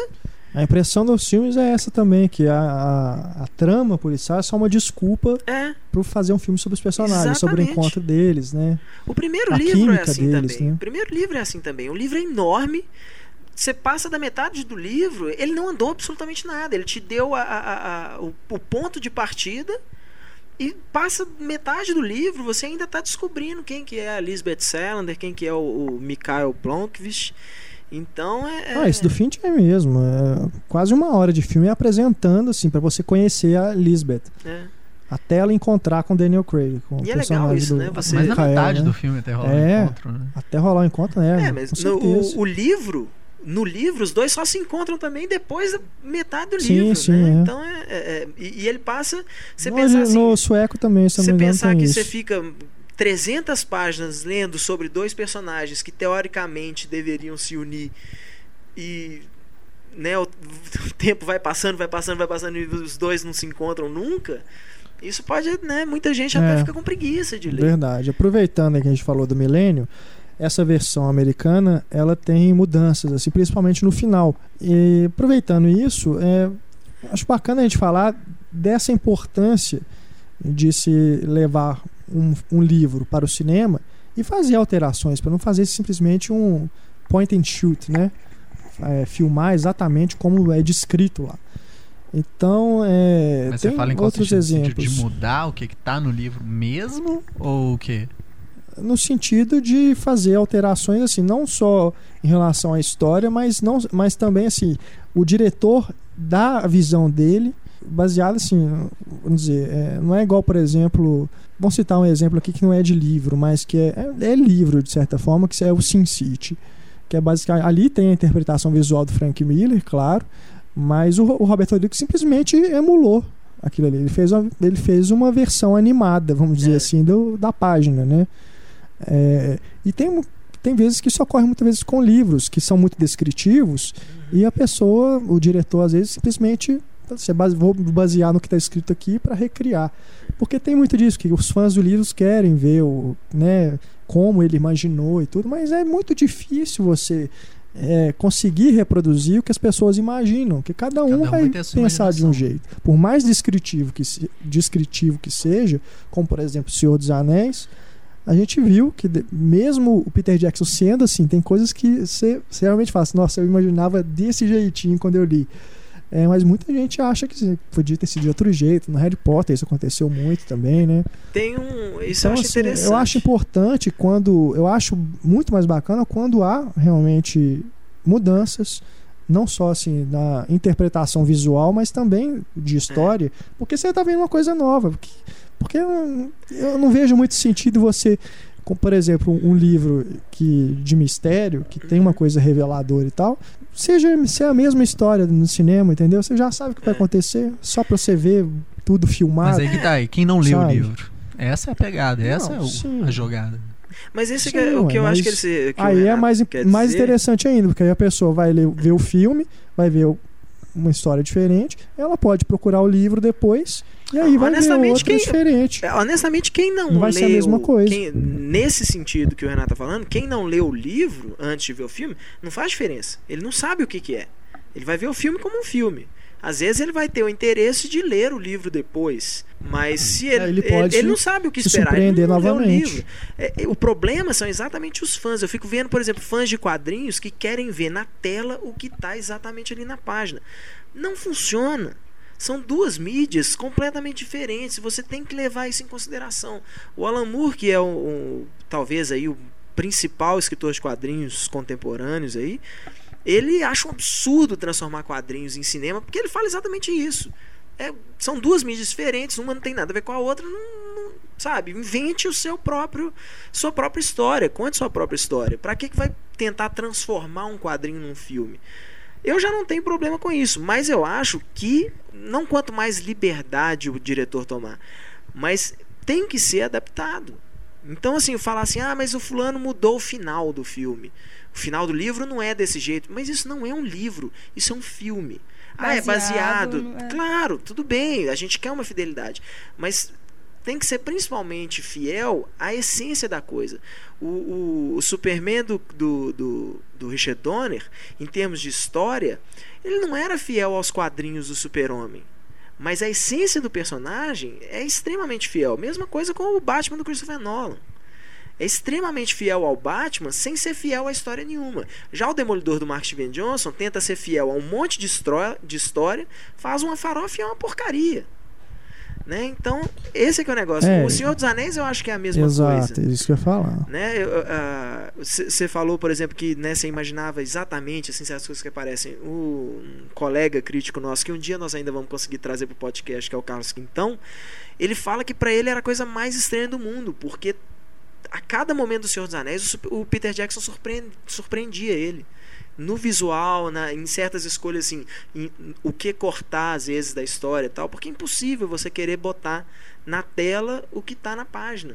A impressão dos filmes é essa também, que a, a, a trama policial é só uma desculpa é. para fazer um filme sobre os personagens, sobre o Exatamente. encontro deles, né? O primeiro A livro é assim deles, também. né? O primeiro livro é assim também. O livro é enorme. Você passa da metade do livro, ele não andou absolutamente nada. Ele te deu a- o, o ponto de partida e passa metade do livro, você ainda está descobrindo quem que é a Lisbeth Salander, quem que é o, o Mikhail Blomkvist. Então é. é- Ah, esse do Finch é mesmo. É quase uma hora de filme apresentando, assim, para você conhecer a Lisbeth. é. Até ela encontrar com Daniel Craig. Com o E é legal personagem isso, do né? Você- Mas na Michael, metade né? do filme até rola É. o encontro, né? Até rolar o encontro, né? É, mas no- o, o livro, no livro, os dois só se encontram também depois da metade do Sim, livro, sim, né? é. Então é, é- é- e, e ele passa, você no, pensar assim, no sueco também, se eu você não me engano, pensar que isso. você fica 300 páginas lendo sobre dois personagens que teoricamente deveriam se unir e né, o, tempo vai passando, vai passando, vai passando e os dois não se encontram nunca. Isso pode, né, muita gente até É. fica com preguiça de ler. Verdade. Aproveitando que a gente falou do milênio, essa versão americana ela tem mudanças, assim, principalmente no final. E aproveitando isso, é, acho bacana a gente falar dessa importância de se levar um, um livro para o cinema e fazer alterações, para não fazer simplesmente um point and shoot, né? É, filmar exatamente como é descrito lá. Então, é, Mas tem você fala em outros exemplos. De mudar o que, que tá no livro mesmo? Ou o quê? no sentido de fazer alterações assim, não só em relação à história, mas não, mas também assim, o diretor dá a visão dele baseado assim, vamos dizer, é, não é igual, por exemplo, vamos citar um exemplo aqui que não é de livro, mas que é, é, é livro de certa forma, que é o Sin City, que é basicamente ali tem a interpretação visual do Frank Miller, claro, mas o, o Robert Rodrigues simplesmente emulou aquilo ali. Ele fez uma, ele fez uma versão animada, vamos dizer É. assim, do, da página, né? É, e tem, tem vezes que isso ocorre muitas vezes com livros que são muito descritivos e a pessoa, o diretor, às vezes simplesmente vou basear no que está escrito aqui para recriar. Porque tem muito disso, que os fãs do livro querem ver o, né, como ele imaginou e tudo, mas é muito difícil você é, conseguir reproduzir o que as pessoas imaginam, que cada um Cada um vai pensar de um imaginação. jeito. Por mais descritivo que, se- descritivo que seja, como por exemplo O Senhor dos Anéis, a gente viu que mesmo o Peter Jackson sendo assim, tem coisas que você você realmente fala assim, nossa, eu imaginava desse jeitinho quando eu li. É, mas muita gente acha que podia ter sido de outro jeito. No Harry Potter isso aconteceu muito também, né? Tem um. Isso Então, eu acho assim, interessante. eu acho importante quando. Eu acho muito mais bacana quando há realmente mudanças, não só assim na interpretação visual, mas também de história, porque você está vendo uma coisa nova. Porque, porque eu, eu não vejo muito sentido você. Com, Por exemplo, um livro que de mistério, que tem uma coisa reveladora e tal, seja ser a mesma história no cinema, entendeu? Você já sabe o que vai É. acontecer, só pra você ver tudo filmado. Mas aí que tá aí. Quem não leu o livro? Essa é a pegada, Não, essa é o- a jogada. Mas esse Sim, que é o que eu acho que ele se. que o Aí é mais, mais dizer. interessante ainda, porque aí a pessoa vai ler, ver o filme, vai ver o- uma história diferente, ela pode procurar o livro depois e aí vai ver honestamente, outra quem- diferente. É, Honestamente, quem não, Não vai leu, ser a mesma coisa. quem- nesse sentido que o Renato tá falando, quem não leu o livro antes de ver o filme, não faz diferença. Ele não sabe o que, que é. Ele vai ver o filme como um filme. Às vezes ele vai ter o interesse de ler o livro depois. Mas se ele, É, ele ele, pode ele não sabe o que se esperar. Ele não leu o novamente. livro. É, é, o problema são exatamente os fãs. Eu fico vendo, por exemplo, fãs de quadrinhos que querem ver na tela o que está exatamente ali na página. Não funciona. São duas mídias completamente diferentes. Você tem que levar isso em consideração. O Alan Moore, que é o, o- talvez aí o principal escritor de quadrinhos contemporâneos aí, ele acha um absurdo transformar quadrinhos em cinema, porque ele fala exatamente isso. É, são duas mídias diferentes, uma não tem nada a ver com a outra, não, não- sabe? Invente o seu próprio, sua própria história, conte sua própria história. Para que que vai tentar transformar um quadrinho num filme? Eu já não tenho problema com isso, mas eu acho que não quanto mais liberdade o diretor tomar, mas tem que ser adaptado. Então, assim, falar assim, ah, mas o fulano mudou o final do filme. O final do livro não é desse jeito. Mas isso não é um livro, isso é um filme. ah, é Baseado baseado. é. Claro, tudo bem, a gente quer uma fidelidade. Mas tem que ser principalmente fiel à essência da coisa. O, o, o Superman do, do, do, do Richard Donner, em termos de história, ele não era fiel aos quadrinhos do Super-Homem. Mas a essência do personagem é extremamente fiel. Mesma coisa com o Batman do Christopher Nolan. É extremamente fiel ao Batman sem ser fiel a história nenhuma. Já o Demolidor do Mark Steven Johnson tenta ser fiel a um monte de, de história, faz uma farofa e é uma porcaria. Né? Então, esse é que é o negócio. É. O Senhor dos Anéis eu acho que é a mesma Exato, coisa. é isso que eu ia falar. Né? Você falou, por exemplo, que né, você imaginava exatamente assim, certas coisas que aparecem. O um colega crítico nosso, que um dia nós ainda vamos conseguir trazer para o podcast, que é o Carlos Quintão, ele fala que para ele era a coisa mais estranha do mundo, porque a cada momento do Senhor dos Anéis, o, o Peter Jackson surpreend, surpreendia ele. No visual, na, em certas escolhas, assim, em, o que cortar às vezes da história e tal, porque é impossível você querer botar na tela o que está na página.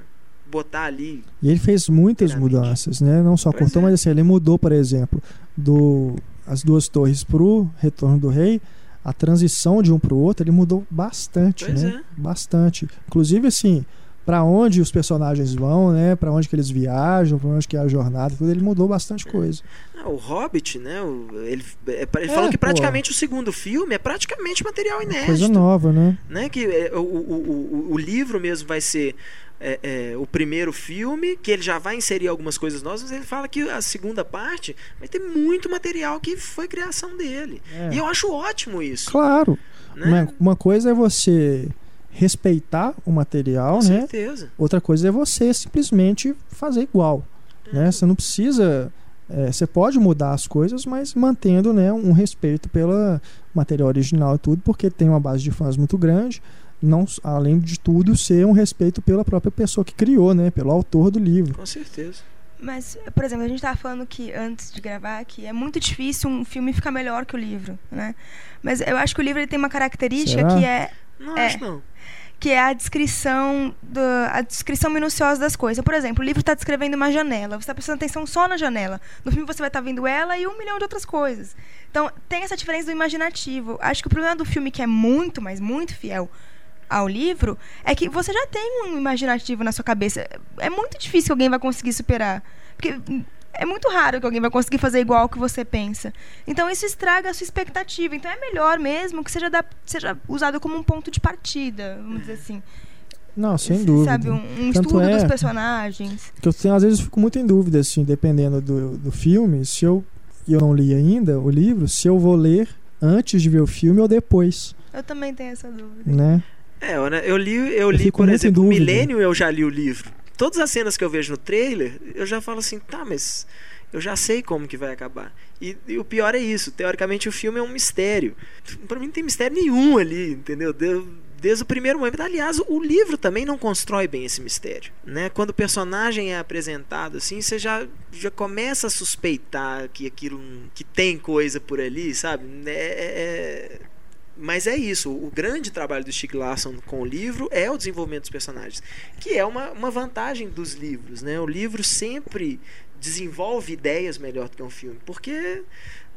Botar ali. E ele fez muitas mudanças, né? Não só cortou, é. mas assim, ele mudou, por exemplo, do as duas torres pro Retorno do Rei, a transição de um pro outro, ele mudou bastante, Pois né? é. Bastante. Inclusive assim, para onde os personagens vão, né? Para onde que eles viajam, para onde que é a jornada, tudo, ele mudou bastante coisa. Ah, o Hobbit, né? o- ele é, ele É, falou que pô. praticamente o segundo filme é praticamente material inédito. Coisa nova, né? né? Que é, o, o, o, o livro mesmo vai ser é, é, o primeiro filme, que ele já vai inserir algumas coisas novas, mas ele fala que a segunda parte vai ter muito material que foi criação dele. É. E eu acho ótimo isso. Claro. Né? Uma, uma coisa é você respeitar o material, Com né? certeza. Outra coisa é você simplesmente fazer igual. Né? Você não precisa. é, você pode mudar as coisas, mas mantendo né, um respeito pelo material original e tudo, porque tem uma base de fãs muito grande. Não, além de tudo, ser um respeito pela própria pessoa que criou, né? Pelo autor do livro. Com certeza. Mas, por exemplo, a gente tava falando que antes de gravar que é muito difícil um filme ficar melhor que o livro, né? Mas eu acho que o livro ele tem uma característica Será? que é Não É. acho não. que é a descrição do, a descrição minuciosa das coisas. Por exemplo, o livro está descrevendo uma janela, você está prestando atenção só na janela. No filme você vai estar vendo ela e um milhão de outras coisas. Então tem essa diferença do imaginativo. Acho que o problema do filme que é muito, mas muito fiel ao livro é que você já tem um imaginativo na sua cabeça. É muito difícil que alguém vai conseguir superar, porque é muito raro que alguém vai conseguir fazer igual ao que você pensa. Então isso estraga a sua expectativa. Então é melhor mesmo que seja, da- seja usado como um ponto de partida, vamos dizer assim. Não, sem dúvida. Sabe, um, um Tanto estudo é- dos personagens. Que eu tenho, às vezes eu fico muito em dúvida, assim, dependendo do, do filme, se eu, e eu não li ainda o livro, se eu vou ler antes de ver o filme ou depois, Eu também tenho essa dúvida. né? É, eu, né, eu li, eu li fico por exemplo. Millennium eu já li o livro. Todas as cenas que eu vejo no trailer, eu já falo assim, tá, mas eu já sei como que vai acabar. E, e o pior é isso, teoricamente o filme é um mistério. Pra mim não tem mistério nenhum ali, entendeu? De- Desde o primeiro momento. Aliás, o livro também não constrói bem esse mistério. Né? Quando o personagem é apresentado assim, você já, já começa a suspeitar que aquilo que tem coisa por ali, sabe? É- é, mas é isso, o grande trabalho do Stieg Larsson com o livro é o desenvolvimento dos personagens, que é uma, uma vantagem dos livros, né? O livro sempre desenvolve ideias melhor do que um filme, porque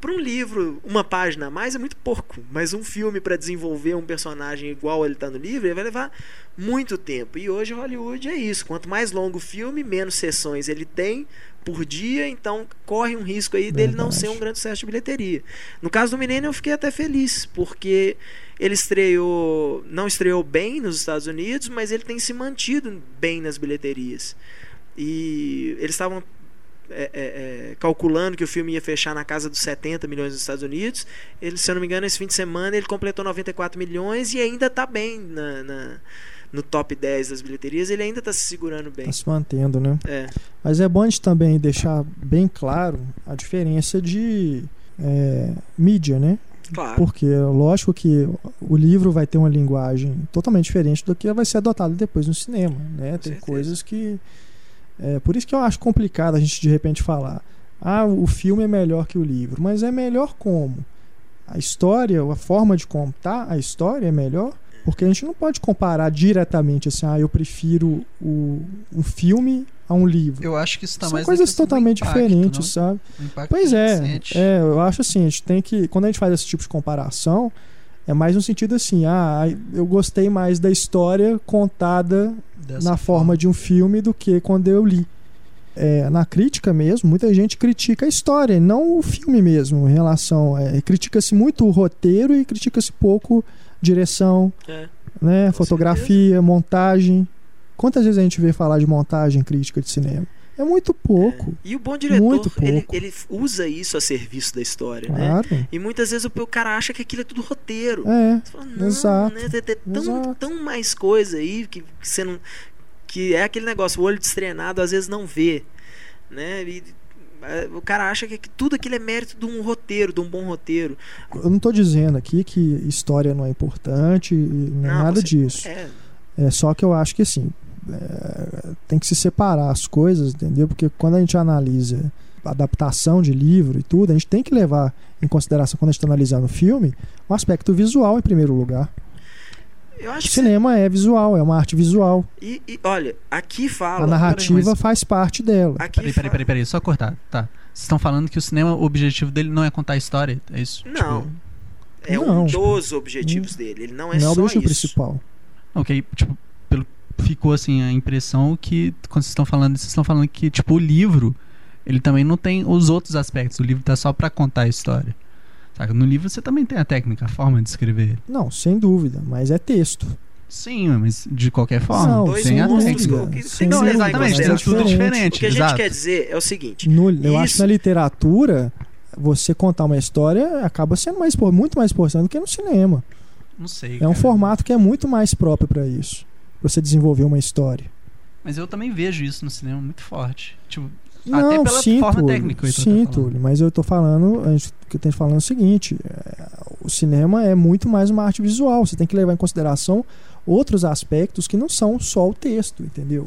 para um livro, uma página a mais é muito pouco, mas um filme para desenvolver um personagem igual ele está no livro, ele vai levar muito tempo. E hoje Hollywood é isso, quanto mais longo o filme, menos sessões ele tem por dia, então corre um risco aí dele não Verdade. ser um grande sucesso de bilheteria. No caso do Millennium eu fiquei até feliz, porque ele estreou, não estreou bem nos Estados Unidos, mas ele tem se mantido bem nas bilheterias. E eles estavam é, é, é, calculando que o filme ia fechar na casa dos 70 milhões nos Estados Unidos. Ele, se eu não me engano, esse fim de semana ele completou 94 milhões e ainda está bem na, na- no top 10 das bilheterias. Ele ainda está se segurando bem. Tá se mantendo, né? É, Mas é bom a gente também deixar bem claro a diferença de é, mídia, né? claro. Porque é lógico que o livro vai ter uma linguagem totalmente diferente do que vai ser adotado depois no cinema, né? Tem certeza. coisas que é por isso que eu acho complicado a gente de repente falar, ah, o filme é melhor que o livro, mas é melhor como? A história, a forma de contar a história é melhor? Porque a gente não pode comparar diretamente assim, ah, eu prefiro o, um filme a um livro. Eu acho que isso tá São mais coisas totalmente impacto, diferentes, não? sabe? O Pois é, é, eu acho assim, a gente tem que, quando a gente faz esse tipo de comparação, é mais no sentido assim, ah, eu gostei mais da história contada Dessa na forma de um filme do que quando eu li. É, na crítica mesmo, muita gente critica a história, não o filme mesmo, em relação, é, critica-se muito o roteiro e critica-se pouco direção, É. né, fotografia, montagem. Quantas vezes a gente vê falar de montagem crítica de cinema? É muito pouco. E o bom diretor, Muito ele, ele usa isso a serviço da história, né? Claro. E muitas vezes o, o cara acha que aquilo é tudo roteiro. É. Fala, não, Exato, né? Tem, tem tão, exato. tão mais coisa aí que, que você não. Que é aquele negócio, o olho destreinado às vezes não vê. Né? E, é, o cara acha que, tudo aquilo é mérito de um roteiro, de um bom roteiro. Eu não tô dizendo aqui que história não é importante, não é nada você- disso. É, É só que eu acho que assim, é, tem que se separar as coisas, entendeu? Porque quando a gente analisa adaptação de livro e tudo, a gente tem que levar em consideração, quando a gente está analisando o filme, o aspecto visual em primeiro lugar. Eu O acho que. cinema é visual, é uma arte visual. E, e, olha, aqui fala. a narrativa peraí, mas- faz parte dela. Aqui Peraí, peraí, fala- peraí, peraí, só cortar. Tá. Vocês estão falando que o cinema, o objetivo dele não é contar a história? É isso? Não. Tipo, É Não, um tipo, dos objetivos dele. Ele não é não é o só objetivo isso. principal. ok, tipo, pelo, ficou assim a impressão que quando vocês estão falando, vocês estão falando que, tipo, o livro, ele também não tem os outros aspectos. O livro tá só pra contar a história. Saca? No livro você também tem a técnica, a forma de escrever. Não, sem dúvida, mas é texto. Sim, mas de qualquer forma, Não, Dois tem a técnica. Sem Não, exatamente, é tudo diferente. O que a gente exato. quer dizer é o seguinte: No- eu acho Isso. que na literatura, você contar uma história acaba sendo mais, muito mais importante do que no cinema. Não sei. É um cara. formato que é muito mais próprio para isso. Pra você desenvolver uma história. Mas eu também vejo isso no cinema muito forte. Tipo, Não, Até pela sim, forma técnica que o Heitor sim, tá mas eu tô falando, a gente, o que eu tenho falando é o seguinte: é, o cinema é muito mais uma arte visual. Você tem que levar em consideração outros aspectos que não são só o texto, entendeu?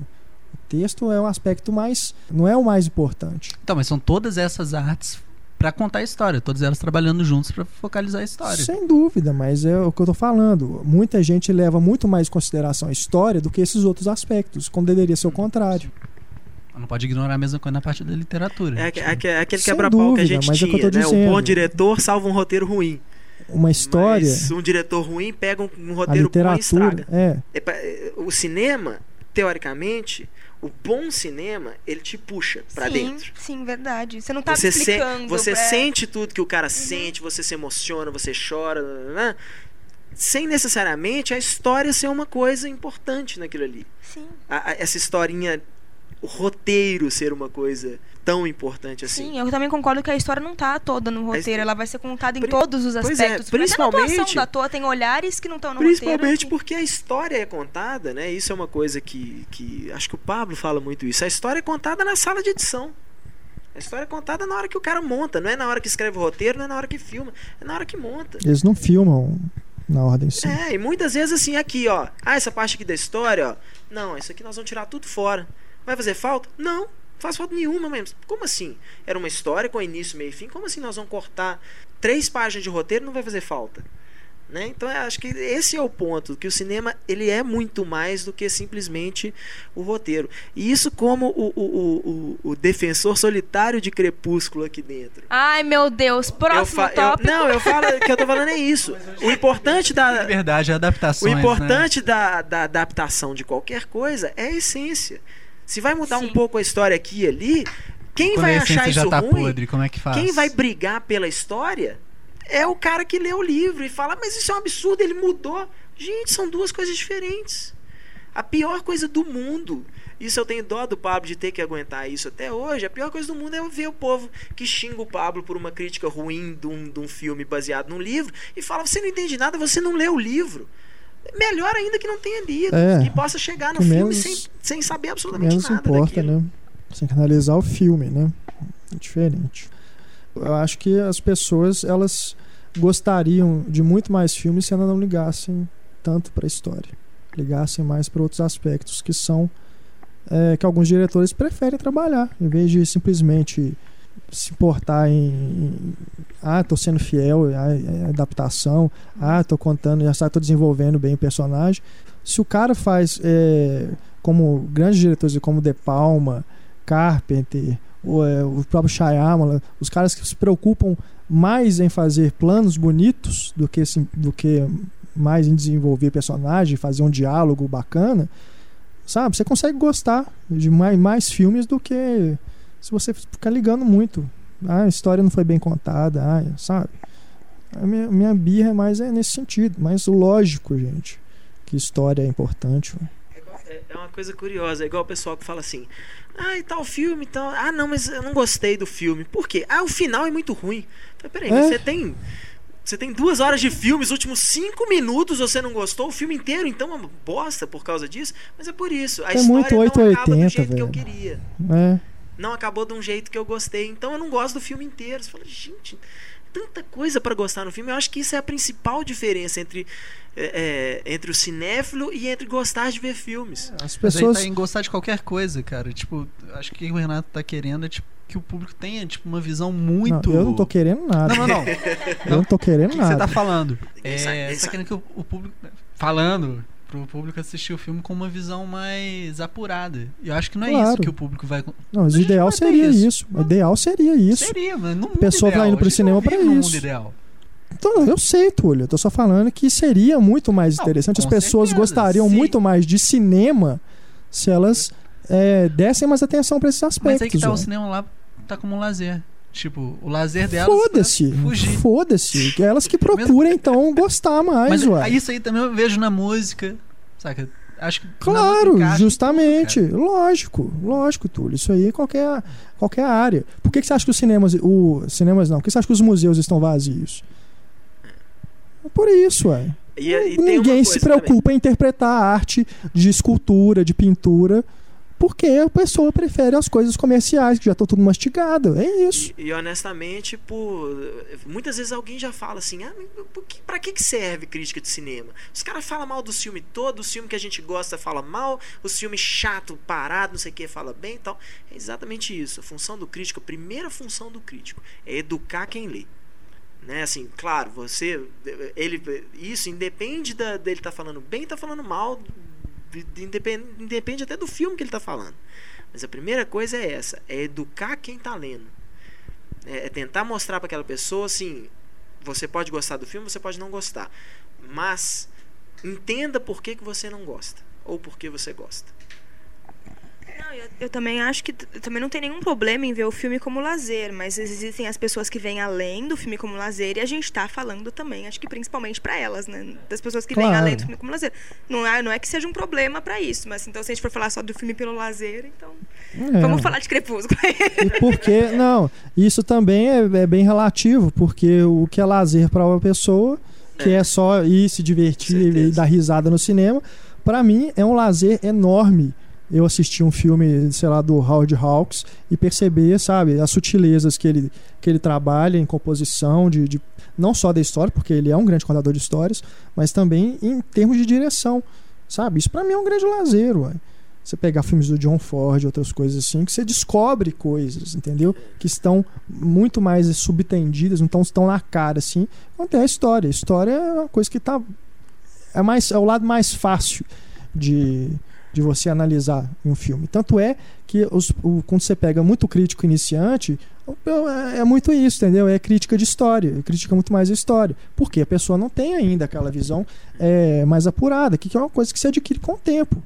O texto é um aspecto mais. não é o mais importante. então, mas são todas essas artes pra contar a história, todas elas trabalhando juntos pra focalizar a história. Sem dúvida, mas é o que eu tô falando. Muita gente leva muito mais em consideração a história do que esses outros aspectos, quando deveria ser o contrário. Não pode ignorar a mesma coisa na parte da literatura. É, Tipo, aque- aquele quebra-pau que a gente mas é tinha, eu tô né? O dizendo. bom diretor salva um roteiro ruim. Uma história, Mas um diretor ruim pega um, um roteiro bom e estraga. literatura, é, É é, O cinema, teoricamente, o bom cinema, ele te puxa pra sim, dentro. Sim, verdade. Você não tá Você, se- explicando. você é, sente tudo que o cara sente, você se emociona, você chora, né? sem necessariamente a história ser uma coisa importante naquilo ali. Sim, A- a- essa historinha, o roteiro ser uma coisa tão importante assim. sim, eu também concordo que a história não tá toda no roteiro, ela vai ser contada em Pri- todos os Pois é, aspectos. Mas até na atuação principalmente- ator tem olhares que não estão no roteiro. Principalmente que- porque a história é contada, né? Isso é uma coisa que, que acho que o Pablo fala muito isso. A história é contada na sala de edição. A história é contada na hora que o cara monta, não é na hora que escreve o roteiro, não é na hora que filma, é na hora que monta. eles não filmam na ordem sim. É, e muitas vezes assim, aqui, ó. Ah, essa parte aqui da história, ó. Não, isso aqui nós vamos tirar tudo fora. Vai fazer falta? Não, não faz falta nenhuma mesmo. Como assim? Era uma história com início, meio e fim. Como assim nós vamos cortar três páginas de roteiro e não vai fazer falta? Né? Então eu acho que esse é o ponto, que o cinema ele é muito mais do que simplesmente o roteiro. E isso como o, o, o, o, o defensor solitário de Crepúsculo aqui dentro. Ai, meu Deus, Eu próximo eu- tópico. não, eu falo o que eu tô falando é isso. O importante da, verdade, é o né? importante da, da adaptação de qualquer coisa é a essência. Se vai mudar um Sim. pouco a história aqui e ali, quem Quando vai achar já isso tá ruim, podre, como é que faz? quem vai brigar pela história é o cara que lê o livro e fala, mas isso é um absurdo, ele mudou. Gente, são duas coisas diferentes. A pior coisa do mundo. Isso eu tenho dó do Pablo de ter que aguentar isso até hoje. A pior coisa do mundo é ver o povo que xinga o Pablo por uma crítica ruim de um, de um filme baseado num livro e fala: você não entende nada, você não leu o livro. Melhor ainda que não tenha lido É, e possa chegar no filme menos- sem, sem saber absolutamente menos nada importa, daquilo. né? Que analisar o filme, né? É diferente. Eu acho que as pessoas elas gostariam de muito mais filmes se elas não ligassem tanto para a história, ligassem mais para outros aspectos que são é, que alguns diretores preferem trabalhar, em vez de simplesmente se importar em, em ah, tô sendo fiel, é adaptação, ah, tô contando, já está tô desenvolvendo bem o personagem. Se o cara faz é, como grandes diretores como De Palma, Carpenter, o, é, o próprio Shyamalan, os caras que se preocupam mais em fazer planos bonitos do que, do que mais em desenvolver personagem, fazer um diálogo bacana, sabe? Você consegue gostar de mais, mais filmes do que se você ficar ligando muito. Ah, a história não foi bem contada, ah, sabe? A minha, minha birra é mais é nesse sentido, mas lógico, gente, que história é importante. É, é, é uma coisa curiosa. É igual o pessoal que fala assim: ah, e tal filme, tal. Ah, não, mas eu não gostei do filme. Por quê? Ah, o final é muito ruim. Então, peraí, É. você tem. Você tem duas horas de filme, os últimos cinco minutos você não gostou, o filme inteiro, então é uma bosta por causa disso. Mas é por isso. A É história muito não 880, acaba do jeito que eu velho. queria. É. Não acabou de um jeito que eu gostei. Então eu não gosto do filme inteiro. Você fala, gente, tanta coisa pra gostar no filme. Eu acho que isso é a principal diferença entre, é, é, entre o cinéfilo e entre gostar de ver filmes. As Mas aí pessoas. tá em gostar de qualquer coisa, cara. Tipo, acho que o que o Renato tá querendo é tipo, que o público tenha tipo, uma visão muito. Não, eu não tô querendo nada. Não, não, não. Eu não tô querendo que, que você nada. tá falando? É, você tá querendo que o, o público. Falando pro público assistir o filme com uma visão mais apurada. E eu acho que não é Claro. isso que o público vai. Não, mas o ideal seria isso. isso. O ideal seria isso. Seria, mas no mundo pessoa ideal. vai indo pro cinema não num isso. mundo ideal. Então, eu sei, Túlio. Eu tô só falando que seria muito mais Não, interessante. As com pessoas certeza, gostariam sim. muito mais de cinema se elas é, dessem mais atenção pra esses aspectos. Mas aí que tá, o ué. cinema lá tá como um lazer. Tipo, o lazer delas. Foda-se. é Fugir. Foda-se. Que Elas que procurem, então, gostar mais, Mas ué. isso aí também eu vejo na música. Saca? Acho que. Claro, justamente. lógico, lógico, Túlio. Isso aí é qualquer, qualquer área. Por que, que você acha que os cinemas. O, cinemas não. Por que você acha que os museus estão vazios? É por isso, ué. E, e Ninguém se coisa também. preocupa em interpretar a arte de escultura, de pintura, porque a pessoa prefere as coisas comerciais, que já estão tudo mastigado. É isso. E, e, honestamente, por muitas vezes alguém já fala assim: ah, por que, que, serve crítica de cinema? Os caras falam mal do filme todo, o filme que a gente gosta fala mal, o filme chato, parado, não sei o que, fala bem e tal. É exatamente isso. A função do crítico, a primeira função do crítico é educar quem lê. Né, assim, claro, você. Ele, isso independe da, dele estar falando bem, tá falando mal, independe, independe até do filme que ele está falando. Mas a primeira coisa é essa: é educar quem está lendo. É, é tentar mostrar para aquela pessoa assim: você pode gostar do filme, você pode não gostar. Mas entenda por que, que você não gosta. Ou por que você gosta. Não, eu, eu também acho que também não tem nenhum problema em ver o filme como lazer, mas existem as pessoas que vêm além do filme como lazer e a gente tá falando também, acho que principalmente para elas, né, das pessoas que vêm Claro. além do filme como lazer. Não é, não é que seja um problema para isso, mas então se a gente for falar só do filme pelo lazer, então É. vamos falar de Crepúsculo. E porque, não, isso também é, é bem relativo, porque o que é lazer para uma pessoa, que é, só ir se divertir e dar risada no cinema, para mim é um lazer enorme. Eu assisti um filme, sei lá, do Howard Hawks e perceber, sabe, as sutilezas que ele, que ele trabalha em composição, de, de- não só da história, porque ele é um grande contador de histórias, mas também em termos de direção, sabe? Isso para mim é um grande lazer, ué. Você pegar filmes do John Ford, outras coisas assim, que você descobre coisas, entendeu? Que estão muito mais subtendidas, não estão tão na cara assim, quanto é a história. A história é uma coisa que tá é mais é o lado mais fácil de, de você analisar em um filme. Tanto é que os, o, quando você pega muito crítico iniciante, é, é muito isso, entendeu? É crítica de história, critica muito mais a história. Porque a pessoa não tem ainda aquela visão é, mais apurada, que é uma coisa que se adquire com o tempo.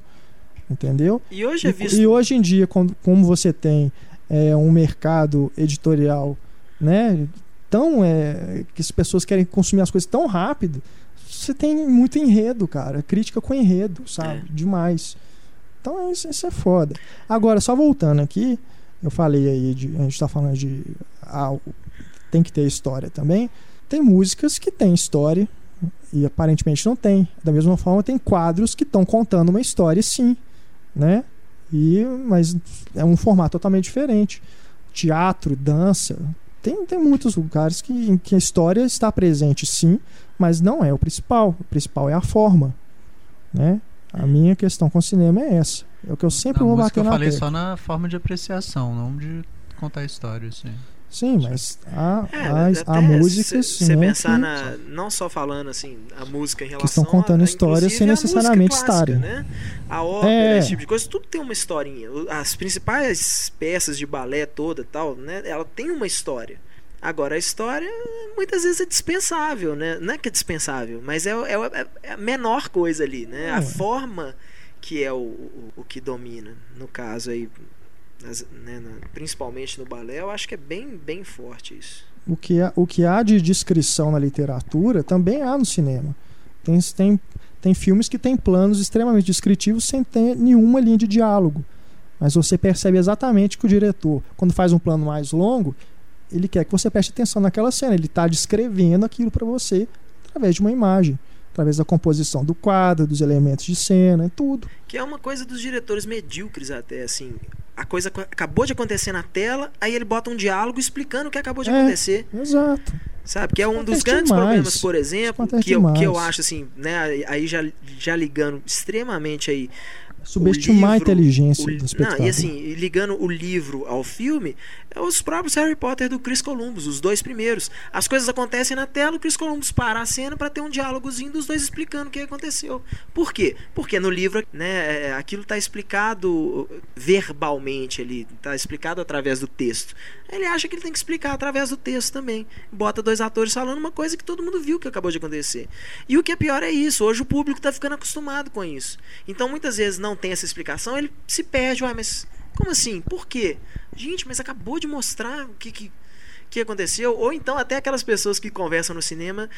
Entendeu? E hoje é E, visto. e hoje em dia, quando- como você tem é, um mercado editorial, né, tão é, que as pessoas querem consumir as coisas tão rápido, você tem muito enredo, cara, crítica com enredo, sabe? Demais. Então isso, isso é foda. Agora, só voltando aqui, eu falei aí de a gente tá falando de ah, tem que ter história também. Tem músicas que têm história e aparentemente não tem. Da mesma forma, tem quadros que estão contando uma história, sim, né? E, mas é um formato totalmente diferente. Teatro, dança. Tem, tem muitos lugares que, em que a história está presente, sim, mas não é o principal. O principal é a forma. Né? A minha questão com o cinema é essa. É o que eu sempre na vou bater eu na falei tecla. só na forma de apreciação, não de contar história, assim. Sim, mas a, É, a, a música, se sim. você pensar que- na, não só falando assim, a música em relação estão contando a, histórias sem necessariamente estarem. né? A ópera, É. esse tipo de coisa, tudo tem uma historinha. As principais peças de balé toda, tal, né? Ela tem uma história. Agora a história muitas vezes é dispensável, né? Não é que é dispensável, mas é, é- é a menor coisa ali, né? É. A forma que é o, o, o que domina. No caso aí, nas- né, na- principalmente no balé, eu acho que é bem, bem forte isso. o que, há, o que há de descrição na literatura também há no cinema. Tem, tem, Tem filmes que têm planos extremamente descritivos sem ter nenhuma linha de diálogo. Mas você percebe exatamente que o diretor, quando faz um plano mais longo, ele quer que você preste atenção naquela cena. Ele está descrevendo aquilo para você através de uma imagem através da composição do quadro, dos elementos de cena, tudo. Que é uma coisa dos diretores medíocres até, assim. A coisa acabou de acontecer na tela, aí ele bota um diálogo explicando o que acabou de É, acontecer. Exato. Sabe? Que é um dos grandes demais. problemas, por exemplo, que eu, que eu acho assim, né? Aí já, já ligando extremamente aí Subestimar a livro, inteligência o do espectador. Não, e assim, ligando o livro ao filme, os próprios Harry Potter do Chris Columbus, os dois primeiros. As coisas acontecem na tela, o Chris Columbus para a cena para ter um diálogozinho dos dois explicando o que aconteceu. Por quê? Porque no livro, né, é, aquilo está explicado verbalmente ali, está explicado através do texto. Ele acha que ele tem que explicar através do texto também. Bota dois atores falando uma coisa que todo mundo viu que acabou de acontecer. E o que é pior é isso, hoje o público está ficando acostumado com isso. Então muitas vezes não tem essa explicação, ele se perde, ué, mas como assim? Por quê? Gente, mas acabou de mostrar o que, que, que aconteceu. Ou então até aquelas pessoas que conversam no cinema,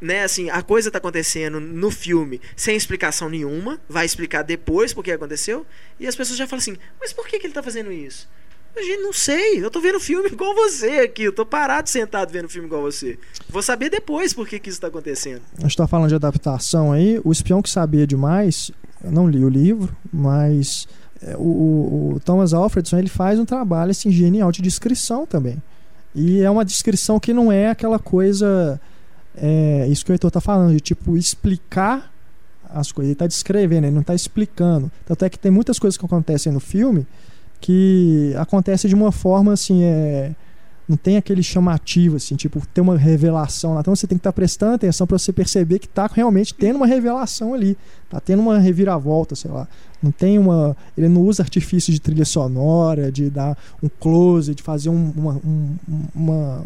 né, assim, a coisa tá acontecendo no filme sem explicação nenhuma, vai explicar depois por que aconteceu, e as pessoas já falam assim, mas por que, que ele tá fazendo isso? Eu, Gente, não sei, eu tô vendo filme igual você aqui, eu tô parado sentado vendo filme igual você. Vou saber depois por que, que isso tá acontecendo. A gente tá falando de adaptação aí. O Espião que Sabia Demais, eu não li o livro, mas o, o- o Thomas Alfredson ele faz um trabalho assim, genial de descrição também. E é uma descrição que não é aquela coisa. É, isso que o Heitor tá falando, de tipo, explicar as coisas. Ele tá descrevendo, ele não tá explicando. Tanto é que tem muitas coisas que acontecem no filme que acontecem de uma forma assim. É, não tem aquele chamativo, assim, tipo, tem uma revelação lá. Então você tem que estar prestando atenção para você perceber que tá realmente tendo uma revelação ali. Tá tendo uma reviravolta, sei lá. Não tem uma. Ele não usa artifício de trilha sonora, de dar um close, de fazer um, uma, um, uma-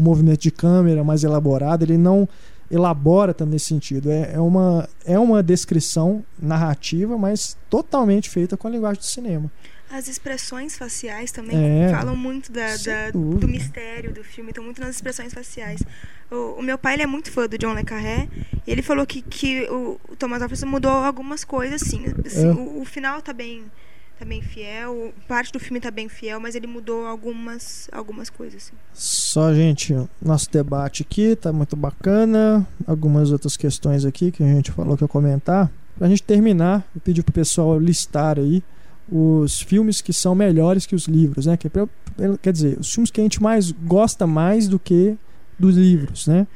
um movimento de câmera mais elaborado. Ele não elabora também nesse sentido. É, é, uma, é uma descrição narrativa, mas totalmente feita com a linguagem do cinema. As expressões faciais também É. falam muito da, da- do mistério do filme, estão muito nas expressões faciais. O, o meu pai ele é muito fã do John Le Carré e ele falou que, que o, o Thomas Jefferson mudou algumas coisas, assim. Assim, É. o, o final tá bem, tá bem fiel, parte do filme tá bem fiel, mas ele mudou algumas, algumas coisas. Assim. Só, gente, nosso debate aqui tá muito bacana. Algumas outras questões aqui que a gente falou que ia comentar. Pra gente terminar, eu pedi pro pessoal listar aí os filmes que são melhores que os livros, né? Que é quer dizer, os filmes que a gente mais gosta mais do que dos livros, né?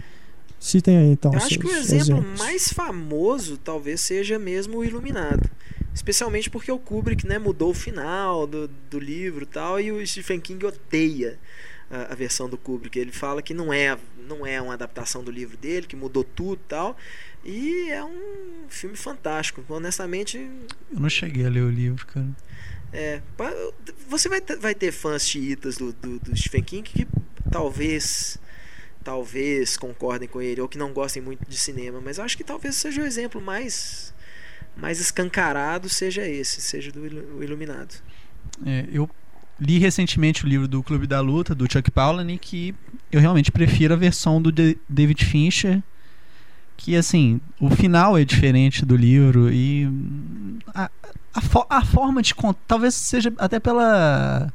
Citem aí então. Eu acho que o exemplo exemplos. mais famoso talvez seja mesmo o Iluminado. Especialmente porque o Kubrick né, mudou o final do, do livro e tal, e o Stephen King odeia a, a versão do Kubrick. Ele fala que não é, não é uma adaptação do livro dele, que mudou tudo e tal. E é um filme fantástico. Honestamente, Eu não cheguei a ler o livro, cara. é, você vai ter, vai ter fãs chiitas do, do, do Stephen King que talvez talvez concordem com ele ou que não gostem muito de cinema, mas acho que talvez seja o exemplo mais mais escancarado seja esse, seja do o Iluminado. É, eu li recentemente o livro do Clube da Luta, do Chuck Palahniuk, que eu realmente prefiro a versão do Da- David Fincher, que assim, o final é diferente do livro e a, a, fo- a forma de contar, talvez seja até pela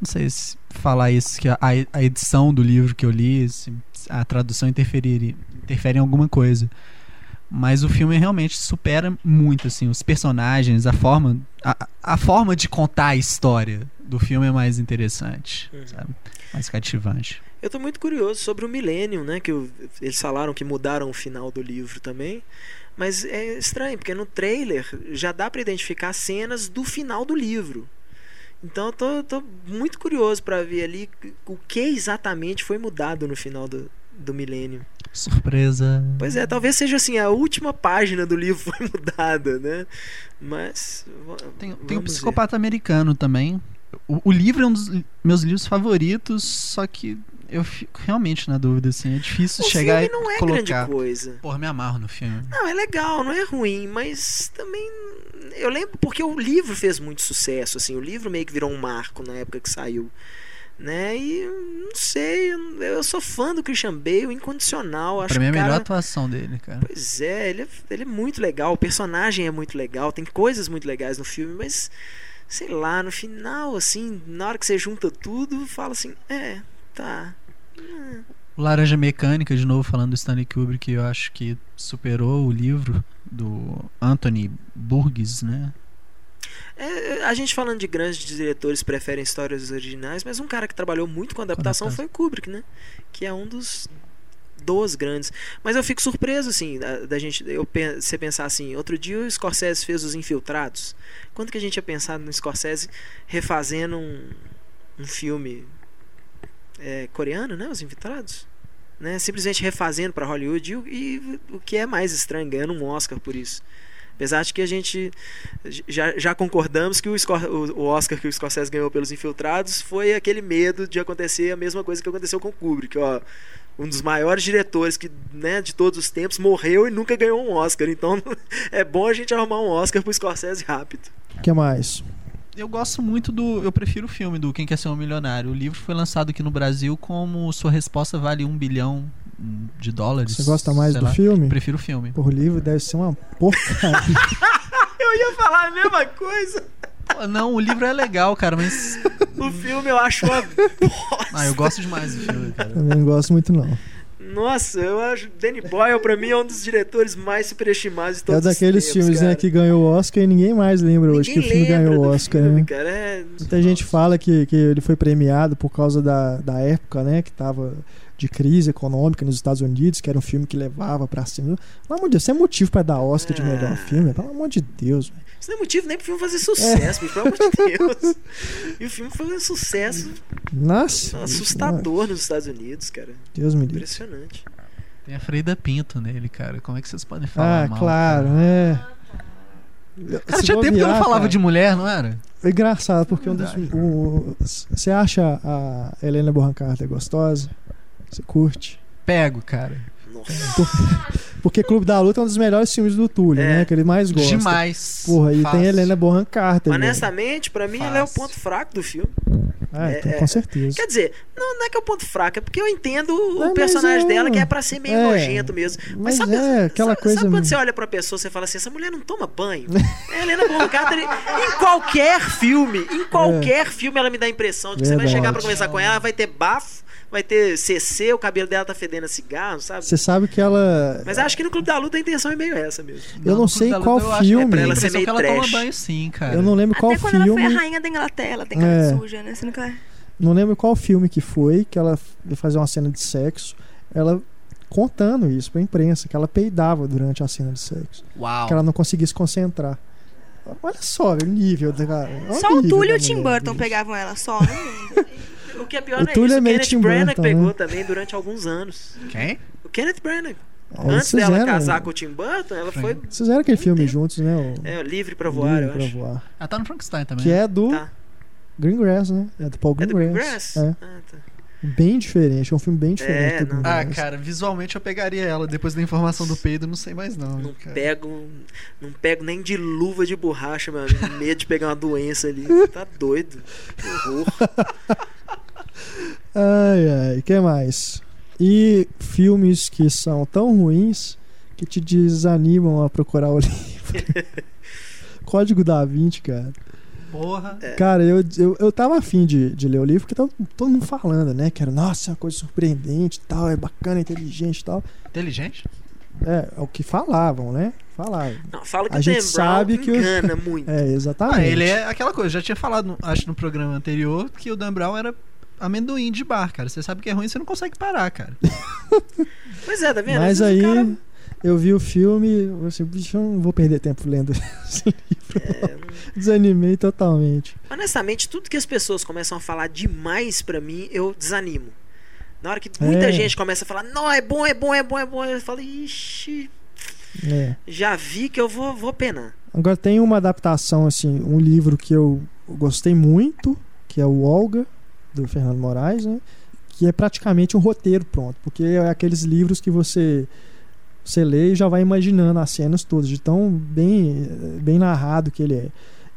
não sei se falar isso, que a, a edição do livro que eu li, se a tradução interferir, interfere em alguma coisa. Mas o filme realmente supera muito, assim, os personagens, a forma, a, a forma de contar a história do filme é mais interessante, Uhum. sabe? Mais cativante. Eu tô muito curioso sobre o Millennium, né, que o- eles falaram que mudaram o final do livro também. Mas é estranho, porque no trailer já dá pra identificar cenas do final do livro. Então eu tô, tô muito curioso pra ver ali o que exatamente foi mudado no final do, do Millennium. Surpresa. Pois é, talvez seja assim, a última página do livro foi mudada, né? Mas. Tem, tem o vamos ver. Psicopata Americano também. O, o livro é um dos meus livros favoritos, só que eu fico realmente na dúvida, assim. É difícil O chegar filme e não é colocar. grande coisa. Porra, me amarro no filme. Não, é legal, não é ruim, mas também. Eu lembro porque o livro fez muito sucesso, assim. O livro meio que virou um marco na época que saiu. Né? E não sei, eu eu sou fã do Christian Bale incondicional. Acho Pra mim é a cara- melhor atuação dele, cara. Pois é, ele, é, ele é muito legal, o personagem é muito legal, tem coisas muito legais no filme, mas sei lá, no final, assim, na hora que você junta tudo, fala assim, é, tá. O Laranja Mecânica, de novo falando do Stanley Kubrick, eu acho que superou o livro do Anthony Burgess, né? É, a gente falando de grandes diretores preferem histórias originais, mas um cara que trabalhou muito com adaptação adaptação. foi o Kubrick, né? Que é um dos dos grandes. Mas eu fico surpreso, assim, da, da gente. Eu, você pensar assim, outro dia o Scorsese fez Os Infiltrados. Quando que a gente ia pensar no Scorsese refazendo um, um filme é, coreano, né? Os Infiltrados? Né? Simplesmente refazendo para Hollywood e, o- e o que é mais estranho, ganhando um Oscar por isso. Apesar de que a gente já, já concordamos que o- o Oscar que o Scorsese ganhou pelos Infiltrados foi aquele medo de acontecer a mesma coisa que aconteceu com o Kubrick, ó. Um dos maiores diretores que, né, de todos os tempos morreu e nunca ganhou um Oscar. Então é bom a gente arrumar um Oscar pro Scorsese rápido. O que mais? Eu gosto muito do. Eu prefiro o filme do Quem Quer Ser um Milionário. O livro foi lançado aqui no Brasil como Sua Resposta Vale um bilhão de dólares. Você gosta mais do lá. filme? Prefiro o filme. Porra, o livro deve ser uma porcaria. Eu ia falar a mesma coisa. Pô, Não, o livro é legal, cara, mas. O filme eu acho uma Ah, eu gosto demais do filme, cara. Também não gosto muito, não. Nossa, eu acho Danny Boyle pra mim é um dos diretores mais superestimados de É todos daqueles os tempos, filmes né, cara. que ganhou o Oscar e ninguém mais lembra hoje que o Ninguém filme ganhou o do Oscar, filme, né? cara. É... Muita gente fala que, que ele foi premiado por causa da, da época, né? Que tava de crise econômica nos Estados Unidos, que era um filme que levava pra cima. Pelo amor de Deus, isso é motivo pra dar Oscar de melhor Ah. filme? Pelo amor de Deus, velho. Isso não é motivo nem pro filme fazer sucesso, bicho, pelo amor de Deus. E o filme foi um sucesso Nossa. assustador nos Estados Unidos, cara. Deus me livre. Impressionante. Tem a Freida Pinto nele, cara. Como é que vocês podem falar Ah, mal? claro, cara? é. Cara, tinha tempo que eu não falava de mulher, não era? É engraçado, porque um dos. O- Você acha a Helena Bonham Carter gostosa? Você curte? Pego, cara. Nossa. Porque Clube da Luta é um dos melhores filmes do Túlio, É. né? Que ele mais gosta. Demais. Porra, e Fácil. tem Helena Bonham Carter. Honestamente, pra mim, ela é o Fácil. ponto fraco do filme. Ah, então, é- com certeza. Quer dizer, não, não é que é o ponto fraco, é porque eu entendo o Não, mas personagem é- dela que é pra ser meio é. nojento mesmo. Mas sabe, é aquela sabe, coisa. Sabe quando você olha pra pessoa e você fala assim: essa mulher não toma banho? É Helena Bonham Carter, em qualquer filme, em qualquer filme, ela me dá a impressão de que você vai É. Verdade. chegar pra conversar com ela, ela vai ter bafo, vai ter CC, o cabelo dela tá fedendo a cigarro, sabe? Você sabe que ela. Mas acho que no Clube da Luta a intenção é meio essa mesmo. Eu não sei qual Luta eu acho- filme. É pra Ela ser meio que ela trash. toma banho sim, cara. Eu não lembro qual Até quando ela foi a filme. rainha da Inglaterra, ela tem cara É. suja, né? Você nunca... Não lembro qual filme que foi que ela ia fazer uma cena de sexo. Ela contando isso pra imprensa, que ela peidava durante a cena de sexo. Uau. Que ela não conseguia se concentrar. Olha só o nível da cara. Olha Só o Túlio e o Tim mulher, Burton bicho. pegavam ela, só mundo. O que é pior O não é Túlio isso. é O meio Kenneth Tim Branagh Burton, pegou né? também durante alguns anos. Quem? O Kenneth Branagh. É, Antes dela fizeram- casar com o Tim Burton, ela foi Vocês fizeram aquele filme juntos, né? O é, livre pra voar, Livre eu pra acho. voar. Ela tá no Frankenstein também. Que é do Tá. Greengrass, né? É do Paul É do Greengrass. Greengrass? É. Ah, tá. Bem diferente, é um filme bem diferente É, do não. Ah, cara, visualmente eu pegaria ela. Depois da informação do peido, não sei mais não. Não cara. pego, não pego nem de luva de borracha, meu amigo. Medo de pegar uma doença ali. Tá doido. Que horror. Ai, ai, que mais? E filmes que são tão ruins que te desanimam a procurar o livro. Código da Vinci, cara. Porra. É. Cara, eu, eu, eu tava afim de, de ler o livro porque tava todo mundo falando, né? Que era, nossa, é uma coisa surpreendente tal, é bacana, inteligente e tal. Inteligente? É, é o que falavam, né? Falavam. Não, fala que A gente sabe que o- engana muito. É, exatamente. Ah, ele é aquela coisa. Eu já tinha falado, acho, no programa anterior, que o Dan Brown era amendoim de bar, cara. Você sabe que é ruim, você não consegue parar, cara. Pois é, tá vendo? Mas aí cara- eu vi o filme, eu assim, bicho, eu não vou perder tempo lendo esse livro. é, Desanimei totalmente. Honestamente, tudo que as pessoas começam a falar demais pra mim, eu desanimo. Na hora que muita É. gente começa a falar, não, é bom, é bom, é bom, é bom, eu falo, ixi, É. já vi que eu vou, vou penar. Agora tem uma adaptação, assim, um livro que eu gostei muito, que é o Olga, do Fernando Moraes, né? Que é praticamente um roteiro pronto, porque é aqueles livros que você você lê e já vai imaginando as cenas todas, de tão bem, bem narrado que ele é.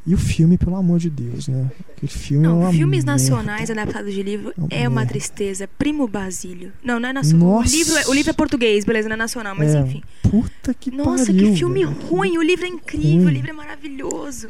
E o filme, pelo amor de Deus, né? Aquele filme é Não, uma filmes merda. nacionais adaptados de livro Uma é uma tristeza. Primo Basílio. Não, não é nacional. O livro, é- o livro é português, beleza, não é nacional, mas É, enfim. Puta que Nossa, pariu. que filme velho. ruim. O livro é incrível, Ruim. o livro é maravilhoso.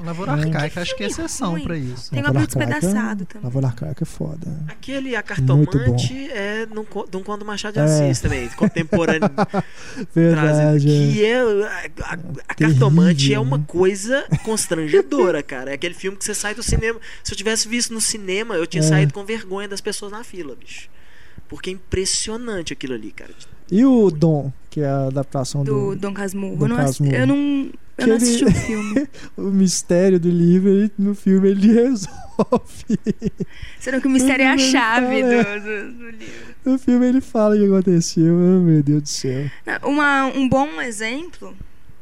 Lavoura É. Arcaica, acho que é exceção ruim. pra isso. Tem Lavoura Gabriel Arcaica- Despedaçado também. Lavoura Arcaica é foda. Aquele Cartomante é de um conto do Machado de É. Assis também, contemporâneo. Verdade. é. que é a, a- a Terrível, Cartomante é uma coisa constrangedora, cara. É aquele filme que você sai do cinema. Se eu tivesse visto no cinema, eu tinha É. saído com vergonha das pessoas na fila, bicho. Porque é impressionante aquilo ali, cara. E o Dom, que é a adaptação Do do, Dom Casmurro. Dom eu, não Casmurro. eu não, eu não ele- assisti o filme. o mistério do livro, ele, no filme ele resolve. Será que o mistério é a Ele chave do, do- do livro. No filme ele fala o que aconteceu. Oh, meu Deus do céu. Uma, um bom exemplo,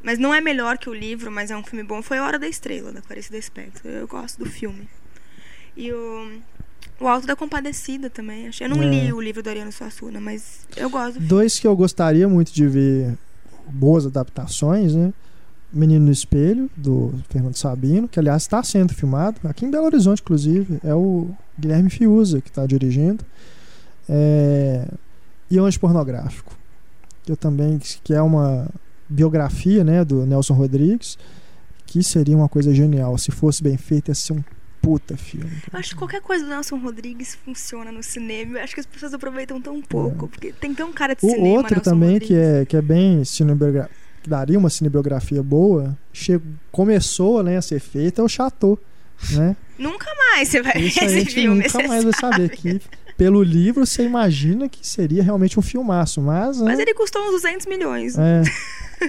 mas não é melhor que o livro, mas é um filme bom, foi Hora da Estrela, da Clarice Lispector. Eu gosto do filme. E o, o Alto da Compadecida também. Eu não É. li o livro do Ariano Suassuna, mas eu gosto. Dois que eu gostaria muito de ver boas adaptações, né? Menino no Espelho, do Fernando Sabino, que aliás está sendo filmado, aqui em Belo Horizonte, inclusive. É o Guilherme Fiuza que está dirigindo. É... E Anjo Pornográfico, que eu também, que é uma biografia né, do Nelson Rodrigues, que seria uma coisa genial. Se fosse bem feito, ia ser um puta filme. Eu acho que qualquer coisa do Nelson Rodrigues funciona no cinema. Eu acho que as pessoas aproveitam tão pouco, porque tem tão cara de O cinema. outro Nelson também que é, que é bem cinebiografia, que daria uma cinebiografia boa, che- começou né, a ser feito é o Chateau, né? Nunca mais você vai ver esse filme. nunca mais vai sabe. saber que pelo livro você imagina que seria realmente um filmaço, mas, Mas né, ele custou uns 200 milhões. é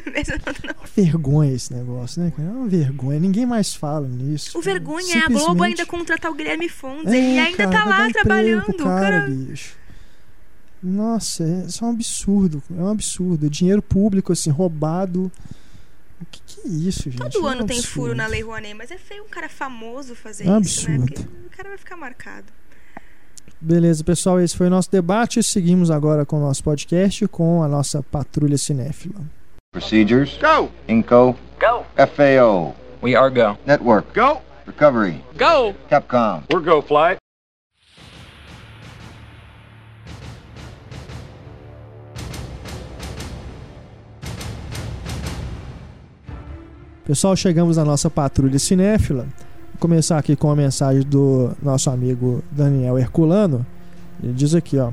não- uma vergonha esse negócio, né? cara? É uma vergonha, ninguém mais fala nisso. O cara. vergonha é a Globo ainda contratar o Guilherme Fontes. É, ele ainda cara, tá vai dar lá trabalhando. o cara... bicho. Nossa, é, isso é um absurdo. É um absurdo. Dinheiro público, assim, roubado. O que, que é isso, gente? Todo É ano tem absurdo. furo na Lei Rouanet, mas é feio um cara famoso fazer É isso, né? absurdo. Porque o cara vai ficar marcado. Beleza, pessoal, esse foi o nosso debate. Seguimos agora com o nosso podcast com a nossa patrulha cinéfila. Procedures. Go! Inco. Go! FAO. We are go. Network. Go! Recovery. Go! Capcom. We're go flight. Pessoal, chegamos na nossa patrulha cinéfila. Começar aqui com a mensagem do nosso amigo Daniel Herculano. Ele diz aqui, ó.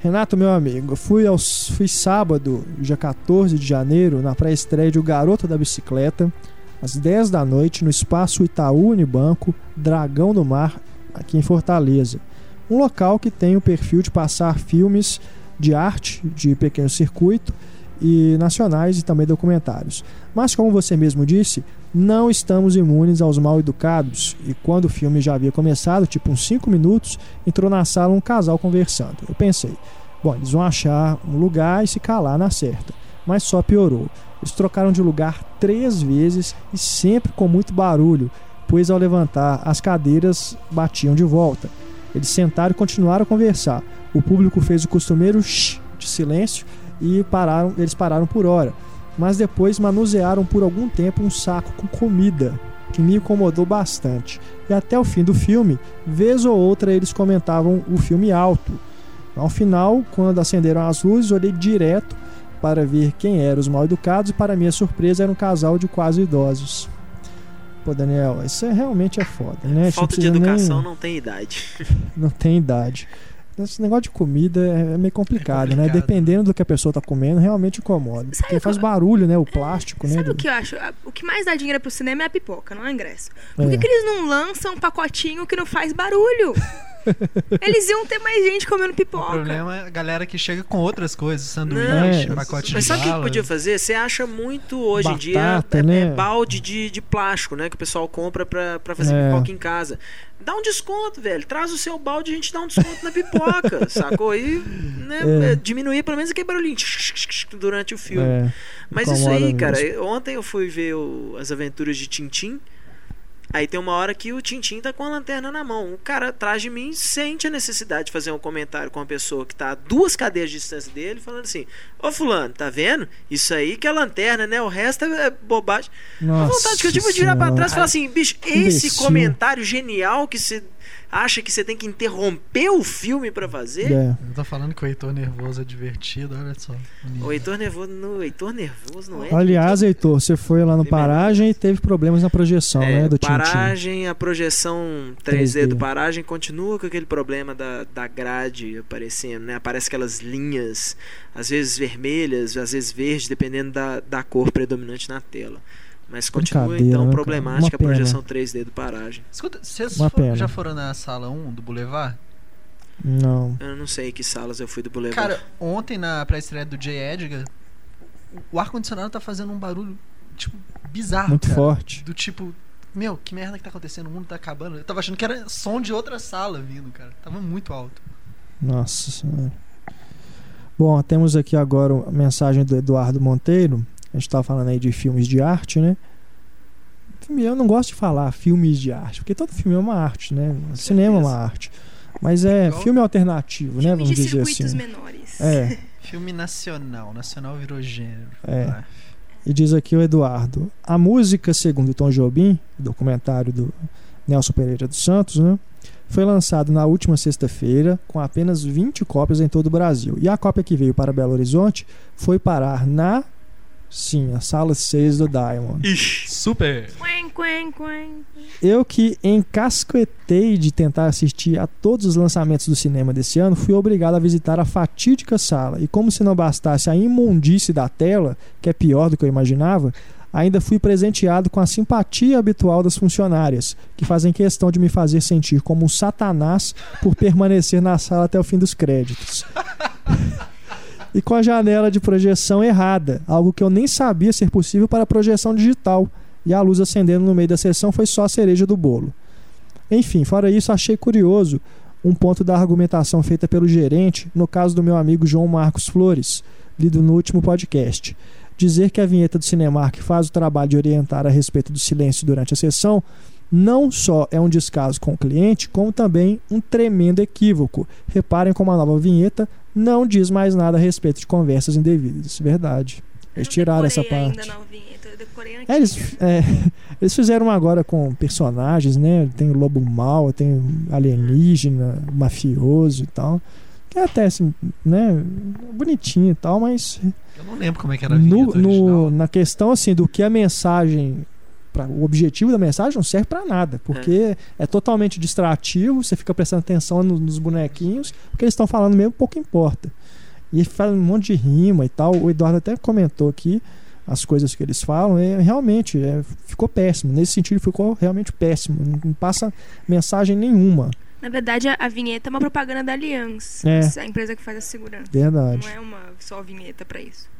Renato, meu amigo, fui, aos, fui sábado, dia 14 de janeiro, na pré-estreia de O Garoto da Bicicleta, às 10 da noite, no espaço Itaú Unibanco, Dragão do Mar, aqui em Fortaleza. Um local que tem o perfil de passar filmes de arte, de pequeno circuito, e nacionais e também documentários. Mas, como você mesmo disse, não estamos imunes aos mal educados. E quando o filme já havia começado, tipo uns 5 minutos, entrou na sala um casal conversando. Eu pensei, bom, eles vão achar um lugar e se calar na certa. Mas só piorou. Eles trocaram de lugar três vezes e sempre com muito barulho, pois ao levantar as cadeiras batiam de volta. Eles sentaram e continuaram a conversar. O público fez o costumeiro shh de silêncio e pararam, eles pararam por hora. Mas depois manusearam por algum tempo um saco com comida, que me incomodou bastante. E até o fim do filme, vez ou outra eles comentavam o filme alto. Ao final, quando acenderam as luzes, olhei direto para ver quem eram os mal educados e para minha surpresa era um casal de quase idosos. Pô, Daniel, isso é, realmente é foda, né? Falta de precisa nem- educação não tem idade. não tem idade. Esse negócio de comida é é meio complicado, né? complicado. Dependendo do que a pessoa tá comendo, realmente incomoda. Sabe Porque faz barulho, né? O plástico, né? Sabe do- o que eu acho? O que mais dá dinheiro pro cinema é a pipoca, não é o ingresso. Por que, É. que eles não lançam um pacotinho que não faz barulho? eles iam ter mais gente comendo O pipoca. problema é a galera que chega com outras coisas, sanduíche, Não, pacote Mas de sabe o que podia fazer? Você acha muito hoje em dia Batata, é, né? é balde de, de plástico, né? Que o pessoal compra pra, pra fazer É. pipoca em casa. Dá um desconto, velho. Traz o seu balde e a gente dá um desconto na pipoca, sacou? E né, É. é, diminuir pelo menos aquele barulhinho durante o filme. É, Mas isso aí, cara, mesmo. ontem eu fui ver o- as aventuras de Tintim. Aí tem uma hora que o Tintim tá com a lanterna na mão. O cara atrás de mim sente a necessidade de fazer um comentário com uma pessoa que tá a duas cadeiras de distância dele, falando assim: Ô Fulano, tá vendo? Isso aí que é lanterna, né? O resto é bobagem. A Nossa vontade que eu tive de virar pra trás e falar assim: bicho, esse Imbecil. comentário genial que você acha que você tem que interromper o filme pra fazer. É. Eu tô falando que o Heitor nervoso é divertido, olha só. O Heitor nervoso, no, o Heitor nervoso não é? Aliás, Heitor, você foi lá no Paragem e teve problemas na projeção, É, né, do Tintin. paragem, a projeção 3D, 3D. do paragem continua com aquele problema da, da grade aparecendo, né? Aparece aquelas linhas, às vezes vermelhas, às vezes verdes, dependendo da, da cor predominante na tela. Mas continua então né, problemática a projeção 3D do paragem. Escuta, vocês Uma for- já foram na sala 1 do Boulevard? Não. Eu não sei que salas eu fui do Boulevard. Cara, ontem na pré-estreia do J. Edgar, o ar-condicionado tá fazendo um barulho, tipo, bizarro. Muito cara. forte. Do tipo, meu, que merda que tá acontecendo? O mundo tá acabando. Eu tava achando que era som de outra sala vindo, cara. Tava muito alto. Nossa senhora. Bom, temos aqui agora a mensagem do Eduardo Monteiro. A gente tava falando aí de filmes de arte, né? Eu não gosto de falar filmes de arte, porque todo filme é uma arte, né? Cinema é uma arte. Mas é Igual- filme alternativo, né? Filme Vamos de dizer circuitos assim. menores. É, Filme nacional. Nacional virou gênero. É. Ah, e diz aqui o Eduardo. A música, segundo Tom Jobim, documentário do Nelson Pereira dos Santos, né? Foi lançado na última sexta-feira com apenas 20 cópias em todo o Brasil. E a cópia que veio para Belo Horizonte foi parar na. Sim, a sala 6 do Diamond. Super! Quen, quen, quen. Eu que encasquetei de tentar assistir a todos os lançamentos do cinema desse ano, fui obrigado a visitar a fatídica sala. E como se não bastasse a imundície da tela, que é pior do que eu imaginava, ainda fui presenteado com a simpatia habitual das funcionárias, que fazem questão de me fazer sentir como um satanás por permanecer na sala até o fim dos créditos. e com a janela de projeção errada, algo que eu nem sabia ser possível para projeção digital e a luz acendendo no meio da sessão foi só a cereja do bolo. Enfim, fora isso, achei curioso um ponto da argumentação feita pelo gerente, no caso do meu amigo João Marcos Flores, lido no último podcast. Dizer que a vinheta do Cinemark faz o trabalho de orientar a respeito do silêncio durante a sessão não só é um descaso com o cliente, como também um tremendo equívoco. Reparem como a nova vinheta não diz mais nada a respeito de conversas indevidas. Verdade. Eles Eu não tiraram essa parte. ainda eu decorei É, eles, é, eles fizeram agora com personagens, né? Tem o lobo mau, tem o alienígena, o mafioso e tal. Que é até assim, né? Bonitinho e tal, mas Eu não lembro como é que era a no, no- na questão assim do que a mensagem. Pra- o objetivo da mensagem não serve pra nada, porque é. totalmente distrativo, você fica prestando atenção no- nos bonequinhos, o que eles estão falando mesmo pouco importa. E faz um monte de rima e tal. O Eduardo até comentou aqui as coisas que eles falam, é, realmente é, ficou péssimo. Nesse sentido, ficou realmente péssimo. Não, não passa mensagem nenhuma. Na verdade, a, a vinheta é uma propaganda da Allianz, É. a empresa que faz a segurança. Verdade. Não é uma só vinheta pra isso.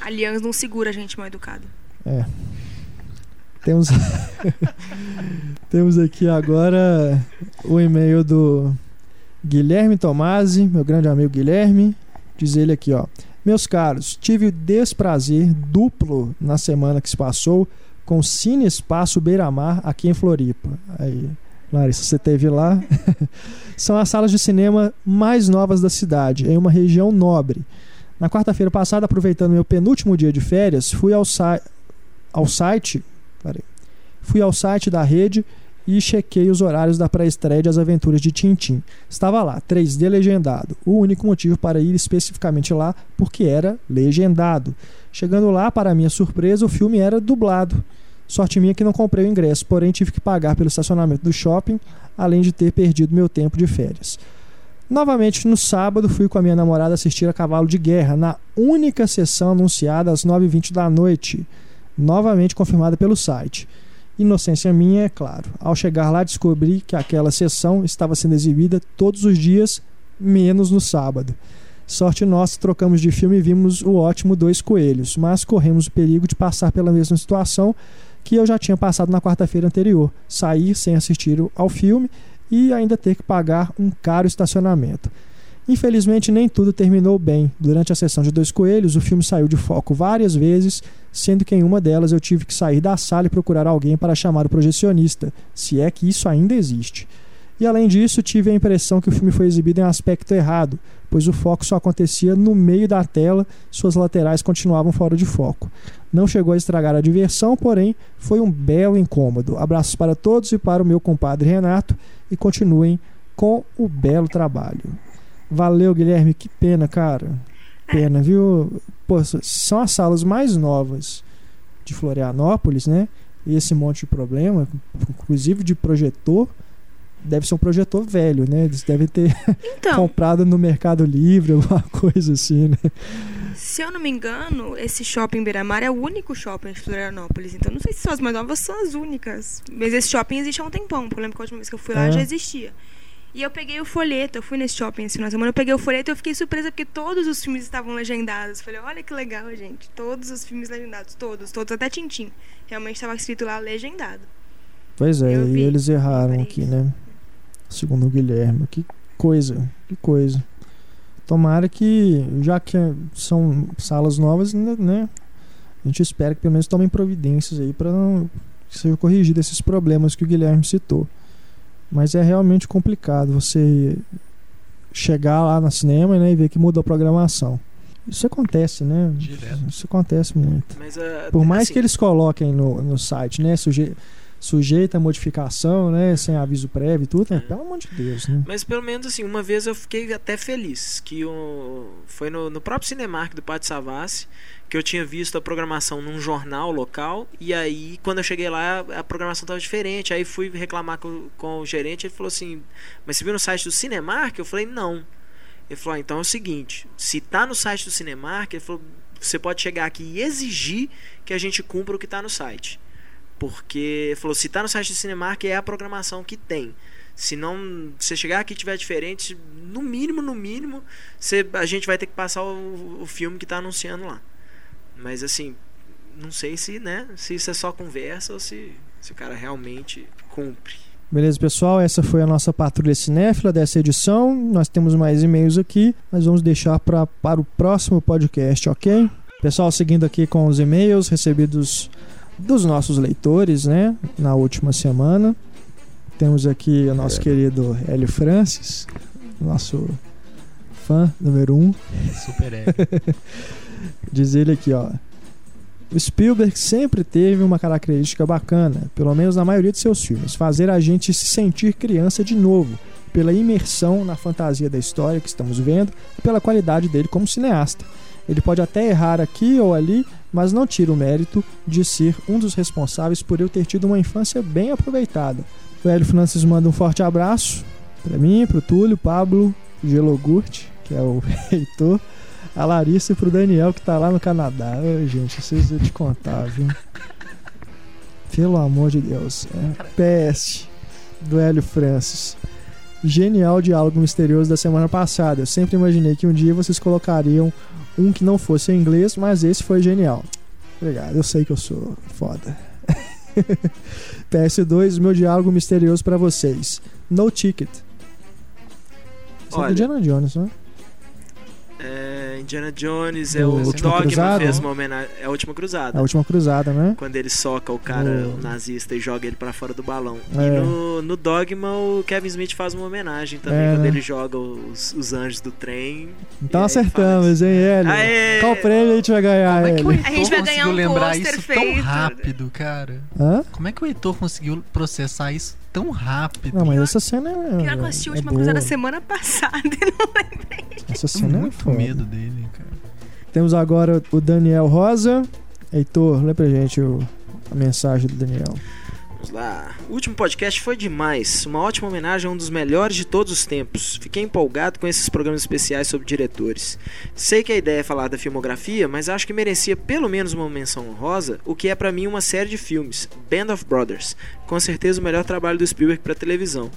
A Allianz não segura a gente mal educada. É. Temos Temos aqui agora o e-mail do Guilherme Tomasi, meu grande amigo Guilherme. Diz ele aqui, ó: Meus caros, tive o desprazer duplo na semana que se passou com o Cine Espaço Beira-Mar aqui em Floripa. Aí, Larissa, você teve lá? São as salas de cinema mais novas da cidade, em uma região nobre. Na quarta-feira passada, aproveitando meu penúltimo dia de férias, fui ao, ao site. Fui ao site da rede e chequei os horários da pré-estreia de As Aventuras de Tintim. Estava lá, 3D legendado. O único motivo para ir especificamente lá, porque era legendado. Chegando lá, para minha surpresa, o filme era dublado. Sorte minha que não comprei o ingresso, porém tive que pagar pelo estacionamento do shopping, além de ter perdido meu tempo de férias. Novamente, no sábado, fui com a minha namorada assistir a Cavalo de Guerra, na única sessão anunciada às 9h20 da noite, novamente confirmada pelo site. Inocência minha, é claro. Ao chegar lá, descobri que aquela sessão estava sendo exibida todos os dias, menos no sábado. Sorte nossa, trocamos de filme e vimos o ótimo Dois Coelhos, mas corremos o perigo de passar pela mesma situação que eu já tinha passado na quarta-feira anterior: sair sem assistir ao filme e ainda ter que pagar um caro estacionamento. Infelizmente, nem tudo terminou bem. Durante a sessão de Dois Coelhos, o filme saiu de foco várias vezes, sendo que em uma delas eu tive que sair da sala e procurar alguém para chamar o projecionista, se é que isso ainda existe. E além disso, tive a impressão que o filme foi exibido em aspecto errado, pois o foco só acontecia no meio da tela, suas laterais continuavam fora de foco. Não chegou a estragar a diversão, porém foi um belo incômodo. Abraços para todos e para o meu compadre Renato e continuem com o belo trabalho. Valeu, Guilherme, que pena, cara. Pena, viu? Pô, são as salas mais novas de Florianópolis, né? E esse monte de problema, inclusive de projetor deve ser um projetor velho, né? Eles devem ter Então, comprado no Mercado Livre, alguma coisa assim, né? se eu não me engano, esse shopping Beira-Mar é o único shopping de Florianópolis. Então, não sei se só as mais novas são as únicas. Mas esse shopping existe há um tempão. Eu lembro que a última vez que eu fui lá É. já existia. E eu peguei o folheto, eu fui nesse shopping esse final de semana, eu peguei o folheto e eu fiquei surpresa porque todos os filmes estavam legendados. Falei, olha que legal, gente. Todos os filmes legendados, todos, todos, até Tintim. Realmente estava escrito lá legendado. Pois é, Eu e vi, eles erraram aqui, né? Segundo o Guilherme. Que coisa, que coisa. Tomara que, já que são salas novas, né, né? A gente espera que pelo menos tomem providências aí para não que seja corrigido esses problemas que o Guilherme citou. Mas é realmente complicado você chegar lá no cinema né, e ver que mudou a programação. Isso acontece, né? Direto. Isso acontece muito. Mas, ah, Por mais assim, que eles coloquem no, no site, né? Suje, sujeita a modificação, né? Sem aviso prévio e tudo, né? Pelo amor de Deus, né? Mas pelo menos assim, uma vez eu fiquei até feliz. Que o, foi no, no próprio Cinemark do Pátio Savassi que eu tinha visto a programação num jornal local. E aí, quando eu cheguei lá, a programação estava diferente. Aí fui reclamar com, com o gerente. Ele falou assim: Mas você viu no site do Cinemark? Eu falei: Não. Ele falou: ah, Então é o seguinte: se tá no site do Cinemark, ele falou, você pode chegar aqui e exigir que a gente cumpra o que tá no site. Porque falou: se tá no site do Cinemark, é a programação que tem. Se não, você chegar aqui e tiver diferente, no mínimo, no mínimo, você, a gente vai ter que passar o, o filme que tá anunciando lá. Mas assim, não sei se, né, se isso é só conversa ou se, se o cara realmente cumpre. Beleza, pessoal? Essa foi a nossa patrulha cinéfila dessa edição. Nós temos mais e-mails aqui, mas vamos deixar pra, para o próximo podcast, ok? Pessoal, seguindo aqui com os e-mails recebidos dos nossos leitores, né? Na última semana. Temos aqui o nosso querido Hélio Francis, nosso fã número um. Super. Diz ele aqui, ó. O Spielberg sempre teve uma característica bacana, pelo menos na maioria de seus filmes, fazer a gente se sentir criança de novo, pela imersão na fantasia da história que estamos vendo e pela qualidade dele como cineasta. Ele pode até errar aqui ou ali, mas não tira o mérito de ser um dos responsáveis por eu ter tido uma infância bem aproveitada. O Hélio Francis manda um forte abraço para mim, para o Túlio, Pablo, Gelogurt, que é o reitor, a Larissa e pro Daniel que tá lá no Canadá. Ai, gente, vocês vão te contar, viu? Pelo amor de Deus. É. PS do Hélio Francis. Genial diálogo misterioso da semana passada. Eu sempre imaginei que um dia vocês colocariam um que não fosse em inglês, mas esse foi genial. Obrigado, eu sei que eu sou foda. PS2, meu diálogo misterioso pra vocês. No ticket. Isso é do Olha. Indiana Jones, né? É, Indiana Jones é o Dogma Cruzada? fez uma homenagem. É a última cruzada. A última cruzada, né? Quando ele soca o cara, o nazista, e joga ele pra fora do balão. É. E no, no Dogma, o Kevin Smith faz uma homenagem também, É, quando né? ele joga os, os anjos do trem. Então aí acertamos, hein, Hélio? Aê! Qual prêmio a gente vai ganhar, Como é que? A gente vai ganhar conseguiu um lembrar isso tão feito. rápido, cara? Hã? Como é que o Heitor conseguiu processar isso tão rápido? Não, mas essa cena é. Pior que eu assisti a é última boa. cruzada semana passada e não lembrei. Essa cena é muito foda. medo dele, cara. Temos agora o Daniel Rosa. Heitor, lê pra gente o- a mensagem do Daniel. Vamos lá. O último podcast foi demais. Uma ótima homenagem a um dos melhores de todos os tempos. Fiquei empolgado com esses programas especiais sobre diretores. Sei que a ideia é falar da filmografia, mas acho que merecia pelo menos uma menção honrosa, o que é pra mim uma série de filmes, Band of Brothers. Com certeza o melhor trabalho do Spielberg pra televisão.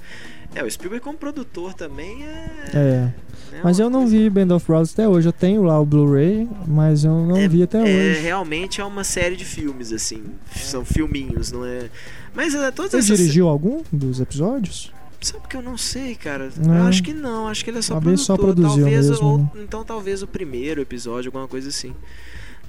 É, o Spielberg como produtor também é. É. né, Mas eu não coisa- vi Band of Brothers até hoje. Eu tenho lá o Blu-ray, mas eu não É- vi até é, hoje. realmente é uma série de filmes, assim. São filminhos, não é. Mas é, todas Você essas. dirigiu algum dos episódios? Sabe que eu não sei, cara. Não. Eu acho que não, acho que ele é só Talvez só produtor. produziu talvez, mesmo, ou, né? Então talvez o primeiro episódio, alguma coisa assim.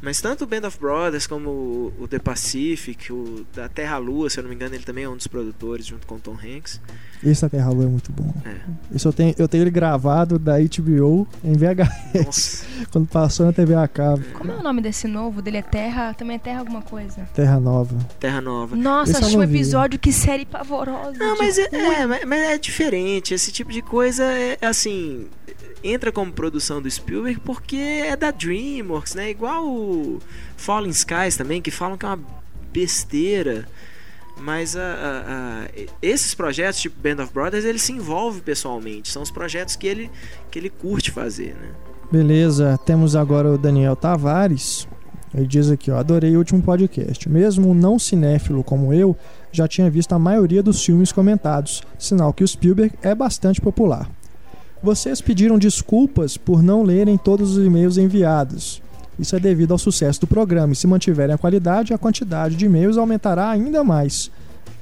Mas tanto o Band of Brothers como o, The Pacific, o da Terra Lua, se eu não me engano, ele também é um dos produtores junto com o Tom Hanks. Esse da Terra Lua é muito bom. É. Esse eu tenho, eu tenho ele gravado da HBO em VHS, Nossa, quando passou na TV a cabo. Como é o nome desse novo? Dele é Terra. Também é Terra alguma coisa. Terra Nova. Terra Nova. Nossa, Esse achei um episódio, que série pavorosa. Não, mas é, é, mas é diferente. Esse tipo de coisa é assim. Entra como produção do Spielberg porque é da Dreamworks, né? Igual o Fallen Skies também, que falam que é uma besteira. Mas a- a- a- esses projetos, tipo Band of Brothers, ele se envolve pessoalmente. São os projetos que ele, que ele curte fazer, né? Beleza, temos agora o Daniel Tavares. Ele diz aqui, ó, adorei o último podcast. Mesmo um não cinéfilo como eu, já tinha visto a maioria dos filmes comentados, sinal que o Spielberg é bastante popular. Vocês pediram desculpas por não lerem todos os e-mails enviados. Isso é devido ao sucesso do programa, e se mantiverem a qualidade, a quantidade de e-mails aumentará ainda mais.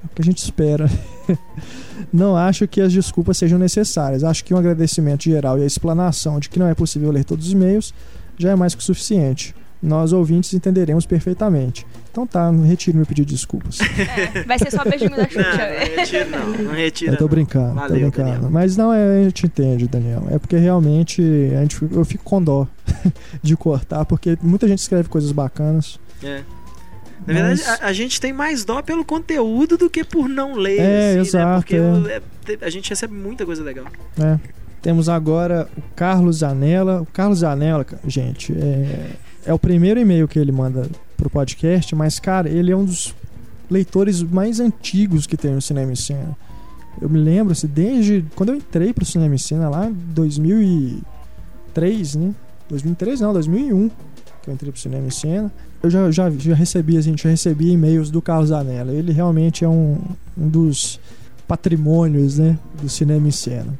É o que a gente espera. Não acho que as desculpas sejam necessárias. Acho que um agradecimento geral e a explanação de que não é possível ler todos os e-mails já é mais que o suficiente. Nós, ouvintes, entenderemos perfeitamente. Então tá, não retiro meu pedido de desculpas. É, vai ser só beijinho da Não, Xuxa. não retira não. Não retira Eu tô não. brincando, Valeu, tô brincando. Daniel. Mas não, é, a gente entende, Daniel. É porque realmente a gente, eu fico com dó de cortar, porque muita gente escreve coisas bacanas. É. Na verdade, Mas- a, a gente tem mais dó pelo conteúdo do que por não ler. É, assim, Né? exato, Porque é. é, a gente recebe muita coisa legal. né? Temos agora o Carlos Zanella. O Carlos Zanella, ca- gente, é, é o primeiro e-mail que ele manda pro podcast, mas, cara, ele é um dos leitores mais antigos que tem no Cinema em Cena. Eu me lembro, assim, desde quando eu entrei pro Cinema em Cena lá em 2003, né? 2003 não, 2001 que eu entrei pro Cinema em Cena. Eu já, já, já recebi, assim, já recebi e-mails do Carlos Zanella. Ele realmente é um, um dos patrimônios, né, do Cinema em Cena.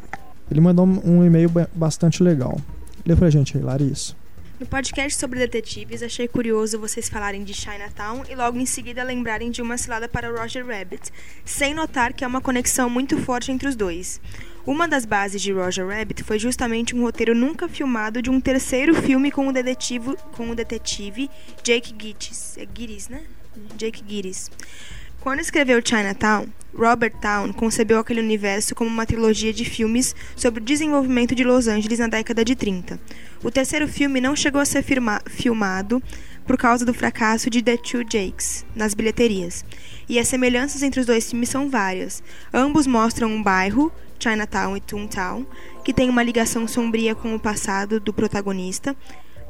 Ele mandou um e-mail ba- bastante legal. Lê pra gente aí, Larissa. No podcast sobre detetives, achei curioso vocês falarem de Chinatown e logo em seguida lembrarem de uma cilada para Roger Rabbit, sem notar que há uma conexão muito forte entre os dois. Uma das bases de Roger Rabbit foi justamente um roteiro nunca filmado de um terceiro filme com o detetive, com o detetive Jake Gittis. É Gittis, né? Jake Gittis. Quando escreveu Chinatown, Robert Town concebeu aquele universo como uma trilogia de filmes sobre o desenvolvimento de Los Angeles na década de 30. O terceiro filme não chegou a ser firma- filmado por causa do fracasso de The Two Jakes nas bilheterias. E as semelhanças entre os dois filmes são várias. Ambos mostram um bairro, Chinatown e Toontown, que tem uma ligação sombria com o passado do protagonista.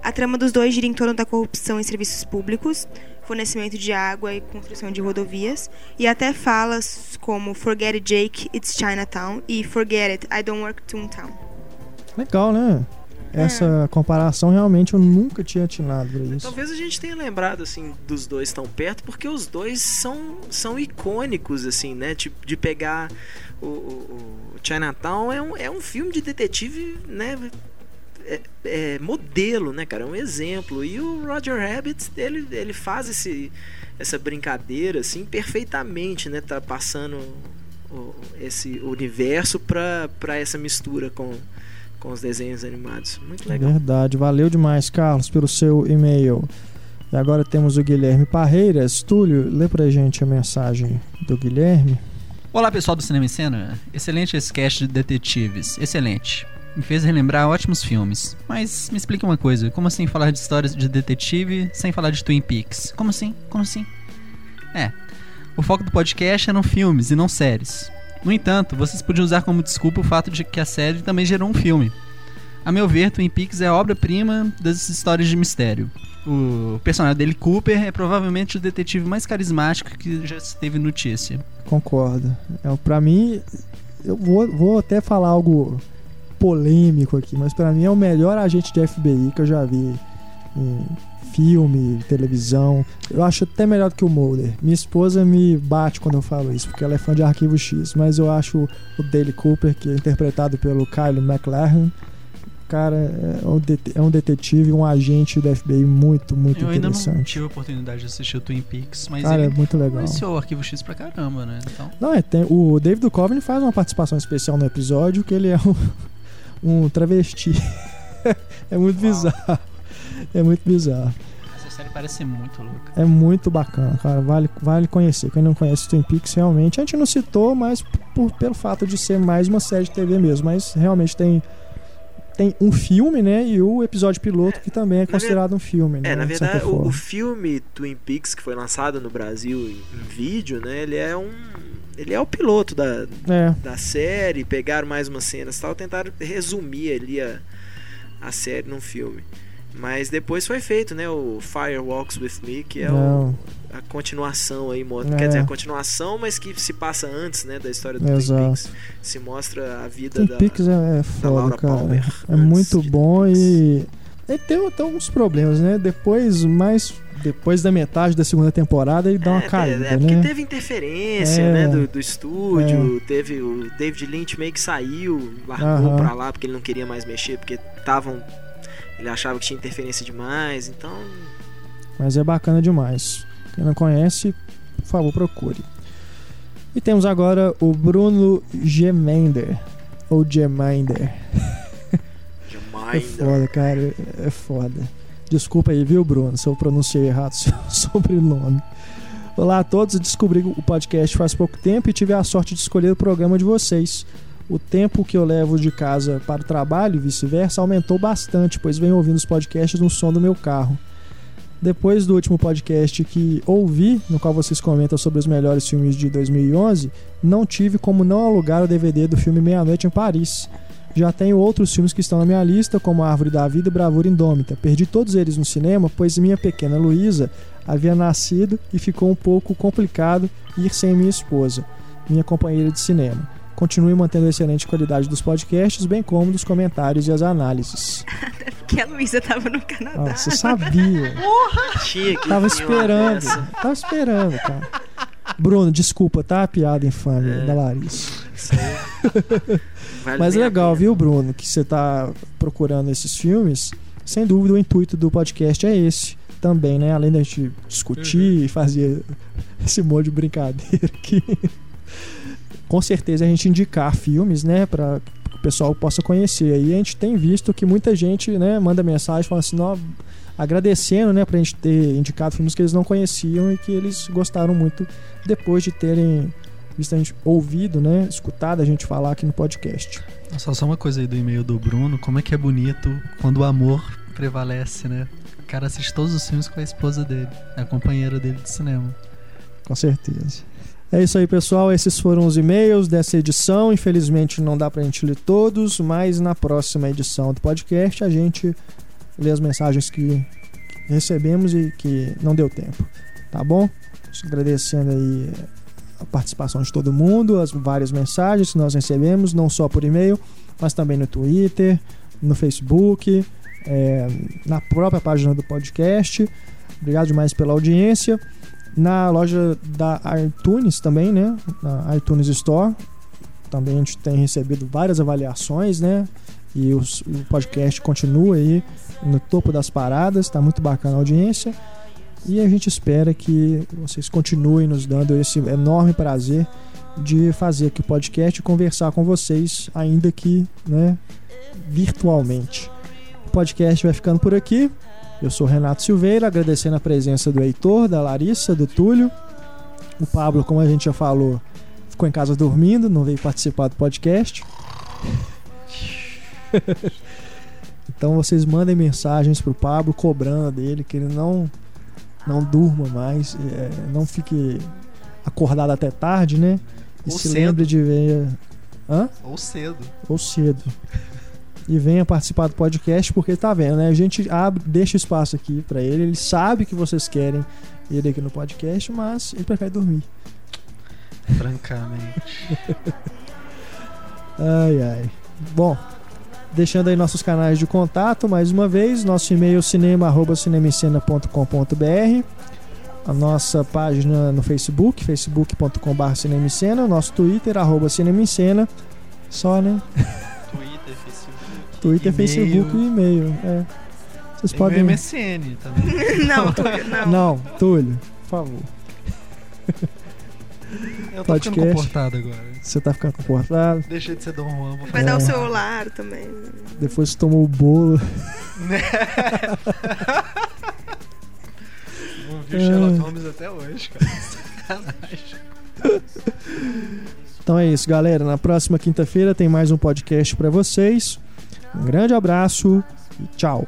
A trama dos dois gira em torno da corrupção em serviços públicos, fornecimento de água e construção de rodovias, e até falas como Forget it, Jake, it's Chinatown e Forget it, I don't work Toontown. Legal, né? Essa comparação realmente eu nunca tinha atinado pra isso. Talvez a gente tenha lembrado assim dos dois tão perto, porque os dois são, são icônicos assim, né? Tipo de pegar o, o- o Chinatown é um, é um filme de detetive, né? É, é modelo, né, cara? É um exemplo. E o Roger Rabbit, ele, ele faz esse, essa brincadeira assim perfeitamente, né? Tá passando o- esse universo pra, pra essa mistura com, com os desenhos animados. Muito legal. Verdade, valeu demais, Carlos, pelo seu e-mail. E agora temos o Guilherme Parreiras. Túlio, lê pra gente a mensagem do Guilherme. Olá pessoal do Cinema em Cena, excelente esse cast de detetives, excelente. Me fez relembrar ótimos filmes. Mas me explica uma coisa, como assim falar de histórias de detetive sem falar de Twin Peaks? Como assim? Como assim? É, o foco do podcast eram filmes e não séries. No entanto, vocês podiam usar como desculpa o fato de que a série também gerou um filme. A meu ver, Twin Peaks é obra-prima das histórias de mistério. O personagem dele, Cooper, é provavelmente o detetive mais carismático que já se teve notícia. Concordo. É, pra mim, eu vou, vou até falar algo polêmico aqui, mas pra mim é o melhor agente de FBI que eu já vi em filme, televisão. Eu acho até melhor do que o Mulder. Minha esposa me bate quando eu falo isso, porque ela é fã de Arquivo X, mas eu acho o Dale Cooper, que é interpretado pelo Kyle MacLachlan, cara, é um, é um detetive, um agente do FBI muito, muito Eu ainda não interessante. tive a oportunidade de assistir o Twin Peaks, mas Cara, é ele muito legal. o Arquivo X pra caramba, né? Então, Não, é, tem, o David Duchovny faz uma participação especial no episódio que ele é um, um travesti. é muito Uau. bizarro. É muito bizarro. essa série parece ser muito louca. É muito bacana, cara. Vale, vale conhecer. Quem não conhece Twin Peaks, realmente. A gente não citou, mas por, pelo fato de ser mais uma série de TV mesmo. Mas realmente tem, tem um filme, né? E o episódio piloto, que também é na considerado um filme, né? É, na verdade, o, o filme Twin Peaks que foi lançado no Brasil em, em vídeo, né? Ele é um. Ele é o piloto da, É, da série, pegaram mais umas cenas e tal, tentaram resumir ali a, a série num filme. Mas depois foi feito, né? O Fire Walks With Me, que é o, a continuação aí, É. quer dizer, a continuação, mas que se passa antes, né, da história do Exato. Twin Peaks. Se mostra a vida Twin da Peaks é, é foda, Laura cara. Palmer, É muito bom e. Ele tem até alguns problemas, né? Depois, mais. Depois da metade da segunda temporada, ele dá uma é, caída, é, porque né? teve interferência, É. né, do, do estúdio, teve o David Lynch meio que saiu, largou Aham. pra lá porque ele não queria mais mexer, porque estavam ele achava que tinha interferência demais, então Mas é bacana demais. Quem não conhece, por favor, procure. E temos agora o Bruno Gemender. Ou Gemender. É jamais foda, cara. É foda. Desculpa aí, viu, Bruno, se eu pronunciei errado seu sobrenome. Olá a todos, descobri o podcast faz pouco tempo e tive a sorte de escolher o programa de vocês. O tempo que eu levo de casa para o trabalho e vice-versa aumentou bastante, pois venho ouvindo os podcasts no som do meu carro. Depois do último podcast que ouvi, no qual vocês comentam sobre os melhores filmes de 2011, não tive como não alugar o DVD do filme Meia-Noite em Paris. Já tenho outros filmes que estão na minha lista, como Árvore da Vida e Bravura Indômita. Perdi todos eles no cinema, pois minha pequena Luísa havia nascido e ficou um pouco complicado ir sem minha esposa, minha companheira de cinema. Continue mantendo a excelente qualidade dos podcasts, bem como dos comentários e as análises. Porque a Luísa tava no Canadá. Ah, você sabia. tinha que Tava esperando. Tava esperando, cara. Bruno, desculpa, tá? A piada infame É. da Larissa. Isso aí. Vale Mas é legal, viu, Bruno, que você tá procurando esses filmes. Sem dúvida, o intuito do podcast é esse também, né? Além da gente discutir e fazer esse monte de brincadeira aqui. Com certeza a gente indicar filmes, né? Pra que o pessoal possa conhecer. E a gente tem visto que muita gente, né, manda mensagem falando assim, "Nó, agradecendo, né, pra gente ter indicado filmes que eles não conheciam e que eles gostaram muito depois de terem visto a gente ouvido, né, escutado a gente falar aqui no podcast. Só, só uma coisa aí do e-mail do Bruno, como é que é bonito quando o amor prevalece, né? O cara assiste todos os filmes com a esposa dele, a companheira dele de cinema. Com certeza. É isso aí, pessoal. Esses foram os e-mails dessa edição. Infelizmente não dá pra gente ler todos, mas na próxima edição do podcast a gente lê as mensagens que recebemos e que não deu tempo. Tá bom? Agradecendo aí a participação de todo mundo, as várias mensagens que nós recebemos, não só por e-mail, mas também no Twitter, no Facebook, é, na própria página do podcast. Obrigado demais pela audiência na loja da iTunes também, né? Na iTunes Store. Também a gente tem recebido várias avaliações, né? E os- o podcast continua aí no topo das paradas, tá muito bacana a audiência. E a gente espera que vocês continuem nos dando esse enorme prazer de fazer aqui o podcast e conversar com vocês, ainda que né, virtualmente. O podcast vai ficando por aqui. Eu sou Renato Silveira, agradecendo a presença do Heitor, da Larissa, do Túlio. O Pablo, como a gente já falou, ficou em casa dormindo, não veio participar do podcast. então vocês mandem mensagens pro Pablo cobrando dele que ele não não durma mais, é, não fique acordado até tarde, né? E Ou se cedo. lembre de ver. Hã? Ou cedo. ou cedo. E venha participar do podcast, porque tá vendo, né? A gente abre, deixa espaço aqui pra ele. Ele sabe que vocês querem ele aqui no podcast, mas ele prefere dormir. Francamente. Ai, ai. Bom, deixando aí nossos canais de contato, mais uma vez, nosso e-mail cinema@cinemicena.com.br, a nossa página no Facebook, facebook.com.br cinemicena, o nosso Twitter, arroba cinemicena, só, né? Twitter, Facebook. Twitter, E-mail. Facebook e e-mail. É. Vocês Tem podem. meu MSN também. Não, Túlio, não. Não, Túlio, por favor. Eu tô ficando Podcast. comportado agora. Você tá ficando comportado. Deixei de ser Dom Juan. vou Vai É. dar o celular também. Depois você tomou o bolo. Não vi o Sherlock Holmes até hoje, cara. Então é isso, galera. Na próxima quinta-feira tem mais um podcast pra vocês. Um grande abraço e tchau.